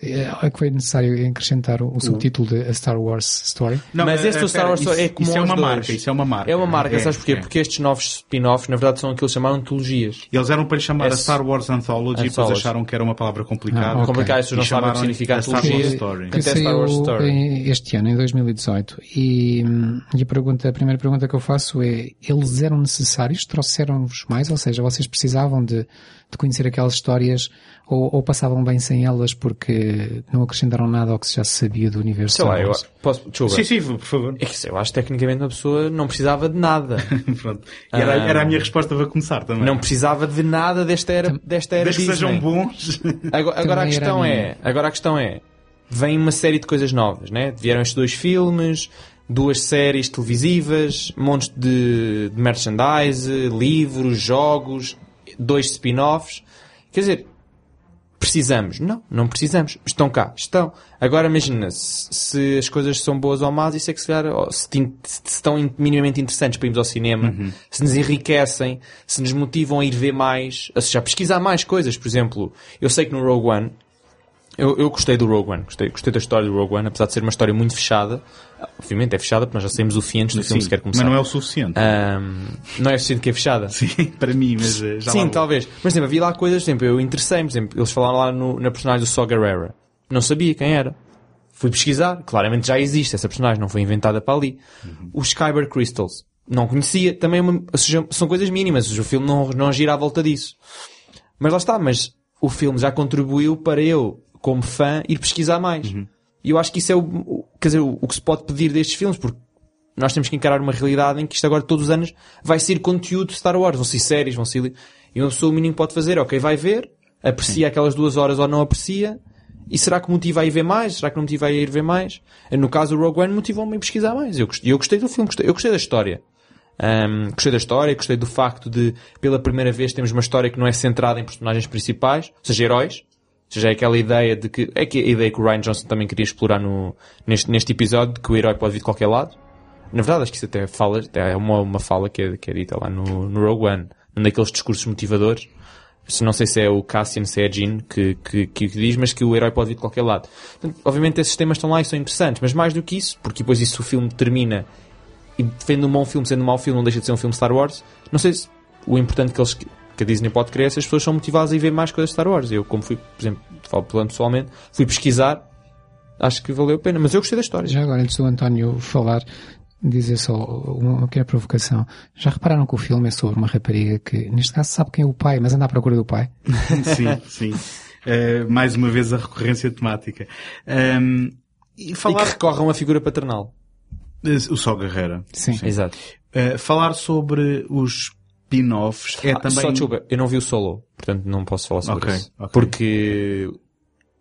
[SPEAKER 1] é que foi necessário acrescentar o, o subtítulo de A Star Wars Story.
[SPEAKER 2] Não,
[SPEAKER 3] Mas
[SPEAKER 2] eh,
[SPEAKER 3] esse do Star Wars
[SPEAKER 2] isso,
[SPEAKER 3] é como
[SPEAKER 2] isso é uma
[SPEAKER 3] dois.
[SPEAKER 2] marca, isso é uma marca.
[SPEAKER 3] É uma marca, sabes porquê?
[SPEAKER 2] é.
[SPEAKER 3] Porque estes novos spin-offs, na verdade, são aquilo que chamaram de trilogias.
[SPEAKER 2] Eles eram para lhe chamar
[SPEAKER 3] É
[SPEAKER 2] a Star Wars Anthology e depois
[SPEAKER 3] Anthology.
[SPEAKER 2] acharam que era uma palavra complicada.
[SPEAKER 1] Ah, ok.
[SPEAKER 3] Complicado, as pessoas não sabem o que significa
[SPEAKER 2] a Star Wars
[SPEAKER 3] antologia.
[SPEAKER 2] Story.
[SPEAKER 1] que
[SPEAKER 3] Até Star Wars Story.
[SPEAKER 1] este ano, em 2018. E, hum, e a, pergunta, a primeira pergunta que eu faço é, eles eram necessários? Trouxeram-vos mais? Ou seja, vocês precisavam de, de conhecer aquelas histórias ou, ou passavam bem sem elas porque não acrescentaram nada ao que já se sabia do universo
[SPEAKER 3] Sei lá, eu posso, desculpa.
[SPEAKER 2] Sim, sim, por favor.
[SPEAKER 3] É que sei, eu acho que tecnicamente uma pessoa não precisava de nada. [laughs]
[SPEAKER 2] Pronto. E era,
[SPEAKER 3] Ah.
[SPEAKER 2] era a minha resposta para começar também.
[SPEAKER 3] não precisava de nada desta era, desta era
[SPEAKER 2] Desde que
[SPEAKER 3] Disney.
[SPEAKER 2] sejam bons. [laughs]
[SPEAKER 3] Agora, agora a questão
[SPEAKER 1] a
[SPEAKER 3] é, agora a questão é, vem uma série de coisas novas, né? Vieram estes dois filmes, duas séries televisivas, montes de, de merchandise, livros, jogos, dois spin-offs. Quer dizer, precisamos? Não, não precisamos. Estão cá, estão. Agora imagina, se, se as coisas são boas ou más, isso é que se calhar, se, se estão in- minimamente interessantes para irmos ao cinema, se nos enriquecem, se nos motivam a ir ver mais, ou seja, a pesquisar mais coisas. Por exemplo, eu sei que no Rogue One, eu, eu gostei do Rogue One, gostei, gostei da história do Rogue One, apesar de ser uma história muito fechada. Obviamente é fechada, porque nós já sabemos o fim antes do filme
[SPEAKER 2] Sim,
[SPEAKER 3] sequer
[SPEAKER 2] mas
[SPEAKER 3] começar.
[SPEAKER 2] não é o suficiente.
[SPEAKER 3] Ahm, não é suficiente que é fechada? [laughs]
[SPEAKER 2] Sim, para mim, mas eh, já
[SPEAKER 3] Sim, talvez. Mas, exemplo, havia lá coisas, exemplo, eu interessei-me, por exemplo, eles falaram lá no, na personagem do Saw Gerrera. Não sabia quem era. Fui pesquisar. Claramente já existe essa personagem, não foi inventada para ali. Os Skyber Crystals. Não conhecia. Também, é uma- seja, são coisas mínimas. O filme não, não gira à volta disso. Mas lá está, mas o filme já contribuiu para eu, como fã, ir pesquisar mais. E eu acho que isso é o, o- quer dizer, o, o que se pode pedir destes filmes, porque nós temos que encarar uma realidade em que isto agora todos os anos vai ser conteúdo de Star Wars, vão ser séries, vão ser... E uma pessoa o mínimo pode fazer, ok, vai ver, aprecia aquelas duas horas ou não aprecia, e será que motiva a ir ver mais? Será que não motiva a ir ver mais? No caso do Rogue One motivou-me a pesquisar mais. Eu gostei, eu gostei do filme, gostei, eu gostei da história. Ahm, gostei da história, gostei do facto de, pela primeira vez, termos uma história que não é centrada em personagens principais, ou seja, heróis. Seja, é aquela ideia de que, é que a ideia que o Ryan Johnson também queria explorar no, neste, neste episódio, de que o herói pode vir de qualquer lado. Na verdade, acho que isso até fala, é uma, uma fala que é, que é dita lá no, no Rogue One, num daqueles discursos motivadores. Não sei se é o Cassian, se é a Jean que, que, que diz, mas que o herói pode vir de qualquer lado. Portanto, obviamente esses temas estão lá e são interessantes, mas mais do que isso, porque depois isso o filme termina e defende um bom filme sendo um mau filme, não deixa de ser um filme Star Wars. Não sei se o importante que eles que a Disney pode querer é se as pessoas são motivadas a ir ver mais coisas de Star Wars. Eu, como fui, por exemplo, falo falando pessoalmente, fui pesquisar, acho que valeu a pena, mas eu gostei da história.
[SPEAKER 1] Já agora, antes do António falar, dizer só uma pequena provocação. Já repararam que o filme é sobre uma rapariga que, neste caso, sabe quem é o pai, mas anda à procura do pai? [laughs]
[SPEAKER 2] sim, sim. Eh, mais uma vez a recorrência temática. Ahm, e
[SPEAKER 3] E
[SPEAKER 2] falar...
[SPEAKER 3] que recorre a uma figura paternal.
[SPEAKER 2] O Sol Guerreira.
[SPEAKER 1] Sim.
[SPEAKER 3] Exato.
[SPEAKER 2] Eh, falar sobre os spin-offs é
[SPEAKER 3] Ah,
[SPEAKER 2] também...
[SPEAKER 3] Só desculpa, eu não vi o solo, portanto não posso falar sobre
[SPEAKER 2] Ok,
[SPEAKER 3] isso.
[SPEAKER 2] ok.
[SPEAKER 3] Porque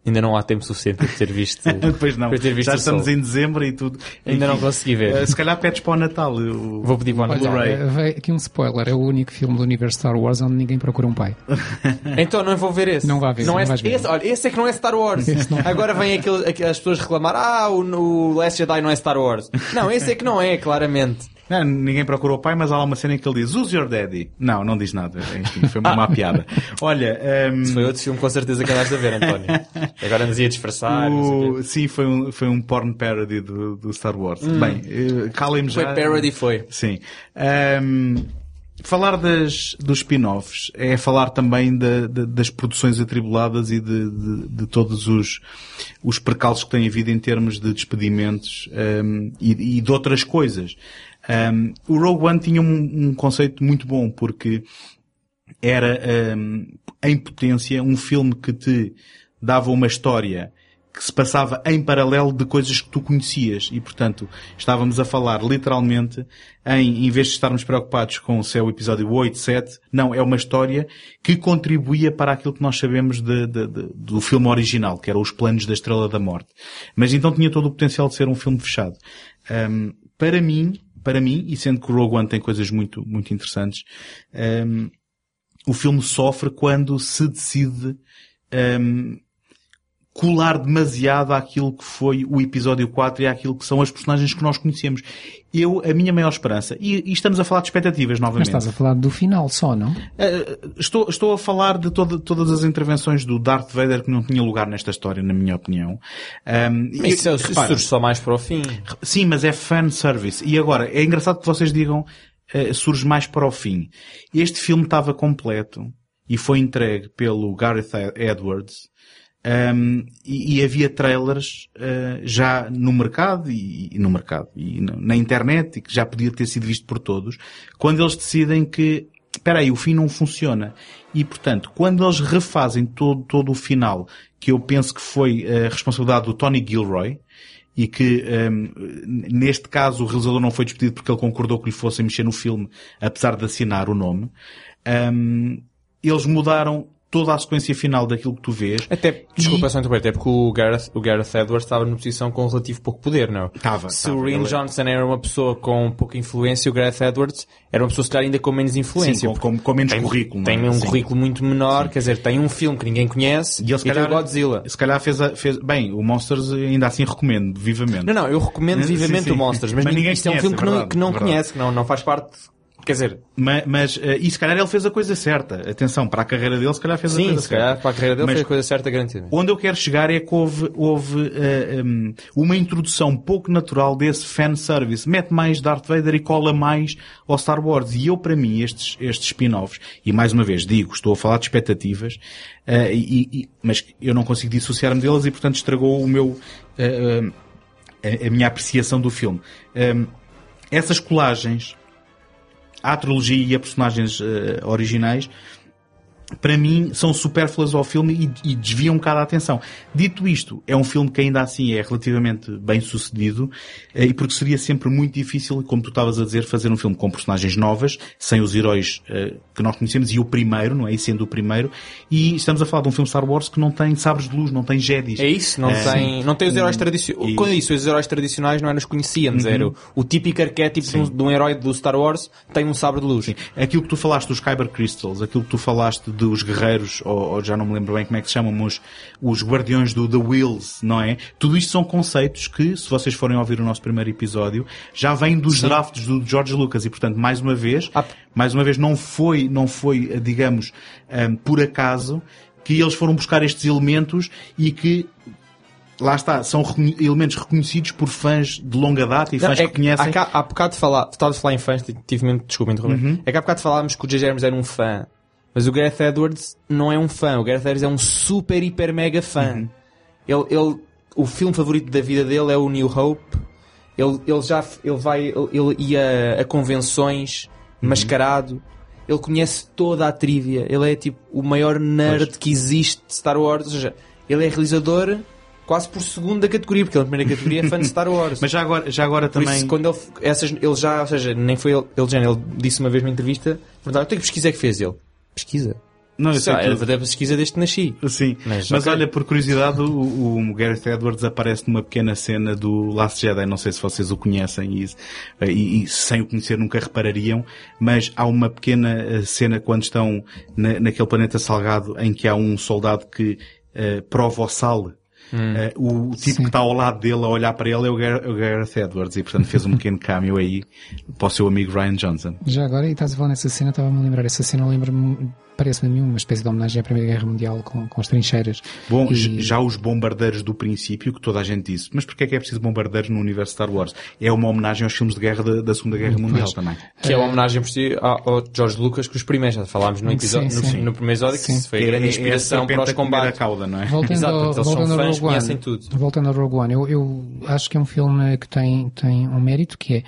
[SPEAKER 3] ainda não há tempo suficiente para ter visto. [laughs]
[SPEAKER 2] Pois não,
[SPEAKER 3] ter visto
[SPEAKER 2] já
[SPEAKER 3] o
[SPEAKER 2] estamos
[SPEAKER 3] Solo.
[SPEAKER 2] em dezembro e tudo.
[SPEAKER 3] Ainda não
[SPEAKER 2] Enfim,
[SPEAKER 3] consegui ver.
[SPEAKER 2] eh, se calhar pedes para o Natal. o-
[SPEAKER 3] Vou pedir para o
[SPEAKER 1] Olha,
[SPEAKER 3] Natal.
[SPEAKER 2] Blu-ray.
[SPEAKER 1] eh, aqui um spoiler. É o único filme do universo Star Wars onde ninguém procura um pai. [laughs]
[SPEAKER 3] Então não vou ver esse.
[SPEAKER 1] Não vai ver,
[SPEAKER 3] Não
[SPEAKER 1] não
[SPEAKER 3] é,
[SPEAKER 1] vais ver.
[SPEAKER 3] esse, olha, esse é que não é Star Wars.
[SPEAKER 1] Não.
[SPEAKER 3] Agora vem aquele, aqu- as pessoas reclamar, ah, o, o Last Jedi não é Star Wars. Não, esse é que não é, claramente.
[SPEAKER 2] Não, ninguém procura o pai, mas há lá uma cena em que ele diz Who's your daddy? Não, não diz nada. Enfim, foi uma má [laughs] piada. Olha, ehm,
[SPEAKER 3] Foi outro filme com certeza que andaste a ver, António. [laughs] Agora nos ia disfarçar. o
[SPEAKER 2] sim, foi um, foi um porn parody do, do Star Wars. Bem, eh, calem-me
[SPEAKER 3] Foi
[SPEAKER 2] já.
[SPEAKER 3] parody, foi.
[SPEAKER 2] Sim. Ehm, falar das, dos spin-offs é falar também da- da- das produções atribuladas e de, de- de todos os, os percalços que têm havido em termos de despedimentos ehm, e, e de outras coisas. Ehm, o Rogue One tinha um, um conceito muito bom porque era ehm, em potência um filme que te dava uma história que se passava em paralelo de coisas que tu conhecias. E, portanto, estávamos a falar literalmente em, em vez de estarmos preocupados com se é o episódio 8, 7, não, é uma história que contribuía para aquilo que nós sabemos de, de, de, do filme original, que eram os planos da Estrela da Morte. Mas então tinha todo o potencial de ser um filme fechado. Um, para mim, para mim, e sendo que o Rogue One tem coisas muito, muito interessantes, um, o filme sofre quando se decide um, colar demasiado àquilo que foi o episódio 4 e àquilo que são as personagens que nós conhecemos. Eu, a minha maior esperança, e, e estamos a falar de expectativas novamente.
[SPEAKER 1] Mas estás a falar do final só, não?
[SPEAKER 2] Uh, estou, estou a falar de todo, todas as intervenções do Darth Vader que não tinha lugar nesta história, na minha opinião.
[SPEAKER 3] Um, Isso, e, repara, surge só mais para o fim.
[SPEAKER 2] Sim, mas é fan service. E agora, é engraçado que vocês digam uh, surge mais para o fim. Este filme estava completo e foi entregue pelo Gareth Edwards um, e, e, havia trailers uh, já no mercado e, e, no mercado e na internet e que já podia ter sido visto por todos quando eles decidem que espera aí, o fim não funciona. E portanto quando eles refazem todo, todo o final que eu penso que foi a responsabilidade do Tony Gilroy e que um, neste caso o realizador não foi despedido porque ele concordou que lhe fossem mexer no filme apesar de assinar o nome um, eles mudaram toda a sequência final daquilo que tu vês.
[SPEAKER 3] Até, desculpa e... só interromper, até porque o Gareth, o Gareth Edwards estava numa posição com relativo pouco poder, não?
[SPEAKER 2] Estava.
[SPEAKER 3] Se o Rian ele... Johnson era uma pessoa com pouca influência, o Gareth Edwards era uma pessoa, se calhar, ainda com menos influência.
[SPEAKER 2] Sim, com, com, menos
[SPEAKER 3] tem,
[SPEAKER 2] currículo.
[SPEAKER 3] Tem
[SPEAKER 2] é?
[SPEAKER 3] um Sim. currículo muito menor, Sim. quer dizer, tem um filme que ninguém conhece e, ele, e calhar, tem o Godzilla.
[SPEAKER 2] Se calhar fez, a, fez, bem, o Monsters ainda assim recomendo, vivamente.
[SPEAKER 3] Não, não, eu recomendo vivamente o Monsters, mas, mas ninguém, isto conhece, é um filme é verdade, que não, que não conhece, que não, não faz parte Quer dizer,
[SPEAKER 2] mas, mas uh, e se calhar ele fez a coisa certa. Atenção, para a carreira dele, se calhar fez
[SPEAKER 3] Sim,
[SPEAKER 2] a coisa
[SPEAKER 3] certa. Sim, se calhar
[SPEAKER 2] certa.
[SPEAKER 3] para a carreira dele mas fez a coisa certa, garantida.
[SPEAKER 2] Onde eu quero chegar é que houve, houve uh, eh, um, uma introdução pouco natural desse fanservice. Mete mais Darth Vader e cola mais ao Star Wars. E eu, para mim, estes, estes spin-offs, e mais uma vez digo, estou a falar de expectativas, uh, e, e, mas eu não consigo dissociar-me delas e, portanto, estragou o meu, a, a, minha apreciação do filme. Um, essas colagens à trilogia e a personagens uh, originais para mim, são supérfluas ao filme e, e, desviam um bocado a atenção. Dito isto, é um filme que ainda assim é relativamente bem sucedido eh, e porque seria sempre muito difícil, como tu estavas a dizer, fazer um filme com personagens novas, sem os heróis uh, que nós conhecemos e o primeiro, não é? E sendo o primeiro. E estamos a falar de um filme Star Wars que não tem sabres de luz, não tem Jedis.
[SPEAKER 3] É isso, não, uh, tem, não tem os heróis tradicionais. Quando isso, os heróis tradicionais não é nos conhecíamos. Uhum. Era o, o, típico arquétipo de um, de um, herói do Star Wars tem um sabre de luz. Sim.
[SPEAKER 2] Aquilo que tu falaste dos Kyber Crystals, aquilo que tu falaste dos guerreiros, ou, ou, já não me lembro bem como é que se chamam, mas os guardiões do The Wheels, não é? Tudo isto são conceitos que, se vocês forem ouvir o nosso primeiro episódio, já vêm dos Sim. drafts do George Lucas e, portanto, mais uma vez, ah. mais uma vez não foi, não foi, digamos, um, por acaso que eles foram buscar estes elementos e que lá está, são elementos reconhecidos por fãs de longa data e fãs
[SPEAKER 3] é
[SPEAKER 2] que conhecem.
[SPEAKER 3] Há, há bocado de falar, estavas a falar em fãs, tive mesmo, desculpa interromper. Uhum. É que há bocado falávamos que o J. James era um fã mas o Gareth Edwards não é um fã. O Gareth Edwards é um super, hiper, mega fã. Uhum. Ele, ele, o filme favorito da vida dele é o New Hope. Ele, ele já ele vai, ele, ia a convenções uhum. mascarado. Ele conhece toda a trivia. Ele é tipo o maior nerd pois. que existe de Star Wars. Ou seja, ele é realizador quase por segunda categoria, porque ele na primeira categoria é fã de Star Wars. [laughs]
[SPEAKER 2] Mas já agora, já agora também.
[SPEAKER 3] Isso, quando ele, essas, ele já, ou seja, nem foi ele, ele, já, ele disse uma vez numa entrevista, perguntaram, que pesquisa é que fez ele? Pesquisa.
[SPEAKER 2] Não, eu sei
[SPEAKER 3] ah, que... da pesquisa desde que nasci.
[SPEAKER 2] Sim, mas, mas okay. olha, por curiosidade, o, o Gareth Edwards aparece numa pequena cena do Last Jedi, não sei se vocês o conhecem e, e, e sem o conhecer nunca reparariam, mas há uma pequena eh, cena quando estão na, naquele planeta salgado em que há um soldado que uh, prova o sal Hum. Uh, o tipo Sim. que está ao lado dele a olhar para ele é o, Gar o Gareth Edwards e portanto fez um pequeno [laughs] cameo aí para o seu amigo Ryan Johnson.
[SPEAKER 1] Já agora, e estás a falar nessa cena, estava-me a lembrar, essa cena lembra-me parece-me uma espécie de homenagem à Primeira Guerra Mundial com, com as trincheiras.
[SPEAKER 2] Bom, e... já os bombardeiros do princípio, que toda a gente disse, mas porquê é que é preciso bombardeiros no universo Star Wars? É uma homenagem aos filmes de guerra da, da Segunda Guerra Mundial pois. também.
[SPEAKER 3] Que é uma homenagem por si ao George Lucas que os primeiros, já falámos no episódio, sim, sim. No, no, primeiro episódio, que foi a grande é, inspiração é para os combates.
[SPEAKER 2] Cauda, não é?
[SPEAKER 1] Voltando Exato, ao, eles voltando são fãs, Rogue One, tudo. Voltando ao Rogue One, eu, eu acho que é um filme que tem, tem um mérito, que é,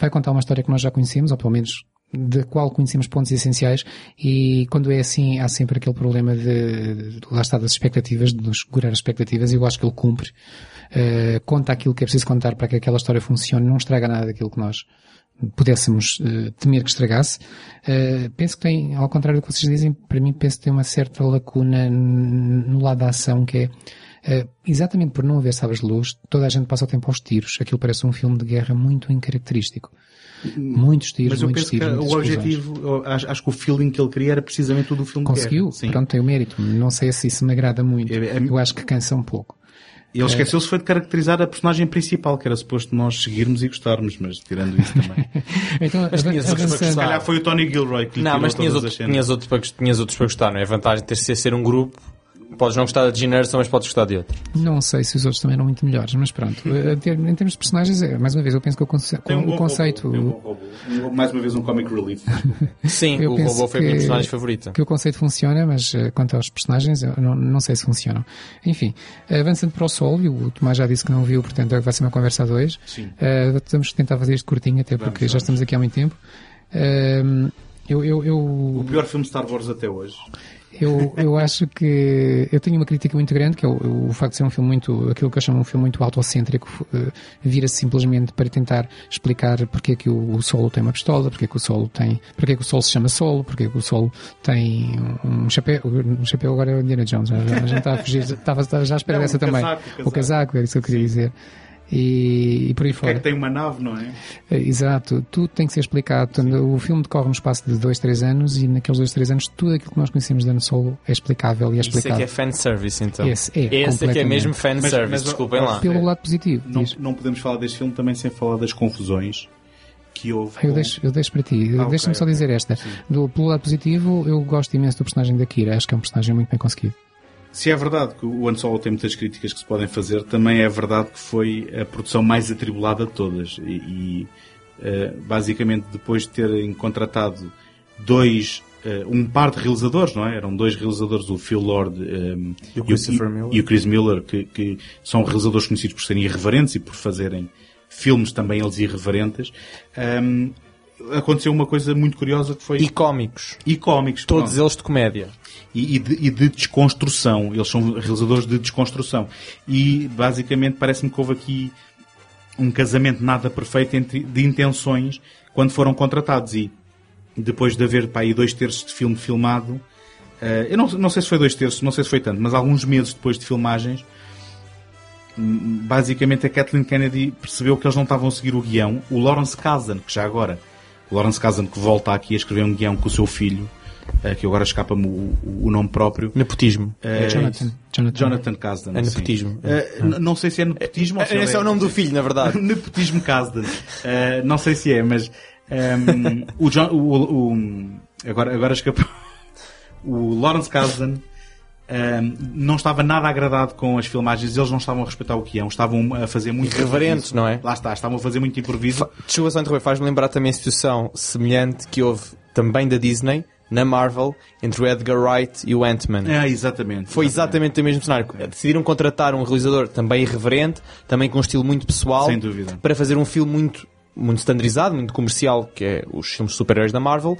[SPEAKER 1] vai contar uma história que nós já conhecemos, ou pelo menos da qual conhecemos pontos essenciais e quando é assim há sempre aquele problema de, de lá está das expectativas, de nos segurar as expectativas e eu acho que ele cumpre. Uh, conta aquilo que é preciso contar para que aquela história funcione, não estraga nada daquilo que nós pudéssemos uh, temer que estragasse. Uh, penso que tem, ao contrário do que vocês dizem, para mim penso que tem uma certa lacuna no lado da ação que é Uh, exatamente por não haver sabres de luz, toda a gente passa o tempo aos tiros. Aquilo parece um filme de guerra muito incaracterístico. Muitos tiros,
[SPEAKER 2] Mas eu
[SPEAKER 1] muitos
[SPEAKER 2] penso
[SPEAKER 1] tiros.
[SPEAKER 2] que o objetivo, acho, acho, que o feeling que ele queria era precisamente o do filme
[SPEAKER 1] Conseguiu,
[SPEAKER 2] de guerra.
[SPEAKER 1] pronto, tem o mérito. Não sei se isso me agrada muito.
[SPEAKER 2] É, é,
[SPEAKER 1] eu acho que cansa um pouco.
[SPEAKER 2] Ele esqueceu-se foi de caracterizar a personagem principal, que era suposto nós seguirmos e gostarmos, mas tirando isso também. [laughs]
[SPEAKER 1] então,
[SPEAKER 3] Mas tinhas outros para
[SPEAKER 2] Se calhar foi o Tony Gilroy que lhe
[SPEAKER 3] Não,
[SPEAKER 2] tirou
[SPEAKER 3] mas tinhas
[SPEAKER 2] todas
[SPEAKER 3] outros,
[SPEAKER 2] as cenas.
[SPEAKER 3] tinhas, outros para, tinhas outros para gostar, não é? A vantagem de ter de ser um grupo. Podes não gostar de Gene mas podes gostar de outro.
[SPEAKER 1] Não sei se os outros também eram muito melhores, mas pronto. [laughs] Em termos de personagens, é, mais uma vez, eu penso que o, conce
[SPEAKER 2] Tem um
[SPEAKER 1] o conceito...
[SPEAKER 2] robô, tem um bom robô. Mais uma vez um comic relief. [laughs]
[SPEAKER 3] Sim,
[SPEAKER 1] Eu
[SPEAKER 3] o
[SPEAKER 1] penso
[SPEAKER 3] robô foi a minha personagem favorita.
[SPEAKER 1] que o conceito funciona, mas eh, quanto aos personagens, eu não, não sei se funcionam. Enfim, avançando para o Sol, e o Tomás já disse que não viu, portanto vai ser uma conversa a dois.
[SPEAKER 2] Sim.
[SPEAKER 1] Eh, vamos tentar fazer isto curtinho, até porque
[SPEAKER 2] Vamos,
[SPEAKER 1] já estamos aqui há muito tempo. Ehm, eu, eu, eu,
[SPEAKER 2] O pior filme de Star Wars até hoje.
[SPEAKER 1] Eu, eu acho que eu tenho uma crítica muito grande, que é o, o facto de ser um filme muito, aquilo que eu chamo um filme muito autocêntrico, eh, vira-se simplesmente para tentar explicar porque é que o, o Solo tem uma pistola, porque é que o Solo tem, porque é que o Solo se chama Solo, porque é que o Solo tem um chapéu, um chapéu agora é o Indiana Jones, já, já, já está a fugir, estava, estava já à espera dessa
[SPEAKER 2] o
[SPEAKER 1] também.
[SPEAKER 2] casaco, o
[SPEAKER 1] casaco, é isso que eu queria dizer. E, e por aí
[SPEAKER 2] Porque é
[SPEAKER 1] fora.
[SPEAKER 2] que tem uma nave, não é?
[SPEAKER 1] É, Exato, tudo tem que ser explicado. Portanto, O filme decorre no espaço de dois, três anos e naqueles dois, três anos tudo aquilo que nós conhecemos de Han Solo é explicável e é
[SPEAKER 3] Isso é
[SPEAKER 1] explicado.
[SPEAKER 3] que é fanservice, então.
[SPEAKER 1] Esse é,
[SPEAKER 3] Esse é que é mesmo fanservice,
[SPEAKER 2] Mas- mas-
[SPEAKER 3] desculpem lá.
[SPEAKER 1] Pelo lado positivo.
[SPEAKER 2] Não,
[SPEAKER 1] diz.
[SPEAKER 2] não podemos falar deste filme também sem falar das confusões que houve.
[SPEAKER 1] Eu deixo, eu deixo para ti.
[SPEAKER 2] Ah,
[SPEAKER 1] Deixa-me
[SPEAKER 2] ok,
[SPEAKER 1] só dizer esta. Do, pelo lado positivo, eu gosto imenso do personagem da Kira. Acho que é um personagem muito bem conseguido.
[SPEAKER 2] Se é verdade que o Han Solo tem muitas críticas que se podem fazer, também é verdade que foi a produção mais atribulada de todas. E, e, eh, basicamente, depois de terem contratado dois, eh, um par de realizadores, não é? Eram dois realizadores, o Phil Lord eh,
[SPEAKER 3] E o Miller.
[SPEAKER 2] e o Chris Miller, que, que são realizadores conhecidos por serem irreverentes e por fazerem filmes também eles irreverentes. Ehm, aconteceu uma coisa muito curiosa que foi...
[SPEAKER 3] E cómicos.
[SPEAKER 2] e cómicos.
[SPEAKER 3] Todos
[SPEAKER 2] pronto
[SPEAKER 3] eles de comédia.
[SPEAKER 2] e, e de, e de desconstrução. Eles são realizadores de desconstrução. E basicamente parece-me que houve aqui um casamento nada perfeito entre, de intenções quando foram contratados. E depois de haver pá, aí dois terços de filme filmado, eh, eu não, não sei se foi dois terços, não sei se foi tanto, mas alguns meses depois de filmagens, hum, basicamente a Kathleen Kennedy percebeu que eles não estavam a seguir o guião. O Lawrence Kazan, que já agora, o Lawrence Kazan que volta aqui a escrever um guião com o seu filho, eh, que agora escapa-me o, o nome próprio.
[SPEAKER 3] Nepotismo.
[SPEAKER 2] Eh,
[SPEAKER 1] Jonathan. Jonathan.
[SPEAKER 2] Jonathan Kasdan.
[SPEAKER 3] É nepotismo.
[SPEAKER 2] N- não sei se é nepotismo ou se
[SPEAKER 3] Esse é o nome do filho, na verdade. [laughs]
[SPEAKER 2] nepotismo Kasdan. Não sei se é, mas ehm, o, John, o, o- agora, agora escapou. [laughs] O Lawrence Kasdan ehm, não estava nada agradado com as filmagens, eles não estavam a respeitar o guião, estavam a fazer muito
[SPEAKER 3] Irreverentes,
[SPEAKER 2] improviso.
[SPEAKER 3] não é?
[SPEAKER 2] Lá está, estavam a fazer muito improviso.
[SPEAKER 3] Desculpa só interromper, faz-me lembrar também a situação semelhante que houve também da Disney, na Marvel, entre o Edgar Wright e o Ant-Man.
[SPEAKER 2] Ah, exatamente.
[SPEAKER 3] Foi exatamente o mesmo cenário. Decidiram contratar um realizador também irreverente, também com um estilo muito pessoal,
[SPEAKER 2] Sem dúvida.
[SPEAKER 3] para fazer um filme muito, muito standardizado, muito comercial, que é os filmes super-heróis da Marvel,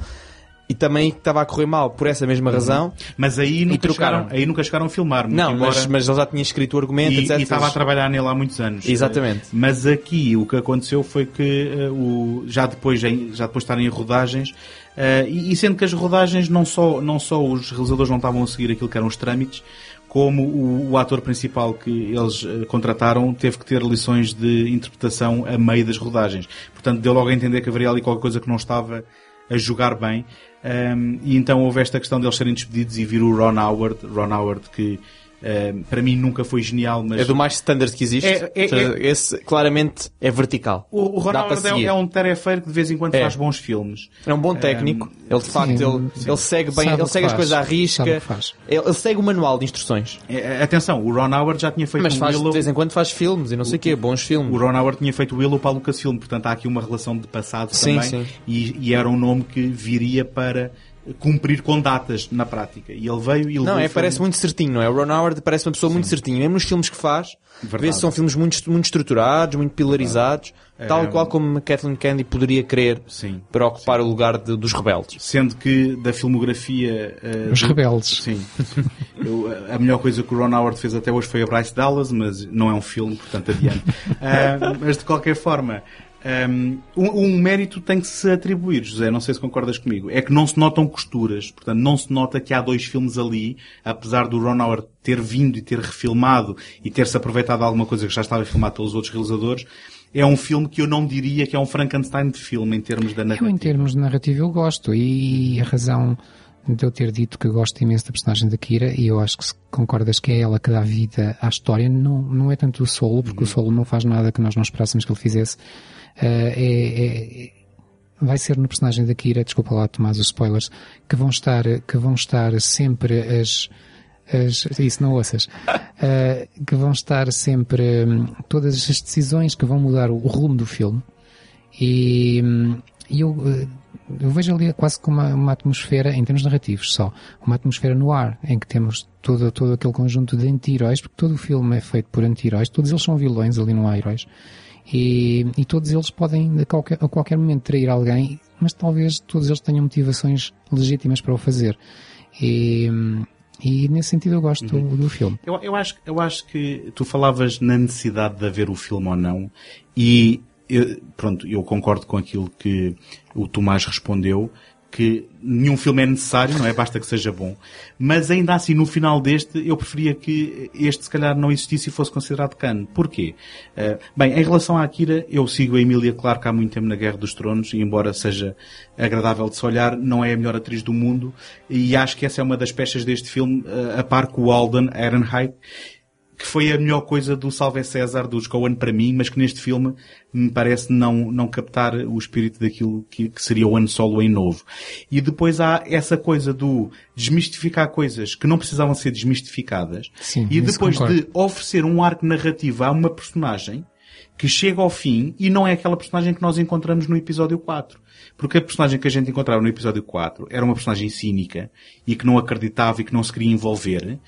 [SPEAKER 3] e também estava a correr mal por essa mesma razão.
[SPEAKER 2] Mas aí nunca,
[SPEAKER 3] trocaram.
[SPEAKER 2] chegaram, aí nunca chegaram a filmar.
[SPEAKER 3] Não,
[SPEAKER 2] embora-
[SPEAKER 3] mas, mas ele já tinha escrito o argumento,
[SPEAKER 2] e,
[SPEAKER 3] etc.
[SPEAKER 2] e estava a trabalhar nele há muitos anos.
[SPEAKER 3] Exatamente.
[SPEAKER 2] Mas aqui o que aconteceu foi que eh, o, já, depois, já depois de estarem em rodagens, eh, e, e sendo que as rodagens não só, não só os realizadores não estavam a seguir aquilo que eram os trâmites, como o, o ator principal que eles eh, contrataram teve que ter lições de interpretação a meio das rodagens. Portanto, deu logo a entender que haveria ali qualquer coisa que não estava a jogar bem. Um, e então houve esta questão deles serem despedidos e vir o Ron Howard, Ron Howard que um, para mim nunca foi genial, mas
[SPEAKER 3] É do mais standard que existe.
[SPEAKER 2] É- é-
[SPEAKER 3] seja, Esse claramente é vertical.
[SPEAKER 2] o, o Ron
[SPEAKER 3] Dá para
[SPEAKER 2] Howard é, é um tarefeiro que de vez em quando
[SPEAKER 3] É.
[SPEAKER 2] faz bons filmes.
[SPEAKER 3] É um bom técnico. ele de facto
[SPEAKER 1] sim,
[SPEAKER 3] ele,
[SPEAKER 1] sim.
[SPEAKER 3] ele segue bem,
[SPEAKER 1] Sabe o
[SPEAKER 3] ele segue as coisas à
[SPEAKER 1] o
[SPEAKER 3] risca. Ele, ele segue o manual de instruções.
[SPEAKER 2] É, atenção, o Ron Howard já tinha feito
[SPEAKER 3] Mas
[SPEAKER 2] um
[SPEAKER 3] faz, de
[SPEAKER 2] Willow.
[SPEAKER 3] vez em quando faz filmes e não sei o quê, bons
[SPEAKER 2] O
[SPEAKER 3] filmes.
[SPEAKER 2] Ron Howard tinha feito o Willow para a Lucasfilm, portanto há aqui uma relação de passado
[SPEAKER 3] Sim,
[SPEAKER 2] também.
[SPEAKER 3] sim.
[SPEAKER 2] E, e era um nome que viria para cumprir com datas na prática. E ele veio e
[SPEAKER 3] Não, é, parece muito certinho, não é? O Ron Howard parece uma pessoa muito certinha. Mesmo nos filmes que faz, que são filmes muito, muito estruturados, muito pilarizados, tal
[SPEAKER 2] É.
[SPEAKER 3] qual como a Kathleen Kennedy poderia querer
[SPEAKER 2] Sim.
[SPEAKER 3] para ocupar o lugar de- dos rebeldes.
[SPEAKER 2] Sendo que da filmografia. eh,
[SPEAKER 1] Os
[SPEAKER 2] do-
[SPEAKER 1] rebeldes.
[SPEAKER 2] Sim. [laughs] Eu, a melhor coisa que o Ron Howard fez até hoje foi a Bryce Dallas, mas não é um filme, portanto adiante. Ah, [laughs] mas de qualquer forma, um, um mérito tem que se atribuir, José, não sei se concordas comigo, é que não se notam costuras, portanto não se nota que há dois filmes ali, apesar do Ron Howard ter vindo e ter refilmado e ter-se aproveitado de alguma coisa que já estava filmado pelos outros realizadores, é um filme que eu não diria que é um Frankenstein de filme em termos da
[SPEAKER 1] Eu,
[SPEAKER 2] narrativa.
[SPEAKER 1] em termos de narrativa, eu gosto. E a razão de eu ter dito que gosto imenso da personagem da Kira, e eu acho que se concordas que é ela que dá vida à história, não, não é tanto o solo, porque o solo não faz nada que nós não esperássemos que ele fizesse. Ah, é, é- é- vai ser no personagem da Kira, desculpa lá, Tomás, os spoilers, que vão estar, que vão estar sempre as, as, isso não ouças, Ah, [laughs] que vão estar sempre hum, todas as decisões que vão mudar o, rumo do filme. E, e eu, eh, eu vejo ali quase como uma, uma atmosfera, em termos narrativos só, uma atmosfera no ar, em que temos todo, todo aquele conjunto de anti-heróis, porque todo o filme é feito por anti-heróis, todos eles são vilões, ali não há heróis, e, e todos eles podem a qualquer, a qualquer momento trair alguém, mas talvez todos eles tenham motivações legítimas para o fazer. E, e nesse sentido eu gosto do, do filme.
[SPEAKER 2] Eu, eu, acho, eu acho que tu falavas na necessidade de haver o filme ou não, e eu, pronto, eu concordo com aquilo que o Tomás respondeu, que nenhum filme é necessário, não é? Basta que seja bom. Mas ainda assim, no final deste, eu preferia que este se calhar não existisse e fosse considerado cano. Porquê? Eh, bem, em relação à Akira, eu sigo a Emília Clarke há muito tempo na Guerra dos Tronos, e embora seja agradável de se olhar, não é a melhor atriz do mundo, e acho que essa é uma das peças deste filme, eh, a par com o Alden Ehrenreich, que foi a melhor coisa do Salve César dos Coen para mim, mas que neste filme me parece não, não captar o espírito daquilo que, que seria o Han Solo em novo. E depois há essa coisa do desmistificar coisas que não precisavam ser desmistificadas
[SPEAKER 1] Sim,
[SPEAKER 2] e depois
[SPEAKER 1] concordo.
[SPEAKER 2] de oferecer um arco narrativo a uma personagem que chega ao fim e não é aquela personagem que nós encontramos no episódio 4. Porque a personagem que a gente encontrava no episódio 4 era uma personagem cínica e que não acreditava e que não se queria envolver.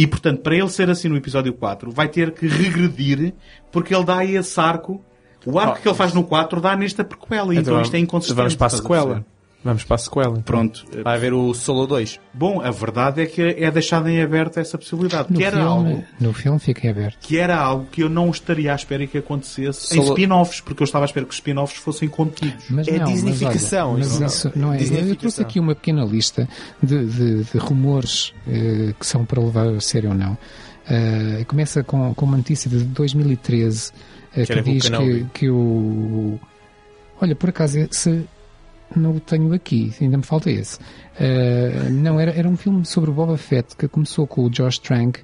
[SPEAKER 2] E, portanto, para ele ser assim no episódio 4, vai ter que regredir porque ele dá esse arco. O arco
[SPEAKER 3] Oh.
[SPEAKER 2] que ele faz no 4 dá nesta prequela. Então, isto é inconsistente.
[SPEAKER 3] Vamos para a sequela. Vamos para a sequela. então.
[SPEAKER 2] Pronto.
[SPEAKER 3] Vai haver o Solo 2.
[SPEAKER 2] Bom, a verdade é que é deixada em aberto essa possibilidade.
[SPEAKER 1] No
[SPEAKER 2] Que era
[SPEAKER 1] filme,
[SPEAKER 2] algo
[SPEAKER 1] no filme fica em aberto.
[SPEAKER 2] que era algo que eu não estaria à espera que acontecesse em
[SPEAKER 3] Solo-
[SPEAKER 2] spin-offs, porque eu estava à espera que os spin-offs fossem contidos.
[SPEAKER 1] Mas
[SPEAKER 3] É
[SPEAKER 1] não, mas
[SPEAKER 3] disneyficação,
[SPEAKER 1] olha, Mas,
[SPEAKER 3] isso não-
[SPEAKER 1] isso não é. Eu trouxe aqui uma pequena lista de, de- de rumores eh, que são para levar a sério ou não. Eh, começa com, com uma notícia de 2013 eh,
[SPEAKER 3] Que
[SPEAKER 1] que diz que, que o. Olha, por acaso, se não o tenho aqui, ainda me falta esse. Eh, não, era, era um filme sobre o Boba Fett que começou com o Josh Trank.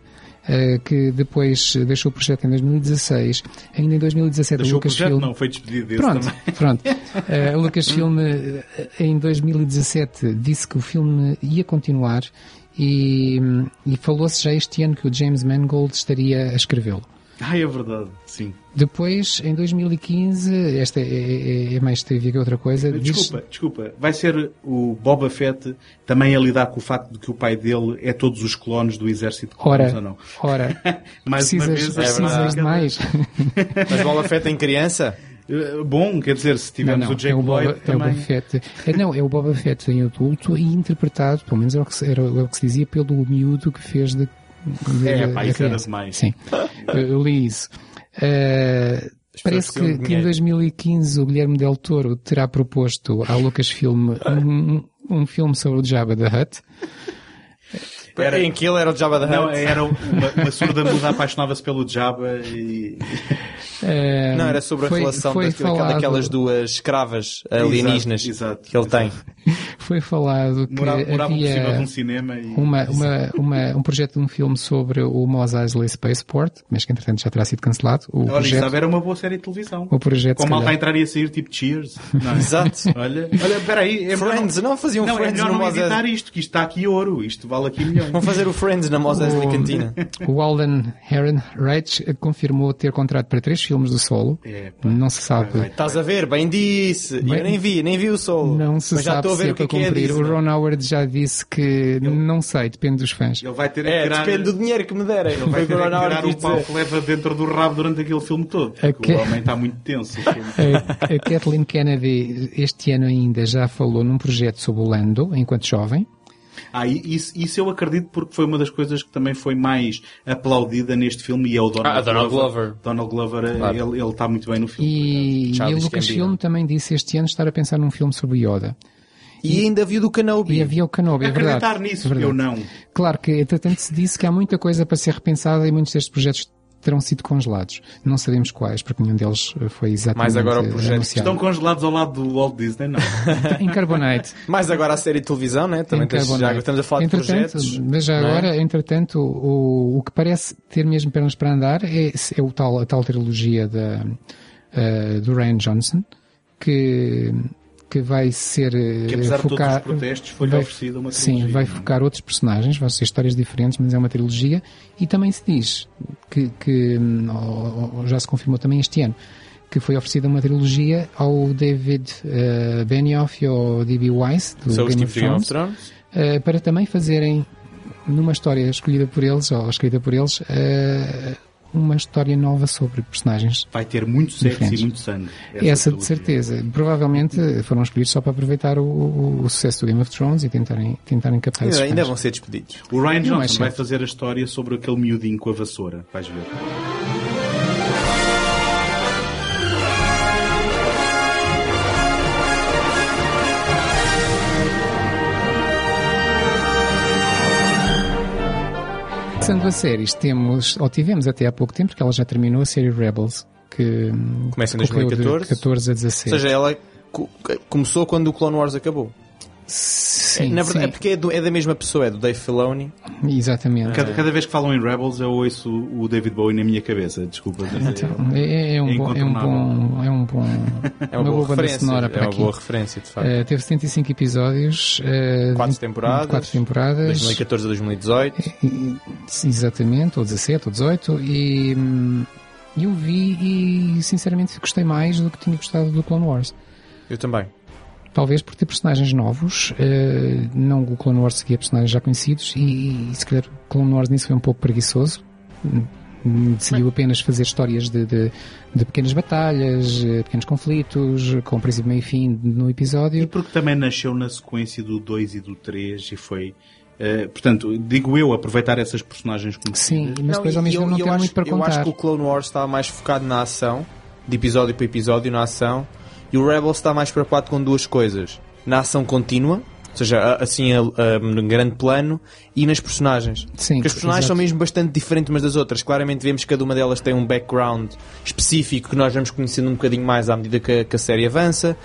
[SPEAKER 1] eh, que depois deixou o projeto em 2016. Ainda em 2017
[SPEAKER 2] Deixou
[SPEAKER 1] o
[SPEAKER 2] o projeto?
[SPEAKER 1] Lucasfilm
[SPEAKER 2] Não, foi despedido desse
[SPEAKER 1] Pronto,
[SPEAKER 2] também. [laughs]
[SPEAKER 1] pronto. A Lucasfilm em 2017 disse que o filme ia continuar e, e falou-se já este ano que o James Mangold estaria a escrevê-lo.
[SPEAKER 2] Ai, é verdade, sim.
[SPEAKER 1] Depois, em 2015, esta é, é- é mais trivia que outra coisa, diz,
[SPEAKER 2] Desculpa, desculpa. Vai ser o Boba Fett também a lidar com o facto de que o pai dele é todos os clones do exército de clones, ou
[SPEAKER 1] ora,
[SPEAKER 2] não?
[SPEAKER 1] ora, [laughs]
[SPEAKER 2] Mais uma
[SPEAKER 1] precisas,
[SPEAKER 2] vez, é
[SPEAKER 1] precisas de mais. [laughs]
[SPEAKER 3] Mas Boba Fett em criança?
[SPEAKER 2] Eh, Bom, quer dizer, se
[SPEAKER 1] Não,
[SPEAKER 2] tivermos
[SPEAKER 1] não,
[SPEAKER 2] o Jake
[SPEAKER 1] é o Boba,
[SPEAKER 2] Lloyd
[SPEAKER 1] é o Boba
[SPEAKER 2] também...
[SPEAKER 1] Fett. É, não, é o Boba Fett em adulto e interpretado, pelo menos era o que se, era o que se dizia, pelo miúdo que fez de.
[SPEAKER 2] É, era
[SPEAKER 1] criança.
[SPEAKER 2] demais.
[SPEAKER 1] Sim, eu, li isso. Eh, parece que, que em
[SPEAKER 3] dinheiro.
[SPEAKER 1] 2015 o Guilherme Del Toro terá proposto à Lucasfilm um, um filme sobre o Jabba the Hutt.
[SPEAKER 2] Era-
[SPEAKER 3] Em que ele era o Jabba da
[SPEAKER 2] Não,
[SPEAKER 3] Hutt?
[SPEAKER 2] era uma, uma surda muda apaixonava-se pelo Jabba e...
[SPEAKER 1] Eh,
[SPEAKER 3] Não, era sobre a
[SPEAKER 1] foi-
[SPEAKER 3] relação
[SPEAKER 1] foi
[SPEAKER 3] daquela-
[SPEAKER 1] falado,
[SPEAKER 3] daquelas duas escravas alienígenas
[SPEAKER 2] Exato, exato,
[SPEAKER 3] que ele tem. [laughs]
[SPEAKER 1] Foi falado que
[SPEAKER 2] Morava,
[SPEAKER 1] havia
[SPEAKER 2] um cinema e...
[SPEAKER 1] uma, uma, uma, um projeto de um filme sobre o Mos Eisley Spaceport, mas que entretanto já terá sido cancelado. O
[SPEAKER 2] Olha, isso
[SPEAKER 1] projeto,
[SPEAKER 2] era uma boa série de televisão.
[SPEAKER 1] o projeto se
[SPEAKER 2] Com malta entrar e a sair, tipo Cheers. Não é?
[SPEAKER 3] Exato. [laughs]
[SPEAKER 2] Olha, olha, peraí. É
[SPEAKER 3] Friends, não faziam
[SPEAKER 2] não, é
[SPEAKER 3] Friends
[SPEAKER 2] melhor
[SPEAKER 3] no
[SPEAKER 2] não
[SPEAKER 3] Mos
[SPEAKER 2] editar isto, que isto está aqui ouro. Isto vale aqui milhões.
[SPEAKER 3] Vão fazer o Friends na Mos Eisley Cantina. [laughs]
[SPEAKER 1] O Alden Ehrenreich confirmou ter contrato para três filmes do solo.
[SPEAKER 2] É.
[SPEAKER 1] Não se sabe.
[SPEAKER 3] Estás a ver? Bem disse.
[SPEAKER 1] Bem-
[SPEAKER 3] eu nem vi, nem vi o solo.
[SPEAKER 1] Não se
[SPEAKER 3] Mas já
[SPEAKER 1] sabe
[SPEAKER 3] estou a ver
[SPEAKER 1] se
[SPEAKER 3] o que é que é a
[SPEAKER 1] cumprir.
[SPEAKER 3] Disney.
[SPEAKER 1] o Ron Howard já disse que não sei, depende dos fãs.
[SPEAKER 2] Ele vai ter a
[SPEAKER 3] É,
[SPEAKER 2] tirar,
[SPEAKER 3] depende do dinheiro que me derem.
[SPEAKER 2] ele vai ter
[SPEAKER 3] o que o
[SPEAKER 2] a
[SPEAKER 3] Ron Howard
[SPEAKER 2] tirar o pau que leva dentro do rabo durante aquele filme todo. Porque
[SPEAKER 1] Ok.
[SPEAKER 2] o homem está muito tenso. [laughs]
[SPEAKER 1] A, a Kathleen Kennedy este ano ainda já falou num projeto sobre o Lando, enquanto jovem.
[SPEAKER 2] Ah, e isso, isso eu acredito porque foi uma das coisas que também foi mais aplaudida neste filme e é o Donald,
[SPEAKER 3] Ah, Donald Glover.
[SPEAKER 2] Donald Glover, eh,
[SPEAKER 3] Claro.
[SPEAKER 2] ele, ele está muito bem no filme.
[SPEAKER 1] E, e o Lucasfilm também disse este ano estar a pensar num filme sobre Yoda.
[SPEAKER 3] E ainda viu do Kenobi.
[SPEAKER 1] E havia o Kenobi, é verdade.
[SPEAKER 2] Acreditar nisso,
[SPEAKER 1] é verdade.
[SPEAKER 2] eu não.
[SPEAKER 1] Claro que, entretanto, se disse que há muita coisa para ser repensada e muitos destes projetos terão sido congelados. Não sabemos quais, porque nenhum deles eh, foi exatamente
[SPEAKER 3] Mais agora o
[SPEAKER 1] eh,
[SPEAKER 3] projeto
[SPEAKER 1] anunciado.
[SPEAKER 2] Estão congelados ao lado do Walt Disney, não. [laughs]
[SPEAKER 1] Em Carbonite.
[SPEAKER 3] Mais agora a série de televisão, né? Também tens, já
[SPEAKER 1] Carbonite.
[SPEAKER 3] estamos a falar de
[SPEAKER 1] entretanto,
[SPEAKER 3] projetos.
[SPEAKER 1] Mas já
[SPEAKER 3] é?
[SPEAKER 1] agora, entretanto, o, o que parece ter mesmo pernas para andar é, é o tal, a tal trilogia da, eh, do Ryan Johnson, que, que vai ser eh,
[SPEAKER 2] Que apesar de todos
[SPEAKER 1] focar,
[SPEAKER 2] os protestos, foi-lhe
[SPEAKER 1] vai-
[SPEAKER 2] oferecida uma
[SPEAKER 1] Sim,
[SPEAKER 2] trilogia,
[SPEAKER 1] vai
[SPEAKER 2] não é?
[SPEAKER 1] focar outros personagens, vão ser histórias diferentes, mas é uma trilogia. E também se diz que, que hum, ou- ou já se confirmou também este ano, que foi oferecida uma trilogia ao David eh, Benioff e ao D.B. Weiss, do
[SPEAKER 3] os
[SPEAKER 1] Game of
[SPEAKER 3] de Game of
[SPEAKER 1] Thrones,
[SPEAKER 3] Thrones.
[SPEAKER 1] eh, para também fazerem, numa história escolhida por eles, ou escrita por eles, eh, uma história nova sobre personagens.
[SPEAKER 2] Vai ter muito sexo
[SPEAKER 1] Diferentes.
[SPEAKER 2] e muito sangue.
[SPEAKER 1] Essa, de
[SPEAKER 2] trilogia.
[SPEAKER 1] certeza. Provavelmente foram escolhidos só para aproveitar o, o- o sucesso do Game of Thrones e tentarem, tentarem captar esses
[SPEAKER 3] Ainda,
[SPEAKER 1] fãs.
[SPEAKER 3] vão ser despedidos.
[SPEAKER 2] O Ryan
[SPEAKER 1] Não é
[SPEAKER 2] Johnson vai fazer a história sobre aquele miudinho com a vassoura. Vais ver.
[SPEAKER 1] Passando a séries, temos, ou tivemos até há pouco tempo, porque ela já terminou a série Rebels, que
[SPEAKER 3] Começa em
[SPEAKER 1] correu de
[SPEAKER 3] 2014.
[SPEAKER 1] 14 a
[SPEAKER 3] Ou
[SPEAKER 1] 17.
[SPEAKER 3] seja, ela co- começou quando o Clone Wars acabou.
[SPEAKER 1] Sim,
[SPEAKER 3] Na verdade,
[SPEAKER 1] sim,
[SPEAKER 3] é porque é, do- é da mesma pessoa, é do Dave Filoni.
[SPEAKER 1] exatamente.
[SPEAKER 2] Cada, cada vez que falam em Rebels, eu ouço o David Bowie na minha cabeça. Desculpa.
[SPEAKER 1] Então,
[SPEAKER 2] é-
[SPEAKER 1] é, é um
[SPEAKER 2] é
[SPEAKER 1] bom, é um bom, [laughs] é um bom,
[SPEAKER 3] É uma, boa
[SPEAKER 1] boa banda
[SPEAKER 3] referência.
[SPEAKER 1] sonora
[SPEAKER 3] é
[SPEAKER 1] para
[SPEAKER 3] uma
[SPEAKER 1] aqui.
[SPEAKER 3] boa referência, de facto.
[SPEAKER 1] Eh, teve 75 episódios, eh,
[SPEAKER 3] Quatro
[SPEAKER 1] 20
[SPEAKER 3] temporadas.
[SPEAKER 1] quatro temporadas,
[SPEAKER 3] 2014 a 2018.
[SPEAKER 1] E- Exatamente, ou 17 ou 18, e hum, eu vi e sinceramente gostei mais do que tinha gostado do Clone Wars.
[SPEAKER 3] Eu também.
[SPEAKER 1] Talvez por ter personagens novos, eh, não o Clone Wars seguia personagens já conhecidos, e, e se calhar o Clone Wars nisso foi um pouco preguiçoso. Decidiu apenas fazer histórias de, de, de pequenas batalhas, eh, pequenos conflitos, com princípio, meio e fim no
[SPEAKER 2] E
[SPEAKER 1] episódio.
[SPEAKER 2] porque também nasceu na sequência do 2 e do 3 e foi. eh, portanto, digo eu, aproveitar essas personagens conhecidas.
[SPEAKER 1] Sim, mas depois
[SPEAKER 3] e
[SPEAKER 1] ao mesmo tempo não
[SPEAKER 3] eu
[SPEAKER 1] tem muito para
[SPEAKER 3] Eu acho
[SPEAKER 1] contar.
[SPEAKER 3] que o Clone Wars está mais focado na ação, de episódio para episódio na ação, e o Rebels está mais preocupado com duas coisas. Na ação contínua, ou seja, assim a, a, num grande plano, e nas personagens.
[SPEAKER 1] Sim,
[SPEAKER 3] Porque as personagens são mesmo bastante diferentes umas das outras. Claramente vemos que cada uma delas tem um background específico que nós vamos conhecendo um bocadinho mais à medida que a, que a série avança.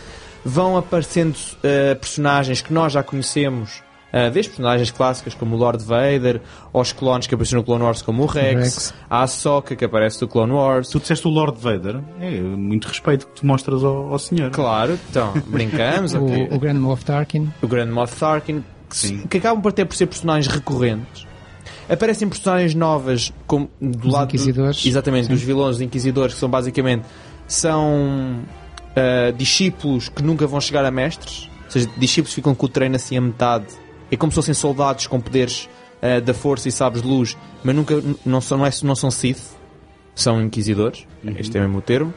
[SPEAKER 3] Vão aparecendo eh, personagens que nós já conhecemos, eh, desde personagens clássicas como o Lord Vader, aos clones que apareceram no Clone Wars como o Rex,
[SPEAKER 1] Rex.
[SPEAKER 3] a Ahsoka que aparece do Clone Wars.
[SPEAKER 2] Tu disseste o Lord Vader, é muito respeito que tu mostras ao, ao senhor.
[SPEAKER 3] Claro, então, brincamos. [laughs]
[SPEAKER 1] O, o Grand Moff Tarkin,
[SPEAKER 3] o Grand Moff Tarkin, que,
[SPEAKER 2] Sim.
[SPEAKER 3] que acabam por ter por ser personagens recorrentes. Aparecem personagens novas como do
[SPEAKER 1] Os
[SPEAKER 3] lado do-
[SPEAKER 1] Inquisidores.
[SPEAKER 3] exatamente, dos vilões, dos inquisidores, que são basicamente são ah, discípulos que nunca vão chegar a mestres. Ou seja, discípulos ficam com o treino assim a metade. É como se fossem soldados com poderes ah, da força e sabres de luz, mas nunca não são, não, é- não são Sith, são inquisidores. Este é mesmo o termo.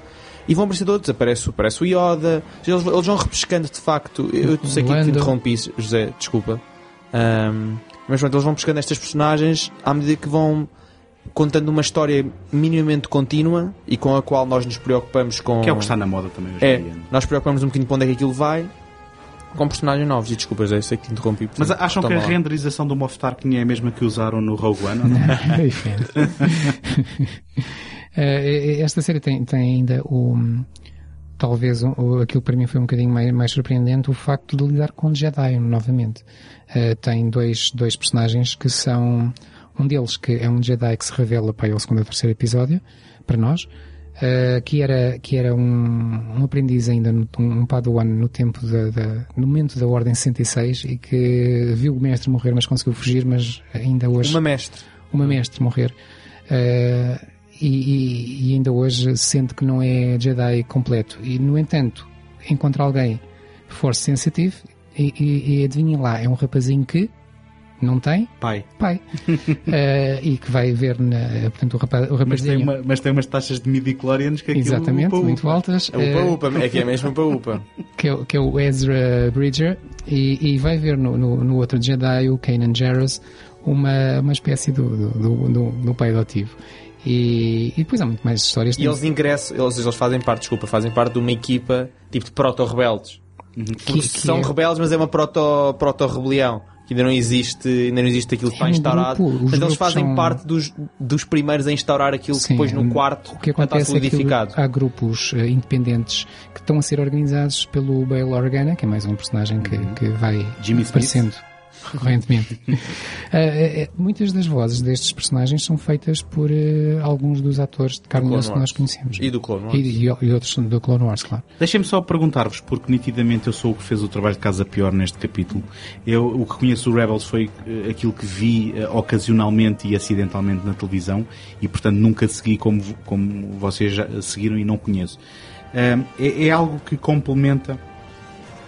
[SPEAKER 3] E vão aparecer outros, aparece, aparece o Yoda, eles, eles vão repescando de facto. Eu
[SPEAKER 1] O
[SPEAKER 3] sei que te interrompi, José, desculpa. Ahm, mas pronto, eles vão pescando estas personagens à medida que vão contando uma história minimamente contínua e com a qual nós nos preocupamos com.
[SPEAKER 2] Que é o que está na moda também hoje
[SPEAKER 3] É,
[SPEAKER 2] em dia. não é?
[SPEAKER 3] nós preocupamos um bocadinho para onde é que aquilo vai com personagens novos. E desculpa, José, eu sei que te interrompi.
[SPEAKER 2] Mas acham que a renderização do Moff Tarkin é a mesma que usaram no Rogue One? ou não? [laughs]
[SPEAKER 1] É diferente. [laughs] Eh, Esta série tem, tem ainda o. Talvez o- aquilo para mim foi um bocadinho mais, mais surpreendente o facto de lidar com Jedi novamente. Eh, tem dois, dois personagens que são. Um deles que é um Jedi que se revela para ao segundo ou terceiro episódio, para nós, eh, que era, que era um, um aprendiz ainda, no, um Padawan no tempo da, da- no momento da Ordem 66 e que viu o mestre morrer, mas conseguiu fugir, mas ainda hoje
[SPEAKER 3] Uma mestre.
[SPEAKER 1] uma mestre morrer. E, e- e ainda hoje sente que não é Jedi completo. E, no entanto, encontra alguém Force Sensitive E, e, e adivinhem lá, é um rapazinho que não tem
[SPEAKER 2] Pai.
[SPEAKER 1] pai. [laughs] Eh, e que vai ver, na, portanto, o, rapaz, o
[SPEAKER 2] Mas tem, uma- mas tem umas taxas de midi-chlorians que aquilo
[SPEAKER 1] Exatamente,
[SPEAKER 2] upa, upa.
[SPEAKER 1] muito altas.
[SPEAKER 3] É
[SPEAKER 1] eh,
[SPEAKER 3] upa upa, é que é mesmo upa upa. [laughs]
[SPEAKER 1] que é, o- que é o Ezra Bridger, e, e vai ver no, no, no outro Jedi, o Kanan Jarrus, uma, uma espécie do, do, do, do, do pai adotivo. E, e depois há muito mais histórias.
[SPEAKER 3] E eles ingressam, eles, eles fazem parte, desculpa, fazem parte de uma equipa tipo de proto-rebeldes.
[SPEAKER 1] que, que
[SPEAKER 3] São
[SPEAKER 1] é-
[SPEAKER 3] rebeldes, mas é uma proto- proto-rebelião. Que ainda não existe, ainda não existe aquilo que está
[SPEAKER 1] É um
[SPEAKER 3] instaurado. Mas eles fazem
[SPEAKER 1] são-
[SPEAKER 3] parte dos, dos primeiros a instaurar aquilo que
[SPEAKER 1] Sim,
[SPEAKER 3] depois no quarto
[SPEAKER 1] O que
[SPEAKER 3] está
[SPEAKER 1] acontece é que
[SPEAKER 3] solidificado.
[SPEAKER 1] há grupos eh, independentes que estão a ser organizados pelo Bail Organa, que é mais um personagem que, que vai
[SPEAKER 2] Uhum. Jimmy Smith.
[SPEAKER 1] Recorrentemente. [laughs] Eh, muitas das vozes destes personagens são feitas por eh, alguns dos atores de carne que nós conhecemos.
[SPEAKER 3] E do Clone Wars.
[SPEAKER 1] E, e- e outros do Clone Wars, claro.
[SPEAKER 2] Deixem-me só perguntar-vos, porque nitidamente eu sou o que fez o trabalho de casa pior neste capítulo. Eu, o que conheço do Rebels foi eh, aquilo que vi ocasionalmente e acidentalmente na televisão e, portanto, nunca segui como, como vocês já seguiram e não conheço. É, é algo que complementa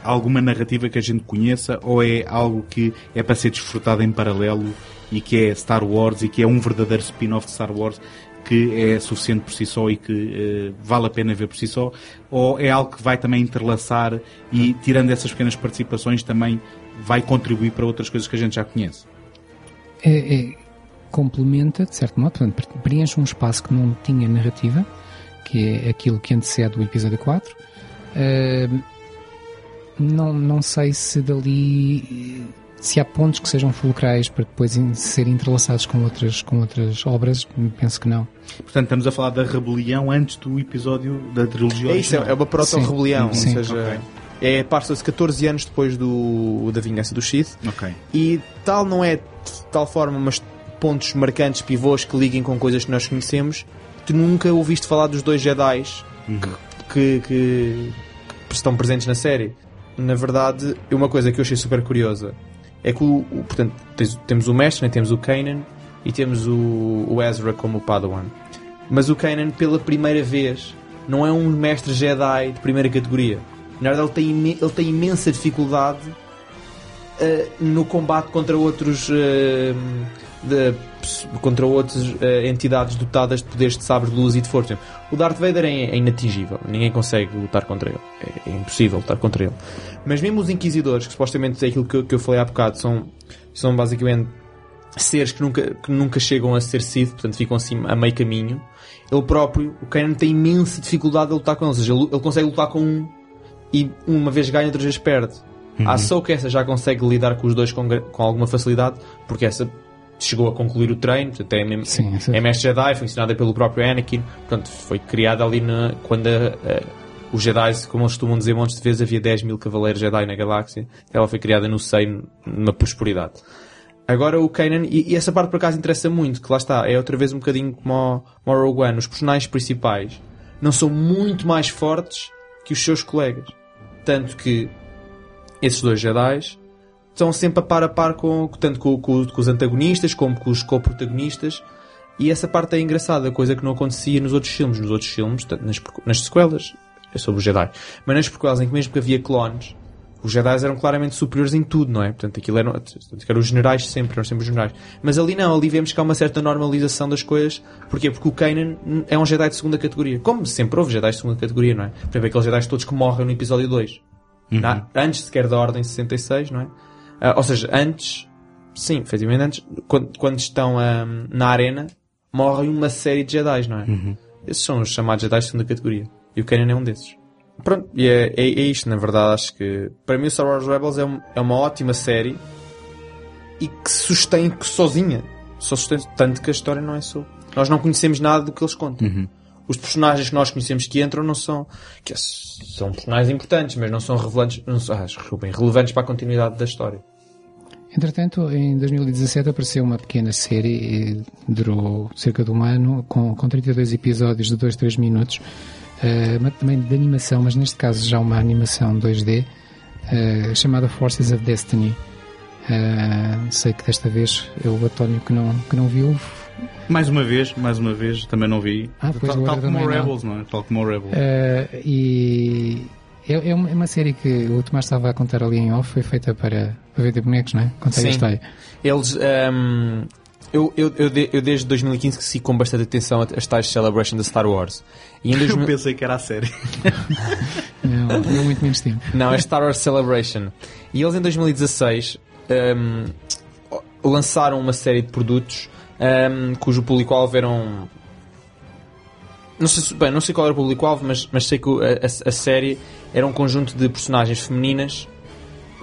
[SPEAKER 2] alguma narrativa que a gente conheça ou é algo que é para ser desfrutado em paralelo e que é Star Wars e que é um verdadeiro spin-off de Star Wars que é suficiente por si só e que eh, vale a pena ver por si só ou é algo que vai também entrelaçar e tirando essas pequenas participações também vai contribuir para outras coisas que a gente já conhece
[SPEAKER 1] É- é- complementa, de certo modo, portanto, pre- preenche um espaço que não tinha narrativa, que é aquilo que antecede o episódio 4. Ahm, não, não sei se dali se há pontos que sejam fulcrais para depois serem entrelaçados com outras, com outras obras, penso que não.
[SPEAKER 2] portanto estamos a falar da rebelião antes do episódio da trilogia
[SPEAKER 3] É isso, é,
[SPEAKER 2] original.
[SPEAKER 3] é uma proto-rebelião. Ou seja,
[SPEAKER 2] Ok.
[SPEAKER 3] é, passa-se 14 anos depois do, da vingança do Sith.
[SPEAKER 2] ok
[SPEAKER 3] E tal não é de tal forma, mas pontos marcantes, pivôs que liguem com coisas que nós conhecemos. Tu nunca ouviste falar dos dois Jedi que, que- que estão presentes na série. Na verdade, uma coisa que eu achei super curiosa é que o, portanto, temos o mestre, né? temos o Kanan e temos o, o Ezra como o Padawan. Mas o Kanan, pela primeira vez, não é um mestre Jedi de primeira categoria. Na verdade, ele tem, ele tem imensa dificuldade uh, no combate contra outros uh, de- contra outras uh, entidades dotadas de poderes de sabre de luz e de força. O Darth Vader é, é inatingível, ninguém consegue lutar contra ele, é, é impossível lutar contra ele. Mas mesmo os Inquisidores, que supostamente é aquilo que, eu- que eu falei há bocado, são, são basicamente seres que nunca, que nunca chegam a ser Sith, portanto ficam assim a meio caminho. Ele próprio, o Kanan tem imensa dificuldade de lutar com eles, ou seja, ele, ele consegue lutar com um e uma vez ganha, outra vez perde. A Ahsoka essa já consegue lidar com os dois com, com alguma facilidade, porque essa chegou a concluir o treino, portanto, é, mesmo-
[SPEAKER 1] Sim, sim.
[SPEAKER 3] é mestre Jedi, foi ensinada pelo próprio Anakin, portanto foi criada ali na, quando a- a- os Jedi, como eles costumam dizer montes de vezes, havia 10 mil cavaleiros Jedi na galáxia, ela foi criada no seio, numa prosperidade. Agora o Kanan, e, e essa parte por acaso interessa muito, que lá está, é outra vez um bocadinho como o, o Rogue One, os personagens principais não são muito mais fortes que os seus colegas. Tanto que esses dois Jedi estão sempre a par a par com, tanto com, com- com os antagonistas como com os co-protagonistas. E essa parte é engraçada, coisa que não acontecia nos outros filmes. Nos outros filmes, nas, nas sequelas, é sobre os Jedi. Mas nas prequelas, em que mesmo que havia clones, os Jedi eram claramente superiores em tudo, não é? Portanto, aquilo eram, eram os generais sempre, eram sempre os generais. Mas ali não, ali vemos que há uma certa normalização das coisas. Porquê? Porque o Kanan é um Jedi de segunda categoria. Como sempre houve Jedi de segunda categoria, não é? Por exemplo, aqueles Jedi todos que morrem no episódio 2. Na- antes sequer da Ordem 66, não é? Ah, ou seja, antes, sim, efetivamente antes, quando, quando estão ah, na arena, morrem uma série de Jedi, não é? Esses são os chamados Jedi de segunda categoria. E o Kanan é um desses. Pronto, e é, é, é isto, na verdade, acho que para mim o Star Wars Rebels é, um- é uma ótima série e que sustém sozinha. Só sustém tanto que a história não é só. Nós não conhecemos nada do que eles contam. Os personagens que nós conhecemos que entram não são. Que é- são personagens importantes, mas não são relevantes, não são, ah, relevantes para a continuidade da história.
[SPEAKER 1] Entretanto, em 2017 apareceu uma pequena série, durou cerca de um ano, com, com 32 episódios de 2, 3 minutos, mas também de animação, mas neste caso já uma animação 2D, eh, chamada Forces of Destiny. Eh, sei que desta vez é o António que não, que não viu.
[SPEAKER 2] Mais uma vez mais uma vez também não vi
[SPEAKER 1] Ah, pois,
[SPEAKER 2] tal, tal como o
[SPEAKER 1] também não.
[SPEAKER 2] Rebels não é? tal como o Rebels
[SPEAKER 1] Eh, e, É, é uma, é uma série que o Tomás estava a contar ali em off, foi feita para, para vender bonecos, não é? Contei
[SPEAKER 3] Sim.
[SPEAKER 1] a história.
[SPEAKER 3] Eles. ehm, eu, eu, eu, de- eu desde 2015 que sigo com bastante atenção as tais Celebration da Star Wars. E em [laughs]
[SPEAKER 2] Eu
[SPEAKER 3] 2000
[SPEAKER 2] pensei que era a série. [laughs]
[SPEAKER 1] Não, não muito menos tempo.
[SPEAKER 3] Não, é Star Wars Celebration. E eles em 2016 ehm, lançaram uma série de produtos ehm, cujo público-alvo eram. Não sei, se- bem, não sei qual era o público-alvo, mas, mas sei que a, a- série era um conjunto de personagens femininas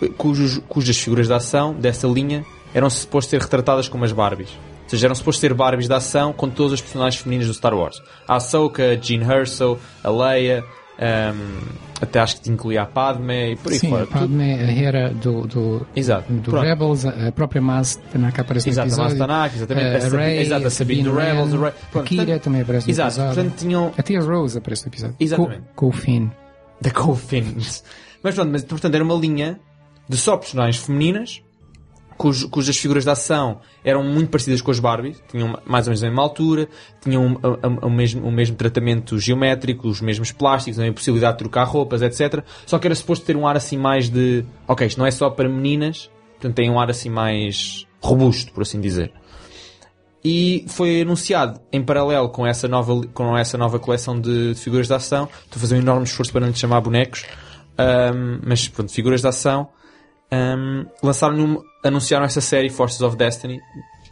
[SPEAKER 3] eh, cujos, cujas figuras de ação dessa linha eram supostos ser retratadas como as Barbies. Ou seja, eram supostos ser Barbies de ação com todas as personagens femininas do Star Wars. A Ahsoka, a Jean Erso, a Leia, ehm, até acho que incluía a Padme e por aí
[SPEAKER 1] Sim,
[SPEAKER 3] fora.
[SPEAKER 1] a Padme, a Hera do, do,
[SPEAKER 3] Exato.
[SPEAKER 1] do
[SPEAKER 3] Pronto.
[SPEAKER 1] Rebels, a a própria Maz Tanaka aparece no
[SPEAKER 3] Exato, a
[SPEAKER 1] episódio.
[SPEAKER 3] Mastanak, exatamente.
[SPEAKER 1] a,
[SPEAKER 3] A exato, a Sabine do Rebels, Rey-
[SPEAKER 1] a Kira também aparece no
[SPEAKER 3] Exato,
[SPEAKER 1] episódio.
[SPEAKER 3] portanto tinham
[SPEAKER 1] A Tia Rose aparece no episódio.
[SPEAKER 3] Exatamente.
[SPEAKER 1] Com, o Finn.
[SPEAKER 3] da. Mas pronto, mas, portanto era uma linha de só personagens femininas cujo- cujas figuras de ação eram muito parecidas com as Barbies, tinham mais ou menos a mesma altura, tinham a- a- o, mesmo, o mesmo tratamento geométrico, os mesmos plásticos, a possibilidade de trocar roupas, etc. Só que era suposto ter um ar assim mais de. Ok, isto não é só para meninas, portanto tem um ar assim mais robusto, por assim dizer. E foi anunciado em paralelo com essa nova, com essa nova coleção de, de figuras de ação. Estou a fazer um enorme esforço para não lhe chamar bonecos. Ahm, mas pronto, figuras de ação. Ahm, lançaram um, anunciaram essa série Forces of Destiny,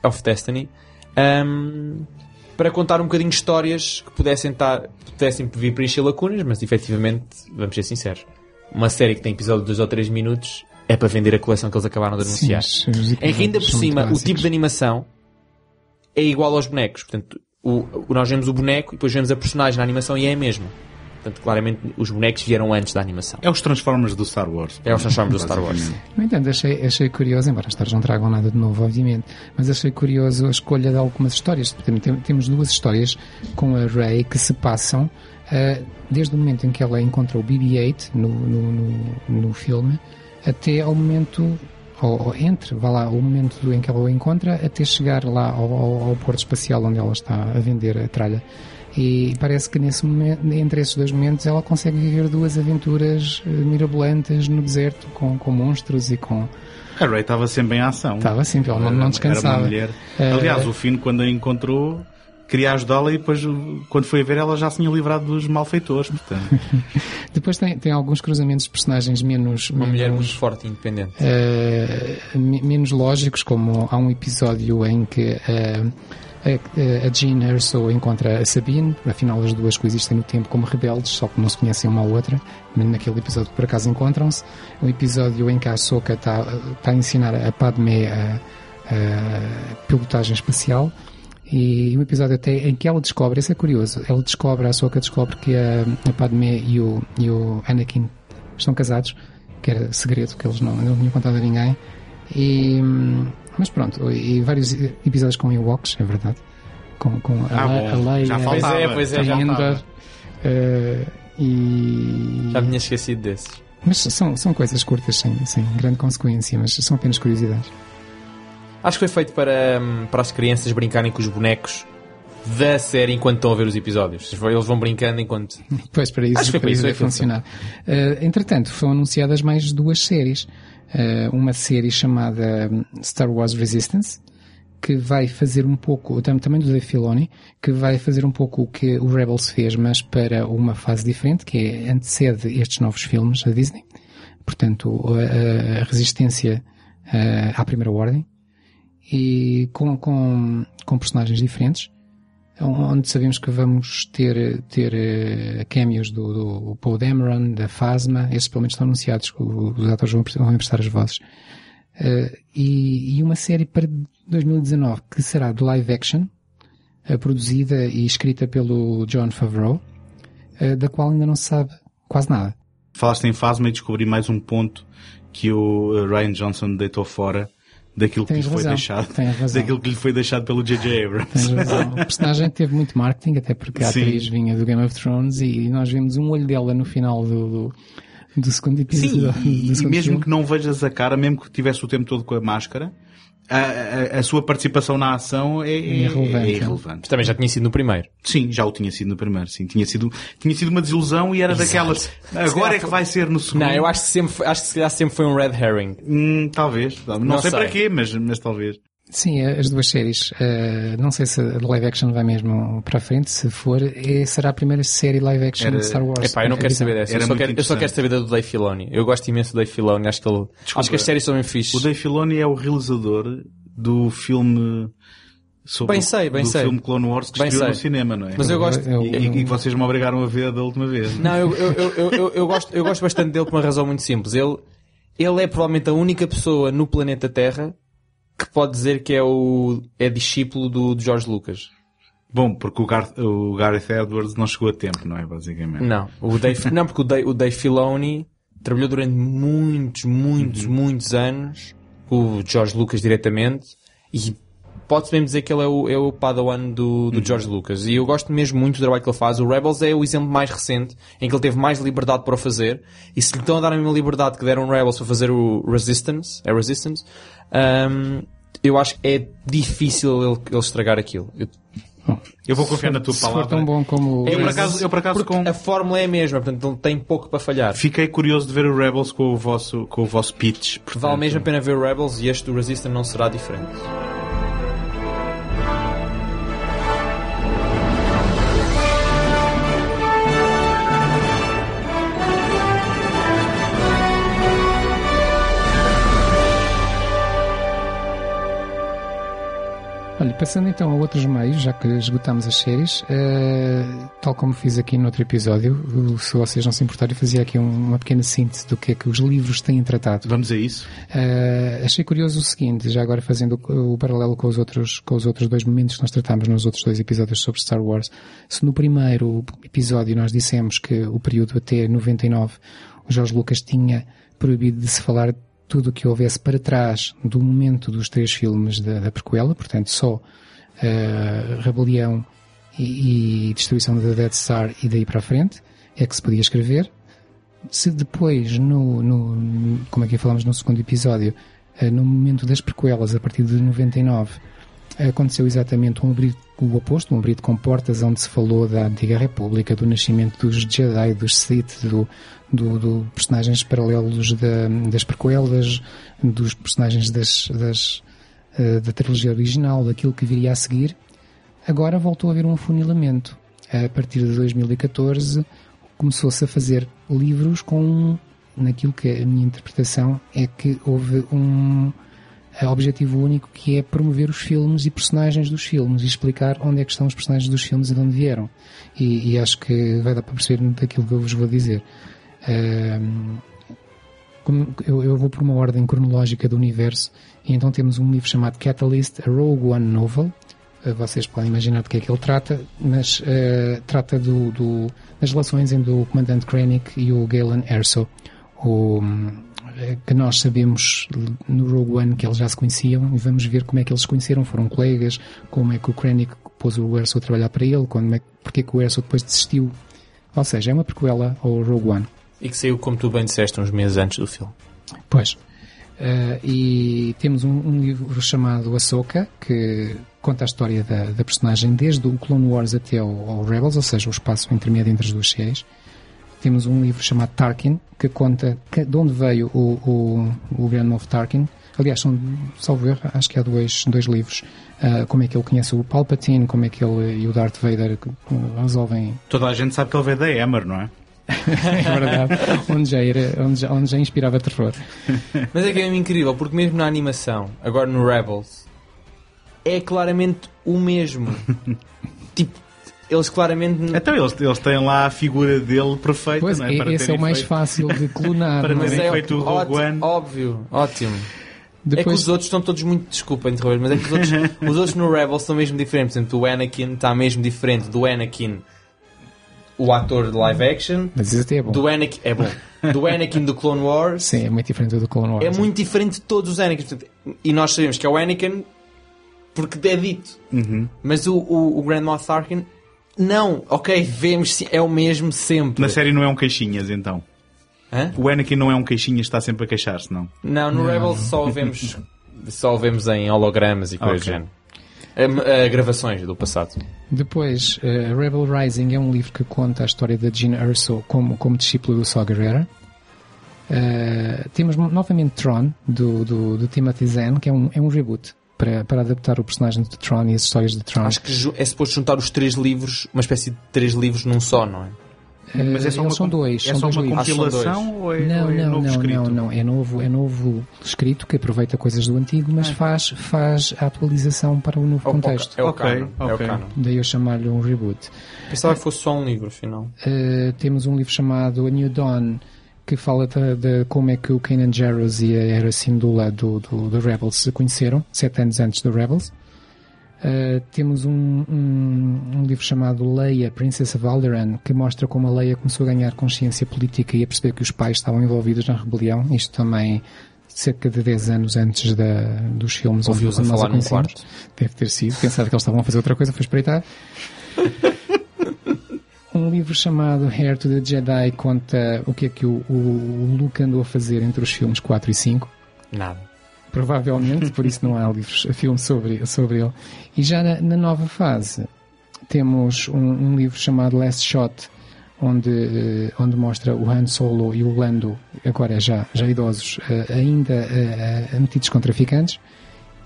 [SPEAKER 3] of Destiny ahm, para contar um bocadinho de histórias que pudessem, tar, pudessem vir preencher lacunas, mas efetivamente, vamos ser sinceros, uma série que tem episódio de 2 ou 3 minutos é para vender a coleção que eles acabaram de anunciar.
[SPEAKER 1] Sim,
[SPEAKER 3] Em que ainda por cima o tipo de animação é igual aos bonecos. Portanto, o, o- nós vemos o boneco e depois vemos a personagem na animação e é a mesma. Portanto, claramente os bonecos vieram antes da animação.
[SPEAKER 2] É os Transformers do Star Wars.
[SPEAKER 3] É os Transformers do Star Wars.
[SPEAKER 1] No entanto, achei, achei curioso, embora as histórias não tragam nada de novo, obviamente, mas achei curioso a escolha de algumas histórias. Temos duas histórias com a Rey que se passam ah, desde o momento em que ela encontra o BB-8 no, no, no, no filme até ao momento, ou, ou entre, vá lá, o momento em que ela o encontra até chegar lá ao, ao, ao porto espacial onde ela está a vender a tralha. E parece que nesse momento, entre esses dois momentos ela consegue viver duas aventuras eh, mirabolantes no deserto com, com monstros e com.
[SPEAKER 2] A Ray estava sempre em ação.
[SPEAKER 1] Estava sempre, ela não, não
[SPEAKER 2] Era
[SPEAKER 1] descansava.
[SPEAKER 2] uma mulher.
[SPEAKER 1] Eh,
[SPEAKER 2] Aliás, o Finn, quando a encontrou, queria ajudá-la e depois, quando foi a ver, ela já se tinha livrado dos malfeitores. Portanto, [laughs]
[SPEAKER 1] Depois tem, tem alguns cruzamentos de personagens menos.
[SPEAKER 3] Uma mulher muito
[SPEAKER 1] menos
[SPEAKER 3] forte e independente.
[SPEAKER 1] me- menos lógicos, como há um episódio em que eh, a, a Jean Erso encontra a Sabine, afinal as duas coexistem no tempo como rebeldes, só que não se conhecem uma à outra, naquele episódio por acaso encontram-se. Um episódio em que a Ahsoka está está a ensinar a Padme a, a pilotagem espacial. E um episódio até em que ela descobre, isso é curioso, ela descobre, a Ahsoka descobre que a, a Padme e o, e o Anakin estão casados, que era segredo que eles não, não tinham contado a ninguém. E, hum, mas pronto, e vários episódios com Ewoks, é verdade. Com, com a,
[SPEAKER 2] Ah, bom,
[SPEAKER 1] a Leia,
[SPEAKER 2] já
[SPEAKER 3] Pois
[SPEAKER 2] faltava.
[SPEAKER 3] é, pois é,
[SPEAKER 2] já.
[SPEAKER 1] Endor, eh, e...
[SPEAKER 3] Já me tinha esquecido desses.
[SPEAKER 1] Mas são, são coisas curtas, sem, sem grande consequência, mas são apenas curiosidades.
[SPEAKER 3] Acho que foi feito para, hum, para as crianças brincarem com os bonecos da série enquanto estão a ver os episódios. Eles vão brincando enquanto. [laughs]
[SPEAKER 1] Pois, para isso,
[SPEAKER 3] Acho
[SPEAKER 1] para
[SPEAKER 3] para
[SPEAKER 1] isso
[SPEAKER 3] isso
[SPEAKER 1] vai funcionar. Eh, entretanto, foram anunciadas mais duas séries. Eh, uma série chamada hum, Star Wars Resistance, que vai fazer um pouco, tam- também do Dave Filoni, que vai fazer um pouco o que o Rebels fez, mas para uma fase diferente, que é antecede estes novos filmes da Disney. Portanto, a, a resistência eh, à primeira ordem e com, com, com personagens diferentes onde sabemos que vamos ter, ter eh, cameos do, do Paul Dameron, da Phasma, esses pelo menos estão anunciados, os atores vão, vão emprestar as vozes. Eh, e, e uma série para 2019 que será de live action, eh, produzida e escrita pelo John Favreau, eh, da qual ainda não se sabe quase nada.
[SPEAKER 2] Falaste em Phasma e descobri mais um ponto que o uh, Ryan Johnson deitou fora daquilo que
[SPEAKER 1] Tens
[SPEAKER 2] lhe foi deixado. Daquilo que lhe foi deixado pelo J.J. Abrams.
[SPEAKER 1] Tens razão. O personagem teve muito marketing, até porque a
[SPEAKER 2] Sim.
[SPEAKER 1] atriz vinha do Game of Thrones e nós vimos um olho dela no final do, do, do segundo episódio.
[SPEAKER 2] Sim, e, e mesmo que não vejas a cara, mesmo que tivesse o tempo todo com a máscara, a, a, a sua participação na ação é, é,
[SPEAKER 1] Irrelevante.
[SPEAKER 2] é irrelevante.
[SPEAKER 3] Mas também já tinha sido no primeiro.
[SPEAKER 2] Sim, já o tinha sido no primeiro, sim. Tinha sido, tinha sido uma desilusão e era
[SPEAKER 3] Exato.
[SPEAKER 2] daquelas. Agora é que vai ser no segundo.
[SPEAKER 3] Não, eu acho que sempre, foi- acho que se calhar sempre foi um red herring.
[SPEAKER 2] Hum, talvez. Não,
[SPEAKER 3] Não
[SPEAKER 2] sei,
[SPEAKER 3] sei.
[SPEAKER 2] para quê, mas, mas talvez.
[SPEAKER 1] Sim, as duas séries. eh, não sei se a live action vai mesmo para a frente. Se for, é- será a primeira série live action
[SPEAKER 2] Era-
[SPEAKER 1] de Star Wars.
[SPEAKER 3] Epá, eu não quero saber dessa. Eu só quero, eu só quero saber da do Dave Filoni. Eu gosto imenso do Dave Filoni. Acho que ele, acho que as séries são bem fixes.
[SPEAKER 2] O Dave Filoni é o realizador do filme sobre
[SPEAKER 3] Bem sei, bem
[SPEAKER 2] do
[SPEAKER 3] sei.
[SPEAKER 2] filme Clone Wars que
[SPEAKER 3] Bem
[SPEAKER 2] estreou no cinema, não é?
[SPEAKER 3] Mas eu gosto-
[SPEAKER 1] Eu-
[SPEAKER 2] E, e que vocês me obrigaram a ver da última vez.
[SPEAKER 3] Não, eu, eu, eu, eu, eu, eu gosto, eu gosto bastante dele por uma razão muito simples. Ele, ele é provavelmente a única pessoa no planeta Terra que pode dizer que é o é discípulo do, do George Lucas.
[SPEAKER 2] Bom, porque o, Gar o Gareth Edwards não chegou a tempo, não é? Basicamente.
[SPEAKER 3] Não, o Dave, [laughs] não porque o Dave, o Dave Filoni trabalhou durante muitos, muitos, muitos anos com o George Lucas diretamente e pode-se mesmo dizer que ele é o, é o padawan do, do George Lucas. E eu gosto mesmo muito do trabalho que ele faz. O Rebels é o exemplo mais recente em que ele teve mais liberdade para o fazer. E se lhe estão a dar a mesma liberdade que deram o Rebels para fazer o Resistance, é Resistance, hum, eu acho que é difícil ele, ele estragar aquilo. Eu-
[SPEAKER 2] Eu vou confiar na tua
[SPEAKER 1] Se for
[SPEAKER 2] palavra.
[SPEAKER 1] tão bom como
[SPEAKER 2] Eu, por acaso, eu, por acaso com...
[SPEAKER 3] a fórmula é a mesma, portanto ele tem pouco para falhar.
[SPEAKER 2] fiquei curioso de ver o Rebels com o vosso, com o vosso pitch. portanto-
[SPEAKER 3] Vale mesmo a pena ver o Rebels e este do Resistance não será diferente.
[SPEAKER 1] Olha, passando então a outros meios, já que esgotámos as séries, eh, tal como fiz aqui no outro episódio, se vocês não se importarem, fazia aqui um- uma pequena síntese do que é que os livros têm tratado.
[SPEAKER 2] Vamos a isso.
[SPEAKER 1] Eh, achei curioso o seguinte, já agora fazendo o, o paralelo com os outros com os outros dois momentos que nós tratámos nos outros dois episódios sobre Star Wars. Se no primeiro episódio nós dissemos que o período até 99 o Jorge Lucas tinha proibido de se falar tudo o que houvesse para trás do momento dos três filmes da, da prequela, portanto só eh, rebelião e, e destruição da Death Star e daí para a frente é que se podia escrever. Se depois, no, no- como aqui falamos no segundo episódio, eh, no momento das prequelas, a partir de 99, aconteceu exatamente um o oposto, um abrir com portas onde se falou da antiga República, do nascimento dos Jedi, dos Sith, do, do, do personagens paralelos da, das prequelas, dos personagens das, das, eh, da trilogia original, daquilo que viria a seguir. Agora voltou a haver um afunilamento. A partir de 2014 começou-se a fazer livros com naquilo que a minha interpretação é que houve um objetivo único que é promover os filmes e personagens dos filmes e explicar onde é que estão os personagens dos filmes e de onde vieram. E, e acho que vai dar para perceber daquilo que eu vos vou dizer. Como eu, eu vou por uma ordem cronológica do universo e então temos um livro chamado Catalyst, a Rogue One Novel. Eh, Vocês podem imaginar de que é que ele trata, mas eh, trata do, do- das relações entre o comandante Krennic e o Galen Erso, o, eh, que nós sabemos no Rogue One que eles já se conheciam e vamos ver como é que eles se conheceram, foram colegas, como é que o Krennic pôs o Erso a trabalhar para ele, como é, porque é que o Erso depois desistiu. Ou seja, é uma prequela ao Rogue One.
[SPEAKER 3] E que saiu, como tu bem disseste, uns meses antes do filme.
[SPEAKER 1] Pois. Eh, e temos um, um livro chamado Ahsoka, que conta a história da, da personagem desde o Clone Wars até ao, ao Rebels, ou seja, o espaço intermédio entre as duas séries. Temos um livro chamado Tarkin, que conta que- de onde veio o, o, o Grand Moff Tarkin. Aliás, são, salvo erro, acho que há dois, dois livros. ah, como é que ele conhece o Palpatine, como é que ele e o Darth Vader resolvem
[SPEAKER 2] Toda a gente sabe que ele veio da Emmer, não é? [laughs]
[SPEAKER 1] é verdade, onde já, era, onde, já, onde já inspirava terror. [laughs]
[SPEAKER 3] Mas é que é incrível, porque mesmo na animação, agora no Rebels, é claramente o mesmo. [laughs] tipo, eles claramente.
[SPEAKER 2] Então eles, eles têm lá a figura dele perfeita,
[SPEAKER 1] Pois,
[SPEAKER 2] não é? Para
[SPEAKER 1] esse é
[SPEAKER 2] terem
[SPEAKER 1] o mais
[SPEAKER 2] feito-
[SPEAKER 1] fácil de [laughs] clonar.
[SPEAKER 2] Para
[SPEAKER 1] é?
[SPEAKER 3] Mas
[SPEAKER 2] terem
[SPEAKER 3] é
[SPEAKER 2] feito o Rogue
[SPEAKER 3] ótimo,
[SPEAKER 2] One.
[SPEAKER 3] óbvio, ótimo. É que
[SPEAKER 1] Depois,
[SPEAKER 3] os outros estão todos muito. Desculpa interromper, mas é que os outros, [laughs] os outros no Rebels são mesmo diferentes. Por exemplo, o Anakin está mesmo diferente do Anakin, o ator de live action,
[SPEAKER 1] mas isso até é bom.
[SPEAKER 3] do Anakin. É bom. Do Anakin do Clone Wars.
[SPEAKER 1] Sim, é muito diferente do Clone Wars.
[SPEAKER 3] É muito diferente de todos os Anakins. Portanto, E nós sabemos que é o Anakin porque é dito.
[SPEAKER 2] Uhum.
[SPEAKER 3] Mas o, o, o Grand Moff Tarkin, não. Ok, vemos, sim, é o mesmo sempre.
[SPEAKER 2] Na série não é um queixinhas, então.
[SPEAKER 3] Hã?
[SPEAKER 2] O Anakin não é um queixinhas, está sempre a queixar-se, não.
[SPEAKER 3] Não, no Rebels só o vemos Só vemos em hologramas e coisas do género. Ah, ah, gravações do passado.
[SPEAKER 1] Depois, eh, Rebel Rising é um livro que conta a história da Jean Erso como, como discípulo do Saw Gerrera. Eh, temos novamente Tron, do, do, do Timothy Zahn, que é um, é um reboot para, para adaptar o personagem de Tron e as histórias de Tron.
[SPEAKER 3] Acho que é suposto juntar os três livros, uma espécie de três livros num só, não é?
[SPEAKER 2] Mas é só
[SPEAKER 1] Eles
[SPEAKER 2] uma,
[SPEAKER 1] são dois,
[SPEAKER 2] é
[SPEAKER 1] são
[SPEAKER 2] só
[SPEAKER 1] dois
[SPEAKER 2] uma
[SPEAKER 1] livros.
[SPEAKER 3] Ah, são dois.
[SPEAKER 2] compilação ou é,
[SPEAKER 1] Não,
[SPEAKER 2] ou é
[SPEAKER 1] não,
[SPEAKER 2] novo
[SPEAKER 1] não,
[SPEAKER 2] escrito?
[SPEAKER 1] não, não. É novo, é novo escrito que aproveita coisas do antigo,
[SPEAKER 2] Ah.
[SPEAKER 1] mas faz, faz a atualização para o novo
[SPEAKER 3] É o-
[SPEAKER 1] contexto.
[SPEAKER 3] É o
[SPEAKER 2] Ok,
[SPEAKER 3] canon. É o
[SPEAKER 2] ok.
[SPEAKER 3] canon.
[SPEAKER 1] Daí eu chamar-lhe um reboot.
[SPEAKER 3] Pensava que fosse só um livro, afinal.
[SPEAKER 1] Uh, temos um livro chamado A New Dawn que fala de, de como é que o Kanan Jarrus e a Hera Syndulla do, do, do Rebels se conheceram, sete anos antes do Rebels. Uh, temos um, um, um livro chamado Leia, Princess of Alderaan, que mostra como a Leia começou a ganhar consciência política e a perceber que os pais estavam envolvidos na rebelião. Isto também cerca de 10 anos antes da, dos filmes
[SPEAKER 3] Ouviu-os a falar num quarto.
[SPEAKER 1] Deve ter sido. Pensava que eles estavam a fazer outra coisa, foi espreitar. [laughs] Um livro chamado Hair to the Jedi conta o que é que o, o, Luke andou a fazer entre os filmes 4 e 5.
[SPEAKER 3] Nada.
[SPEAKER 1] Provavelmente, por isso não há livros, filmes sobre, sobre ele. E já na, na nova fase temos um, um livro chamado Last Shot, onde, eh, onde mostra o Han Solo e o Lando, agora já, já idosos, eh, ainda eh, metidos com traficantes.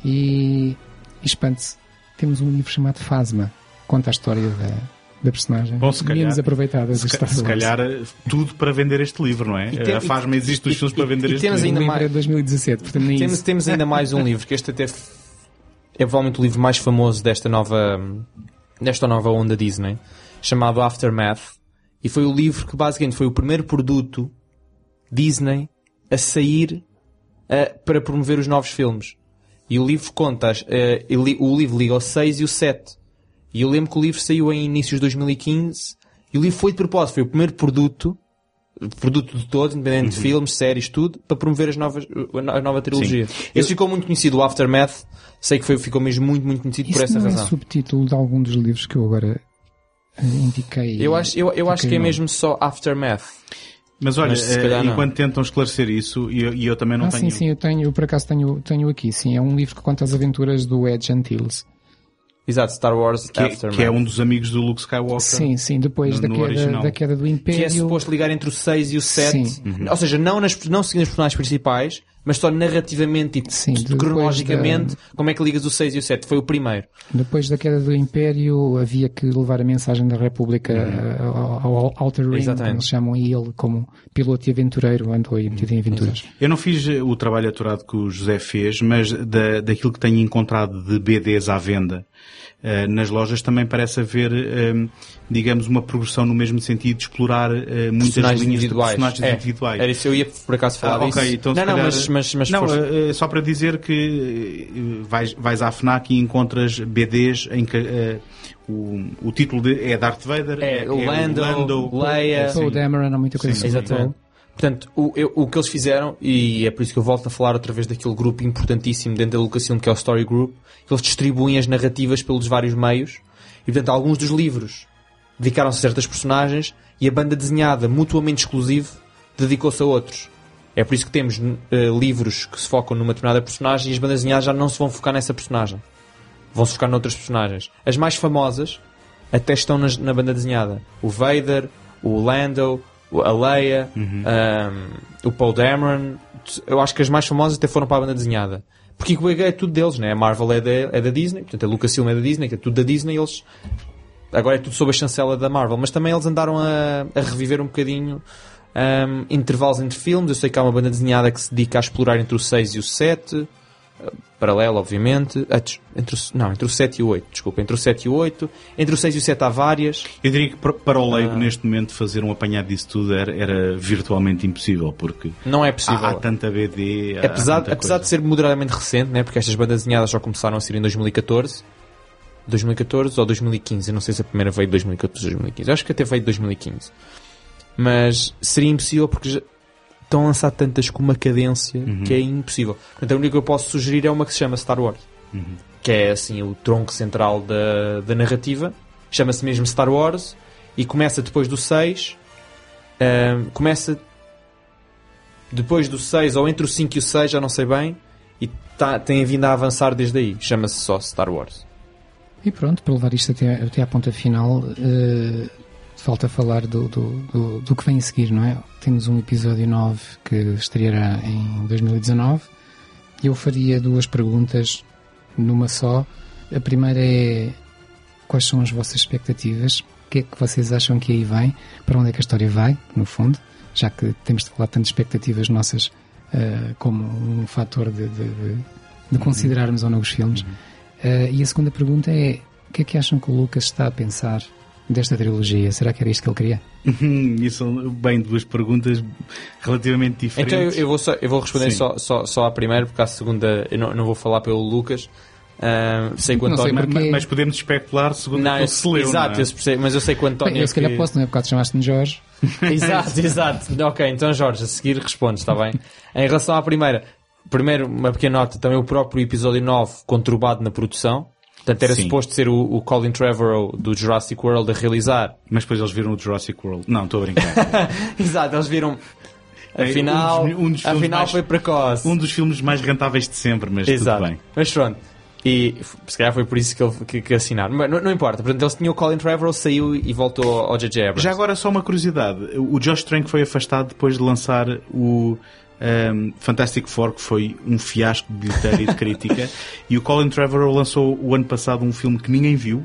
[SPEAKER 1] E, e espante-se, temos um livro chamado Phasma, conta a história da, da personagem.
[SPEAKER 2] Bom, se calhar-
[SPEAKER 1] menos aproveitada
[SPEAKER 2] Se, ca- se calhar eh, tudo para vender este livro, não é?
[SPEAKER 3] E tem-
[SPEAKER 2] a Fasma existe dos filmes para vender
[SPEAKER 3] e
[SPEAKER 2] este
[SPEAKER 3] temos
[SPEAKER 2] livro.
[SPEAKER 3] Ainda
[SPEAKER 1] é
[SPEAKER 3] mais-
[SPEAKER 1] de 2017, portanto nem
[SPEAKER 3] Temos,
[SPEAKER 1] isso.
[SPEAKER 3] temos ainda mais um livro, que este até é provavelmente o livro mais famoso desta nova, desta nova onda Disney, chamado Aftermath. E foi o livro que basicamente foi o primeiro produto Disney a sair eh, para promover os novos filmes. E o livro conta, eh, ele- o livro liga o 6 e o 7. E eu lembro que o livro saiu em inícios de 2015 e o livro foi de propósito, foi o primeiro produto produto de todos, independente
[SPEAKER 2] Uhum.
[SPEAKER 3] de filmes, séries, tudo, para promover as novas, a no- a nova trilogia. Esse ficou muito conhecido, o Aftermath, sei que foi, ficou mesmo muito, muito conhecido por
[SPEAKER 1] Isso
[SPEAKER 3] essa
[SPEAKER 1] não é
[SPEAKER 3] razão.
[SPEAKER 1] subtítulo de algum dos livros que eu agora eh, indiquei.
[SPEAKER 3] Eu acho, eu, eu acho que é mesmo só Aftermath.
[SPEAKER 2] Mas olha,
[SPEAKER 3] Mas se
[SPEAKER 2] eh,
[SPEAKER 3] calhar não.
[SPEAKER 2] enquanto tentam esclarecer isso, e eu, eu também não
[SPEAKER 1] ah,
[SPEAKER 2] tenho.
[SPEAKER 1] sim, sim, eu tenho, eu por acaso tenho, tenho aqui, sim, é um livro que conta as aventuras do Edge Antilles.
[SPEAKER 3] Exato, Star Wars
[SPEAKER 2] Que, é-
[SPEAKER 3] Aftermath.
[SPEAKER 2] que é um dos amigos do Luke Skywalker.
[SPEAKER 1] Sim, sim, depois
[SPEAKER 2] No-
[SPEAKER 1] da,
[SPEAKER 2] no
[SPEAKER 1] queda, da queda do
[SPEAKER 3] Que é
[SPEAKER 1] Império.
[SPEAKER 3] suposto ligar entre o 6 e o 7.
[SPEAKER 1] Sim.
[SPEAKER 3] Ou seja, não, nas, não seguindo os personagens principais, mas só narrativamente e
[SPEAKER 1] Sim,
[SPEAKER 3] cronologicamente, como é que ligas o 6 e o 7. Foi o primeiro.
[SPEAKER 1] Depois da queda do Império havia que levar a mensagem da República eh, ao, ao Outer Rim,
[SPEAKER 3] Exatamente.
[SPEAKER 1] como eles chamam, e ele, como piloto e aventureiro, andou aí metido em aventuras.
[SPEAKER 2] Eu não fiz o trabalho aturado que o José fez, mas da, daquilo que tenho encontrado de BDs à venda eh, nas lojas também parece haver, eh, digamos, uma progressão no mesmo sentido de explorar eh, muitas
[SPEAKER 3] Personagens
[SPEAKER 2] linhas
[SPEAKER 3] individuais.
[SPEAKER 2] de personagens
[SPEAKER 3] É,
[SPEAKER 2] individuais.
[SPEAKER 3] Era isso, eu ia por acaso falar
[SPEAKER 2] Ah,
[SPEAKER 3] disso.
[SPEAKER 2] ok, então se
[SPEAKER 3] não, não,
[SPEAKER 2] calhar-
[SPEAKER 3] mas, mas, mas
[SPEAKER 2] não,
[SPEAKER 3] força.
[SPEAKER 2] eh, só para dizer que vais, vais à FNAC e encontras BDs em que o, o título de- é Darth Vader,
[SPEAKER 3] É, o Lando, Leia.
[SPEAKER 2] é, sim.
[SPEAKER 1] Paul Dameron, há muita coisa
[SPEAKER 2] Sim,
[SPEAKER 3] Exatamente. Portanto, o, eu- o que eles fizeram, e é por isso que eu volto a falar outra vez daquele grupo importantíssimo dentro da Lucasfilm que é o Story Group, que eles distribuem as narrativas pelos vários meios, e portanto alguns dos livros dedicaram-se a certas personagens, e a banda desenhada, mutuamente exclusivo, dedicou-se a outros. É por isso que temos eh, livros que se focam numa determinada personagem e as bandas desenhadas já não se vão focar nessa personagem. Vão se focar noutras personagens. As mais famosas até estão nas- na banda desenhada. O Vader, o Lando, a Leia, um, o Paul Dameron. Eu acho que as mais famosas até foram para a banda desenhada. Porque o é tudo deles, né? A Marvel é da, é da Disney, portanto a Lucasfilm é da Disney, que é tudo da Disney, eles agora é tudo sob a chancela da Marvel, mas também eles andaram a, a reviver um bocadinho um, intervalos entre filmes. Eu sei que há uma banda desenhada que se dedica a explorar entre o 6 e o 7, uh, paralelo, obviamente. Ah, entre o, não, entre o 7 e o 8, desculpa, entre o 7 e o 8. Entre o 6 e o 7 há várias.
[SPEAKER 2] Eu diria que para- o
[SPEAKER 3] Ah.
[SPEAKER 2] leigo neste momento fazer um apanhado disso tudo era, era virtualmente impossível, porque
[SPEAKER 3] Não é possível.
[SPEAKER 2] há, há tanta BD. há
[SPEAKER 3] apesar,
[SPEAKER 2] tanta
[SPEAKER 3] apesar de ser moderadamente recente, né? porque estas bandas desenhadas só começaram a ser em 2014. 2014 ou 2015, eu não sei se a primeira veio de 2014 ou 2015. Eu acho que até veio de 2015. Mas seria impossível porque já estão a lançar tantas com uma cadência
[SPEAKER 2] Uhum.
[SPEAKER 3] que é impossível. Portanto, a única que eu posso sugerir é uma que se chama Star Wars.
[SPEAKER 2] Uhum.
[SPEAKER 3] Que é assim o tronco central da, da narrativa. Chama-se mesmo Star Wars e começa depois do 6. ahm, começa depois do 6 ou entre o 5 e o 6, já não sei bem, e tá, tem vindo a avançar desde aí. Chama-se só Star Wars.
[SPEAKER 1] E pronto, para levar isto até, até à ponta final, eh, falta falar do, do, do, do que vem a seguir, não é? Temos um episódio 9 que estreará em 2019. Eu faria duas perguntas numa só. A primeira é quais são as vossas expectativas? O que é que vocês acham que aí vem? Para onde é que a história vai, no fundo? Já que temos de falar tanto de expectativas nossas eh, como um fator de, de, de- de considerarmos ou não os filmes. Uh, e a segunda pergunta é: o que é que acham que o Lucas está a pensar desta trilogia? Será que era isto que ele queria? [laughs]
[SPEAKER 2] Isso são, bem, duas perguntas relativamente diferentes.
[SPEAKER 3] Então eu, eu vou, só- eu vou responder
[SPEAKER 2] Sim.
[SPEAKER 3] só, só, só à primeira, porque à segunda eu não, não vou falar pelo Lucas. Ah, sei que o
[SPEAKER 1] sei
[SPEAKER 3] António.
[SPEAKER 2] Ma-
[SPEAKER 1] porque-
[SPEAKER 2] ma- Mas podemos especular segundo o
[SPEAKER 3] Não,
[SPEAKER 2] que
[SPEAKER 3] eu,
[SPEAKER 2] ele se leu,
[SPEAKER 3] exato,
[SPEAKER 2] não é?
[SPEAKER 3] eu percebo, mas eu sei que o António.
[SPEAKER 1] Bem, eu se calhar
[SPEAKER 3] que-
[SPEAKER 1] posso, não é? Por causa chamaste-me Jorge. [laughs]
[SPEAKER 3] Exato, exato. Ok, então Jorge, a seguir respondes, está bem? [laughs] Em relação à primeira, primeiro uma pequena nota, também o próprio episódio 9 conturbado na produção. Portanto, era
[SPEAKER 2] Sim.
[SPEAKER 3] suposto ser o, o Colin Trevorrow do Jurassic World a realizar.
[SPEAKER 2] Mas depois eles viram o Jurassic World. Não, estou a brincar. [laughs]
[SPEAKER 3] Exato, eles viram. Afinal,
[SPEAKER 2] um dos- um dos
[SPEAKER 3] afinal
[SPEAKER 2] mais-
[SPEAKER 3] foi precoce.
[SPEAKER 2] um dos filmes mais rentáveis de sempre, mas
[SPEAKER 3] Exato.
[SPEAKER 2] tudo bem.
[SPEAKER 3] Mas pronto. E se calhar foi por isso que, ele, que, que assinaram. Mas não, não importa. Portanto, eles tinham o Colin Trevorrow, saiu e voltou ao J.J. Abrams.
[SPEAKER 2] Já agora só uma curiosidade. O Josh Trank foi afastado depois de lançar o ehm, Fantastic Four, que foi um fiasco de bilheteira e de crítica. [laughs] E o Colin Trevorrow lançou o ano passado um filme que ninguém viu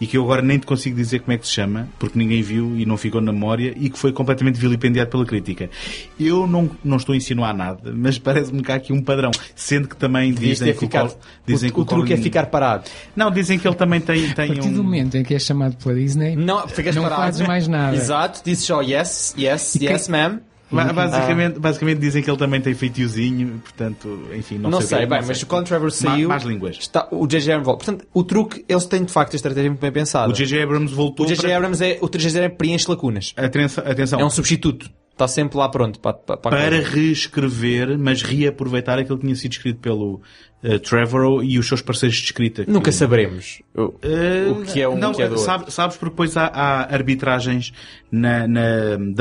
[SPEAKER 2] e que eu agora nem te consigo dizer como é que se chama, porque ninguém viu e não ficou na memória e que foi completamente vilipendiado pela crítica. Eu não, não estou a insinuar nada, mas parece-me que há aqui um padrão, sendo que também
[SPEAKER 3] Devias
[SPEAKER 2] dizem que,
[SPEAKER 3] ficado.
[SPEAKER 2] o, Col- dizem
[SPEAKER 3] o,
[SPEAKER 2] que o
[SPEAKER 3] o truque
[SPEAKER 2] Colin...
[SPEAKER 3] é ficar parado.
[SPEAKER 2] Não, dizem que ele também tem, [laughs]
[SPEAKER 1] A
[SPEAKER 2] tem
[SPEAKER 1] partir do
[SPEAKER 2] um...
[SPEAKER 1] momento em que é chamado pela Disney,
[SPEAKER 3] Não, ficas
[SPEAKER 1] Não
[SPEAKER 3] parado.
[SPEAKER 1] fazes mais nada.
[SPEAKER 3] Exato, dizes só yes, yes,
[SPEAKER 1] E quem-
[SPEAKER 3] yes, ma'am.
[SPEAKER 2] Ba- Basicamente, basicamente dizem que ele também tem feitiozinho, portanto, enfim, não,
[SPEAKER 3] Não,
[SPEAKER 2] sei.
[SPEAKER 3] sei,
[SPEAKER 2] bem, não
[SPEAKER 3] mas
[SPEAKER 2] sei.
[SPEAKER 3] o Colin Trevor saiu.
[SPEAKER 2] Mais línguas.
[SPEAKER 3] Está, o J.J. Abrams volta. Portanto, o truque, eles têm de facto a estratégia muito bem pensada.
[SPEAKER 2] O J.J. Abrams voltou
[SPEAKER 3] O J.J.
[SPEAKER 2] para...
[SPEAKER 3] Abrams é. O J.J. Abrams preenche lacunas.
[SPEAKER 2] Atenção, atenção.
[SPEAKER 3] É um substituto. Está sempre lá pronto para, para, para
[SPEAKER 2] para reescrever, mas reaproveitar aquilo que tinha sido escrito pelo eh, Trevorrow e os seus parceiros de escrita.
[SPEAKER 3] Nunca
[SPEAKER 2] que-
[SPEAKER 3] saberemos o,
[SPEAKER 2] Eh,
[SPEAKER 3] o que é um
[SPEAKER 2] não,
[SPEAKER 3] o que é do outro.
[SPEAKER 2] sabe- sabes porque depois há, há arbitragens na, na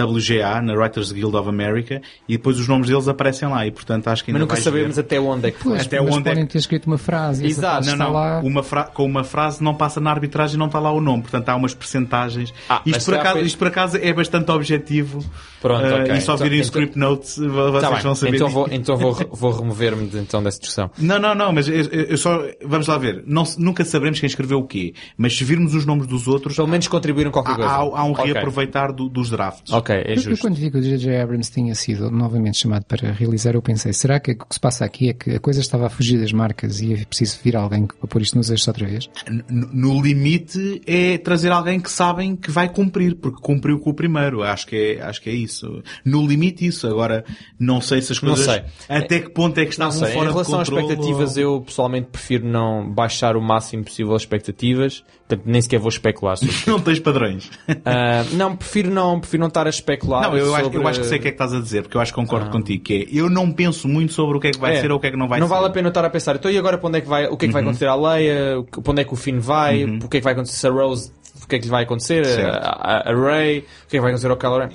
[SPEAKER 2] WGA, na Writers Guild of America, e depois os nomes deles aparecem lá, e portanto acho que ainda
[SPEAKER 3] Mas nunca sabemos
[SPEAKER 2] ver.
[SPEAKER 3] até onde é que foi.
[SPEAKER 1] pois,
[SPEAKER 2] até
[SPEAKER 1] mas
[SPEAKER 2] onde é
[SPEAKER 1] podem
[SPEAKER 2] que-
[SPEAKER 1] ter escrito uma frase.
[SPEAKER 3] Exato.
[SPEAKER 1] frase
[SPEAKER 2] Não,
[SPEAKER 1] está
[SPEAKER 2] não.
[SPEAKER 1] lá.
[SPEAKER 2] Uma fra- com uma frase não passa na arbitragem não está lá o nome. Portanto, há umas percentagens.
[SPEAKER 3] Ah, mas
[SPEAKER 2] isto, por acaso, isto por acaso é bastante objetivo.
[SPEAKER 3] Pronto,
[SPEAKER 2] Eh,
[SPEAKER 3] ok.
[SPEAKER 2] E só
[SPEAKER 3] Então-
[SPEAKER 2] virem o
[SPEAKER 3] então-
[SPEAKER 2] script notes, vo- vocês
[SPEAKER 3] Tá
[SPEAKER 2] vão saber.
[SPEAKER 3] então vou, então vou, [laughs] vou remover-me de- então dessa discussão.
[SPEAKER 2] Não, não, não, mas eu, eu só. Vamos lá ver. Não nunca saberemos quem escreveu o quê. Mas se virmos os nomes dos outros,
[SPEAKER 3] Pelo menos contribuíram qualquer
[SPEAKER 2] há,
[SPEAKER 3] coisa.
[SPEAKER 2] há- há um
[SPEAKER 3] Ok.
[SPEAKER 2] reaproveitar do- dos drafts.
[SPEAKER 3] Ok, é
[SPEAKER 1] Eu, eu
[SPEAKER 3] justo.
[SPEAKER 1] quando vi que o J.J. Abrams tinha sido novamente chamado para realizar, eu pensei, será que o que se passa aqui é que a coisa estava a fugir das marcas e é preciso vir alguém para pôr isto nos eixos outra vez?
[SPEAKER 2] N- No limite é trazer alguém que sabem que vai cumprir, porque cumpriu com o primeiro. Acho que é, acho que é isso. No limite isso. Agora, não sei se as
[SPEAKER 3] Não
[SPEAKER 2] coisas...
[SPEAKER 3] sei.
[SPEAKER 2] Até que ponto é que
[SPEAKER 3] Não
[SPEAKER 2] estavam
[SPEAKER 3] sei, em
[SPEAKER 2] fora
[SPEAKER 3] relação
[SPEAKER 2] de
[SPEAKER 3] às
[SPEAKER 2] controle,
[SPEAKER 3] expectativas, eu pessoalmente prefiro não baixar o máximo possível as expectativas. Portanto, nem sequer vou especular. [laughs]
[SPEAKER 2] Não tens padrões.
[SPEAKER 3] Ah, não, prefiro não, prefiro não estar a especular.
[SPEAKER 2] Não, eu, acho,
[SPEAKER 3] sobre-
[SPEAKER 2] eu acho que sei o que é que estás a dizer, porque eu acho que concordo contigo, que é, eu não penso muito sobre o que é que vai
[SPEAKER 3] É.
[SPEAKER 2] ser ou o que é que não vai
[SPEAKER 3] não
[SPEAKER 2] ser. Uhum.
[SPEAKER 3] vale a pena estar a pensar, então e agora para onde é que vai, o que é que vai acontecer à Leia, para onde é que o Finn vai, o que é que vai acontecer a Rose, o que é que lhe vai acontecer, a, a, a Rey, o que é que vai acontecer ao Kylo Ren.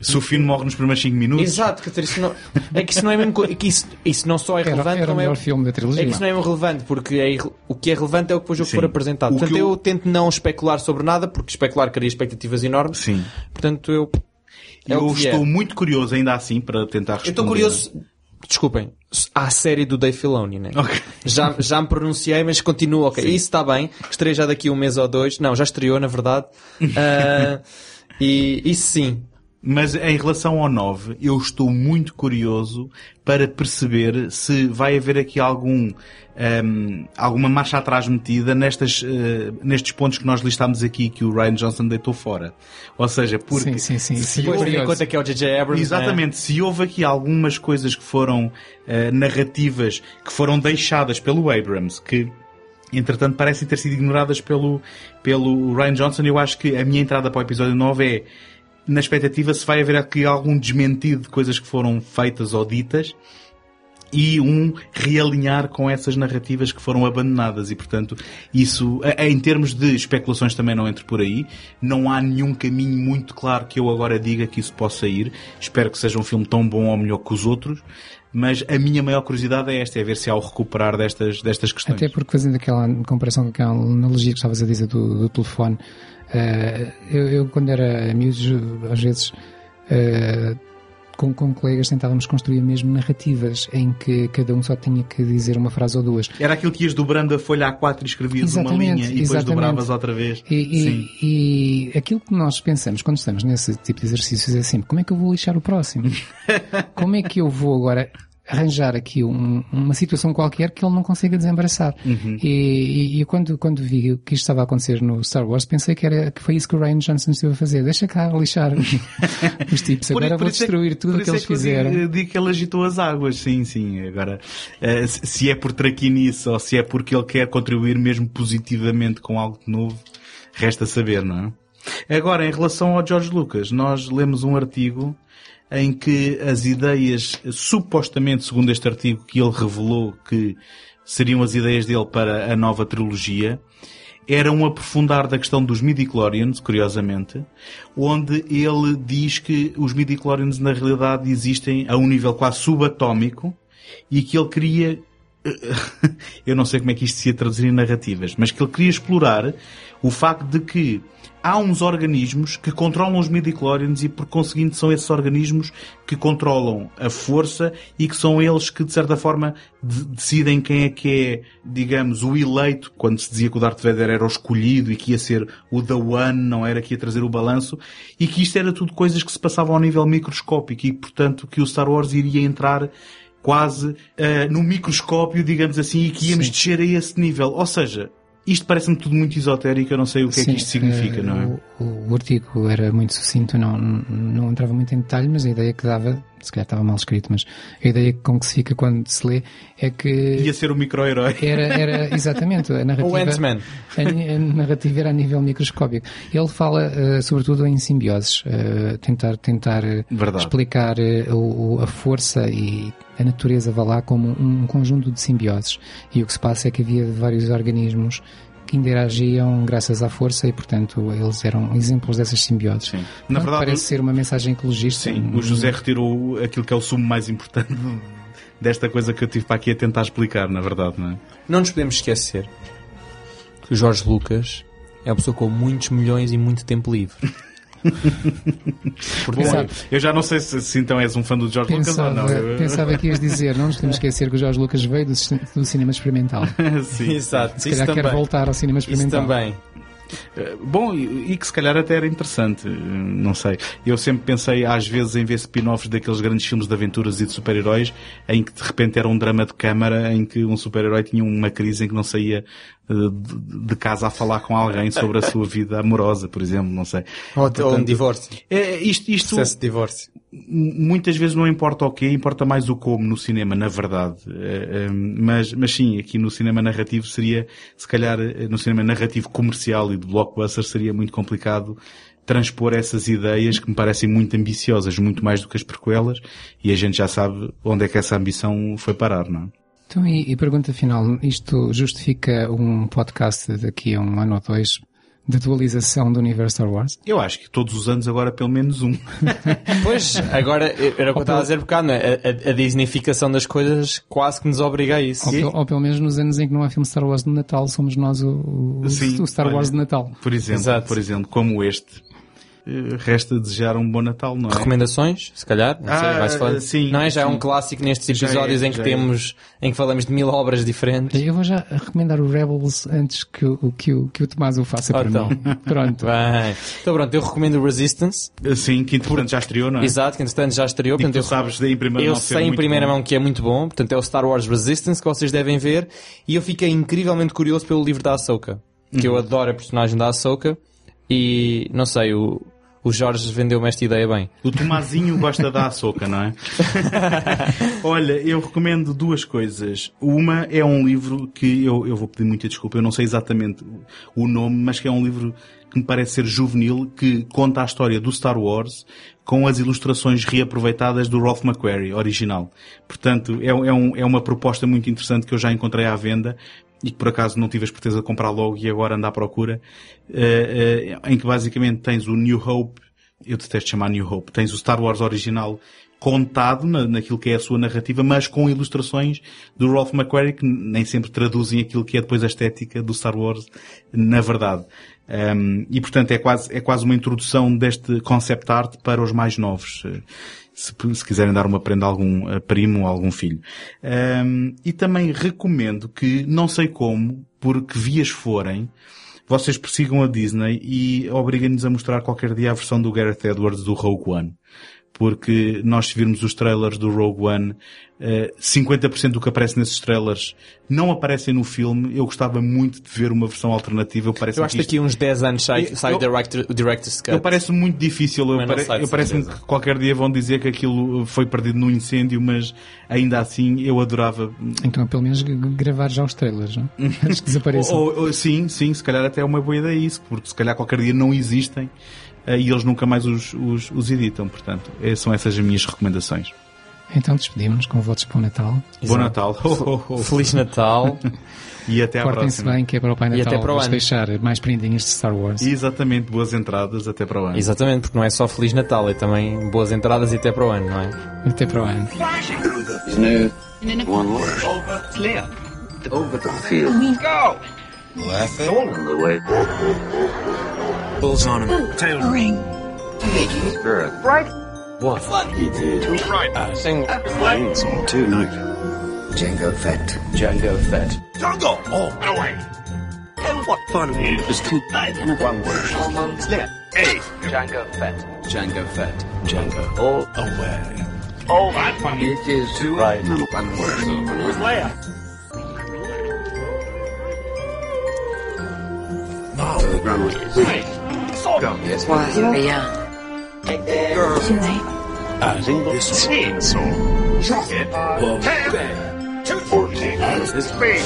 [SPEAKER 2] Se o Finn morre nos primeiros 5 minutos,
[SPEAKER 3] Exato, dizer, isso não, é que isso não é mesmo, é que isso, isso não só é
[SPEAKER 1] Era,
[SPEAKER 3] relevante,
[SPEAKER 1] era o
[SPEAKER 3] como é,
[SPEAKER 1] melhor filme da
[SPEAKER 3] é
[SPEAKER 1] trilogia.
[SPEAKER 3] que isso não é mesmo relevante, porque é o que é relevante é o que depois o
[SPEAKER 2] Sim.
[SPEAKER 3] for apresentado.
[SPEAKER 2] O que
[SPEAKER 3] Portanto, eu...
[SPEAKER 2] eu-
[SPEAKER 3] tento não especular sobre nada, porque especular cria expectativas enormes.
[SPEAKER 2] Sim.
[SPEAKER 3] Portanto, eu, é
[SPEAKER 2] eu
[SPEAKER 3] o
[SPEAKER 2] estou
[SPEAKER 3] é.
[SPEAKER 2] muito curioso ainda assim para tentar responder.
[SPEAKER 3] Eu estou curioso. Desculpem, à série do Dave Filoni, né?
[SPEAKER 2] Ok.
[SPEAKER 3] Já, já me pronunciei, mas continuo, ok. Isso está bem. Estreia já daqui a um mês ou dois. Não, já estreou, na verdade. [laughs] Ah, e isso sim.
[SPEAKER 2] Mas em relação ao 9, eu estou muito curioso para perceber se vai haver aqui algum, ehm, alguma marcha atrás metida nestas, eh, nestes pontos que nós listámos aqui que o Ryan Johnson deitou fora. Ou seja, porque
[SPEAKER 1] Sim, sim, sim.
[SPEAKER 2] se houve-
[SPEAKER 3] em conta que é o J.J. Abrams.
[SPEAKER 2] Exatamente, se houve aqui algumas coisas que foram eh, narrativas que foram deixadas pelo Abrams, que entretanto parecem ter sido ignoradas pelo, pelo Ryan Johnson, eu acho que a minha entrada para o episódio 9 é na expectativa se vai haver aqui algum desmentido de coisas que foram feitas ou ditas e um realinhar com essas narrativas que foram abandonadas. E portanto isso em termos de especulações também não entro por aí. Não há nenhum caminho muito claro que eu agora diga que isso possa ir. Espero que seja um filme tão bom ou melhor que os outros. Mas a minha maior curiosidade é esta, é ver se há o recuperar destas, destas questões.
[SPEAKER 1] Até porque fazendo aquela comparação com aquela analogia que estavas a dizer do, do telefone, uh, eu, eu, quando era miúdo, às vezes uh, com, com colegas tentávamos construir mesmo narrativas em que cada um só tinha que dizer uma frase ou duas.
[SPEAKER 2] Era aquilo que ias dobrando a folha A4 e escrevias exatamente, uma linha e depois exatamente. dobravas outra vez.
[SPEAKER 1] E, e, e, aquilo que nós pensamos quando estamos nesse tipo de exercícios é sempre como é que eu vou lixar o próximo? [laughs] como é que eu vou agora arranjar aqui um, uma situação qualquer que ele não consiga desembaraçar. Uhum. E, e, e, quando, quando vi que isto estava a acontecer no Star Wars, pensei que, era, que foi isso que o Ryan Johnson esteve a fazer. Deixa cá lixar [laughs] os tipos. Agora por, vou é destruir é, tudo o que eles é que fizeram.
[SPEAKER 2] Eu digo, digo, que ele agitou as águas, sim, sim. Agora, uh, se é por traquinice ou se é porque ele quer contribuir mesmo positivamente com algo de novo, resta saber, não é? Agora, em relação ao George Lucas, nós lemos um artigo em que as ideias, supostamente, segundo este artigo que ele revelou que seriam as ideias dele para a nova trilogia, eram um aprofundar da questão dos midichlorians, curiosamente, onde ele diz que os midichlorians na realidade existem a um nível quase subatómico e que ele queria [laughs] eu não sei como é que isto se ia traduzir em narrativas, mas que ele queria explorar o facto de que há uns organismos que controlam os midichlorians e por conseguinte são esses organismos que controlam a força e que são eles que de certa forma de decidem quem é que é, digamos, o eleito, quando se dizia que o Darth Vader era o escolhido e que ia ser o The One, não era que ia trazer o balanço, e que isto era tudo coisas que se passavam ao nível microscópico e portanto que o Star Wars iria entrar quase uh, no microscópio, digamos assim, e que íamos Sim. descer a esse nível. Ou seja, isto parece-me tudo muito esotérico, eu não sei o que Sim, é que isto significa, não é?
[SPEAKER 1] O, o, artigo era muito sucinto, não, não entrava muito em detalhe, mas a ideia que dava, se calhar estava mal escrito, mas a ideia com que se fica quando se lê é que...
[SPEAKER 2] Ia ser o micro-herói.
[SPEAKER 1] Era, era, [laughs] exatamente, a narrativa... o
[SPEAKER 3] Ant-Man.
[SPEAKER 1] A, a, narrativa era a nível microscópico. Ele fala, uh, sobretudo, em simbioses, uh, tentar, tentar explicar uh, o, a força e a natureza vá lá como um conjunto de simbioses. E o que se passa é que havia vários organismos que interagiam graças à força e, portanto, eles eram exemplos dessas simbioses. Sim. Na verdade, parece ser uma mensagem ecologista.
[SPEAKER 2] Sim, o José retirou aquilo que é o sumo mais importante [laughs] desta coisa que eu tive para aqui a tentar explicar, na verdade, não é?
[SPEAKER 3] Não nos podemos esquecer que o Jorge Lucas é uma pessoa com muitos milhões e muito tempo livre. [laughs] [laughs]
[SPEAKER 2] Bom, eu já não sei se, se, então és um fã do George pensava, Lucas ou
[SPEAKER 1] não. Pensava que ias dizer, não nos temos que esquecer que o George Lucas veio do, do cinema experimental. [laughs]
[SPEAKER 3] Sim, exato.
[SPEAKER 1] Se calhar quer voltar ao cinema experimental.
[SPEAKER 3] Isso também.
[SPEAKER 2] Eh, bom, e que se calhar até era interessante, não sei. Eu sempre pensei às vezes em ver spin-offs daqueles grandes filmes de aventuras e de super-heróis em que de repente era um drama de câmara em que um super-herói tinha uma crise em que não saía eh, de casa a falar com alguém sobre a sua vida amorosa, por exemplo, não sei.
[SPEAKER 3] Ou, Portanto, ou um divórcio.
[SPEAKER 2] É, isto, isto,
[SPEAKER 3] Processo de divórcio.
[SPEAKER 2] Muitas vezes não importa o quê, importa mais o como no cinema, na verdade. Eh, mas, mas sim, aqui no cinema narrativo seria, se calhar, no cinema narrativo comercial e de blockbuster seria muito complicado transpor essas ideias que me parecem muito ambiciosas, muito mais do que as prequelas, e a gente já sabe onde é que essa ambição foi parar, não é?
[SPEAKER 1] Então, e, e pergunta final, isto justifica um podcast daqui a um ano ou dois de atualização do universo Star Wars?
[SPEAKER 2] Eu acho que todos os anos agora pelo menos um. [laughs]
[SPEAKER 3] pois, agora era o que eu estava a dizer bocado, não é? A, a, Disneyficação das coisas quase que nos obriga a isso.
[SPEAKER 1] Ou, ou, pelo menos nos anos em que não há filme Star Wars de Natal, somos nós o, o, Sim, o Star olha, Wars de Natal.
[SPEAKER 2] Por exemplo, Exato. por exemplo, como este. Eh, resta desejar um bom Natal, não é?
[SPEAKER 3] Recomendações, se calhar? Não sei, ah, vais Sim, não é? Já sim. é um clássico nestes episódios é, em que é. temos, é. em que falamos de mil obras diferentes.
[SPEAKER 1] Eu vou já recomendar o Rebels antes que o, que o, que o Tomás o faça oh, para então. mim. [laughs] Pronto.
[SPEAKER 3] Bem. Então pronto, eu recomendo o Resistance.
[SPEAKER 2] Eh, sim, que entretanto já estreou, não é?
[SPEAKER 3] Exato, que entretanto já estreou.
[SPEAKER 2] Portanto, tu eu, sabes em primeira
[SPEAKER 3] eu mão sei em primeira bom. mão que é muito bom. Portanto, é o Star Wars Resistance que vocês devem ver. E eu fiquei incrivelmente curioso pelo livro da Ahsoka. Que uhum. eu adoro a personagem da Ahsoka. E, não sei, o, o Jorge vendeu-me esta ideia bem.
[SPEAKER 2] O Tomazinho gosta da açúcar, não é? [laughs] Olha, eu recomendo duas coisas. Uma é um livro que eu, eu vou pedir muita desculpa, eu não sei exatamente o nome, mas que é um livro que me parece ser juvenil, que conta a história do Star Wars com as ilustrações reaproveitadas do Ralph McQuarrie, original. Portanto, é, é, um, é uma proposta muito interessante que eu já encontrei à venda e que por acaso não tive a certeza de comprar logo e agora anda à procura, uh, uh, em que basicamente tens o New Hope eu detesto chamar New Hope. Tens o Star Wars original contado na, naquilo que é a sua narrativa, mas com ilustrações do Ralph McQuarrie que nem sempre traduzem aquilo que é depois a estética do Star Wars na verdade. Um, e portanto é quase, é quase uma introdução deste concept art para os mais novos. Se, se quiserem dar uma prenda a algum a primo ou algum filho. Um, e também recomendo que, não sei como, porque vias forem, vocês persigam a Disney e obriguem-nos a mostrar qualquer dia a versão do Gareth Edwards do Rogue One. Porque nós se virmos os trailers do Rogue One, 50% eh, do que aparece nesses trailers não aparecem no filme. Eu gostava muito de ver uma versão alternativa. Eu,
[SPEAKER 3] eu acho que daqui uns 10 anos sai, eu, sai o director, Director's Cut.
[SPEAKER 2] Eu parece muito difícil. Eu, pare, eu parece-me que qualquer dia vão dizer que aquilo foi perdido no incêndio, mas ainda assim eu adorava.
[SPEAKER 1] Então, pelo menos gravar já os trailers, não? É? [laughs] Antes que desapareçam.
[SPEAKER 2] ou, ou, sim, sim, se calhar até é uma boa ideia isso, porque se calhar qualquer dia não existem eh, e eles nunca mais os, os, os editam. Portanto, é, são essas as minhas recomendações.
[SPEAKER 1] Então despedimos com votos para o Natal.
[SPEAKER 2] Bom Natal.
[SPEAKER 3] Feliz Natal. [laughs]
[SPEAKER 2] e até à
[SPEAKER 1] Portem-se
[SPEAKER 2] próxima.
[SPEAKER 1] bem, que é para o Pai Natal.
[SPEAKER 3] E até para o ano.
[SPEAKER 1] deixar mais prendinhas de Star Wars.
[SPEAKER 2] Exatamente, boas entradas, até para o ano.
[SPEAKER 3] Exatamente, porque não é só Feliz Natal, é também boas entradas e até para o ano, não é?
[SPEAKER 1] Até para o ano.
[SPEAKER 4] One word. Over the field. Go! Laughing on the way. Bulls on him. Tail ring. Spirit. Right. What? Fun he did. Two right. Uh, single. Wings on two. Django Fett. Django Fett. Django! Oh, away. And what fun it is to dive in one word. Clear. Hey. Django Fett. Django Fett. Django. All away. Oh, that fun. It is two right. One word. With Leia. Now the ground. Right. Go. Yes.
[SPEAKER 5] Why, yeah.
[SPEAKER 4] Girl.
[SPEAKER 5] Julie.
[SPEAKER 4] As English chainsaw. Rocket. Bob. Ten. Two fourteen. As his speed.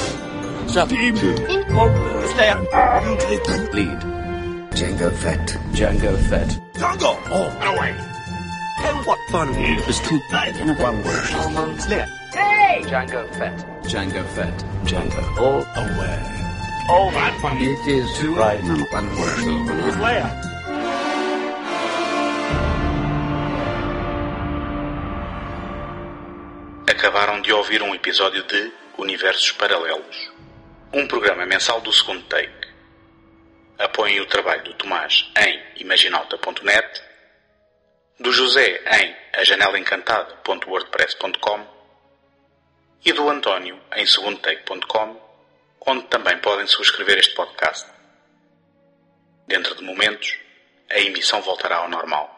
[SPEAKER 4] Team. Two. Stand. Lead. Django Fett. Django Fett. Django. Oh, away. And what fun it is to dive in one word. Hey! Django Fett. Django Fett. Django. All away. Oh, that fun. It is to ride in one word. With
[SPEAKER 6] Acabaram de ouvir um episódio de Universos Paralelos, um programa mensal do segundo take. Apoiem o trabalho do Tomás em imaginalta.net, do José em ajanelaencantada.wordpress.com e do António em segundotake.com, onde também podem subscrever este podcast. Dentro de momentos, a emissão voltará ao normal.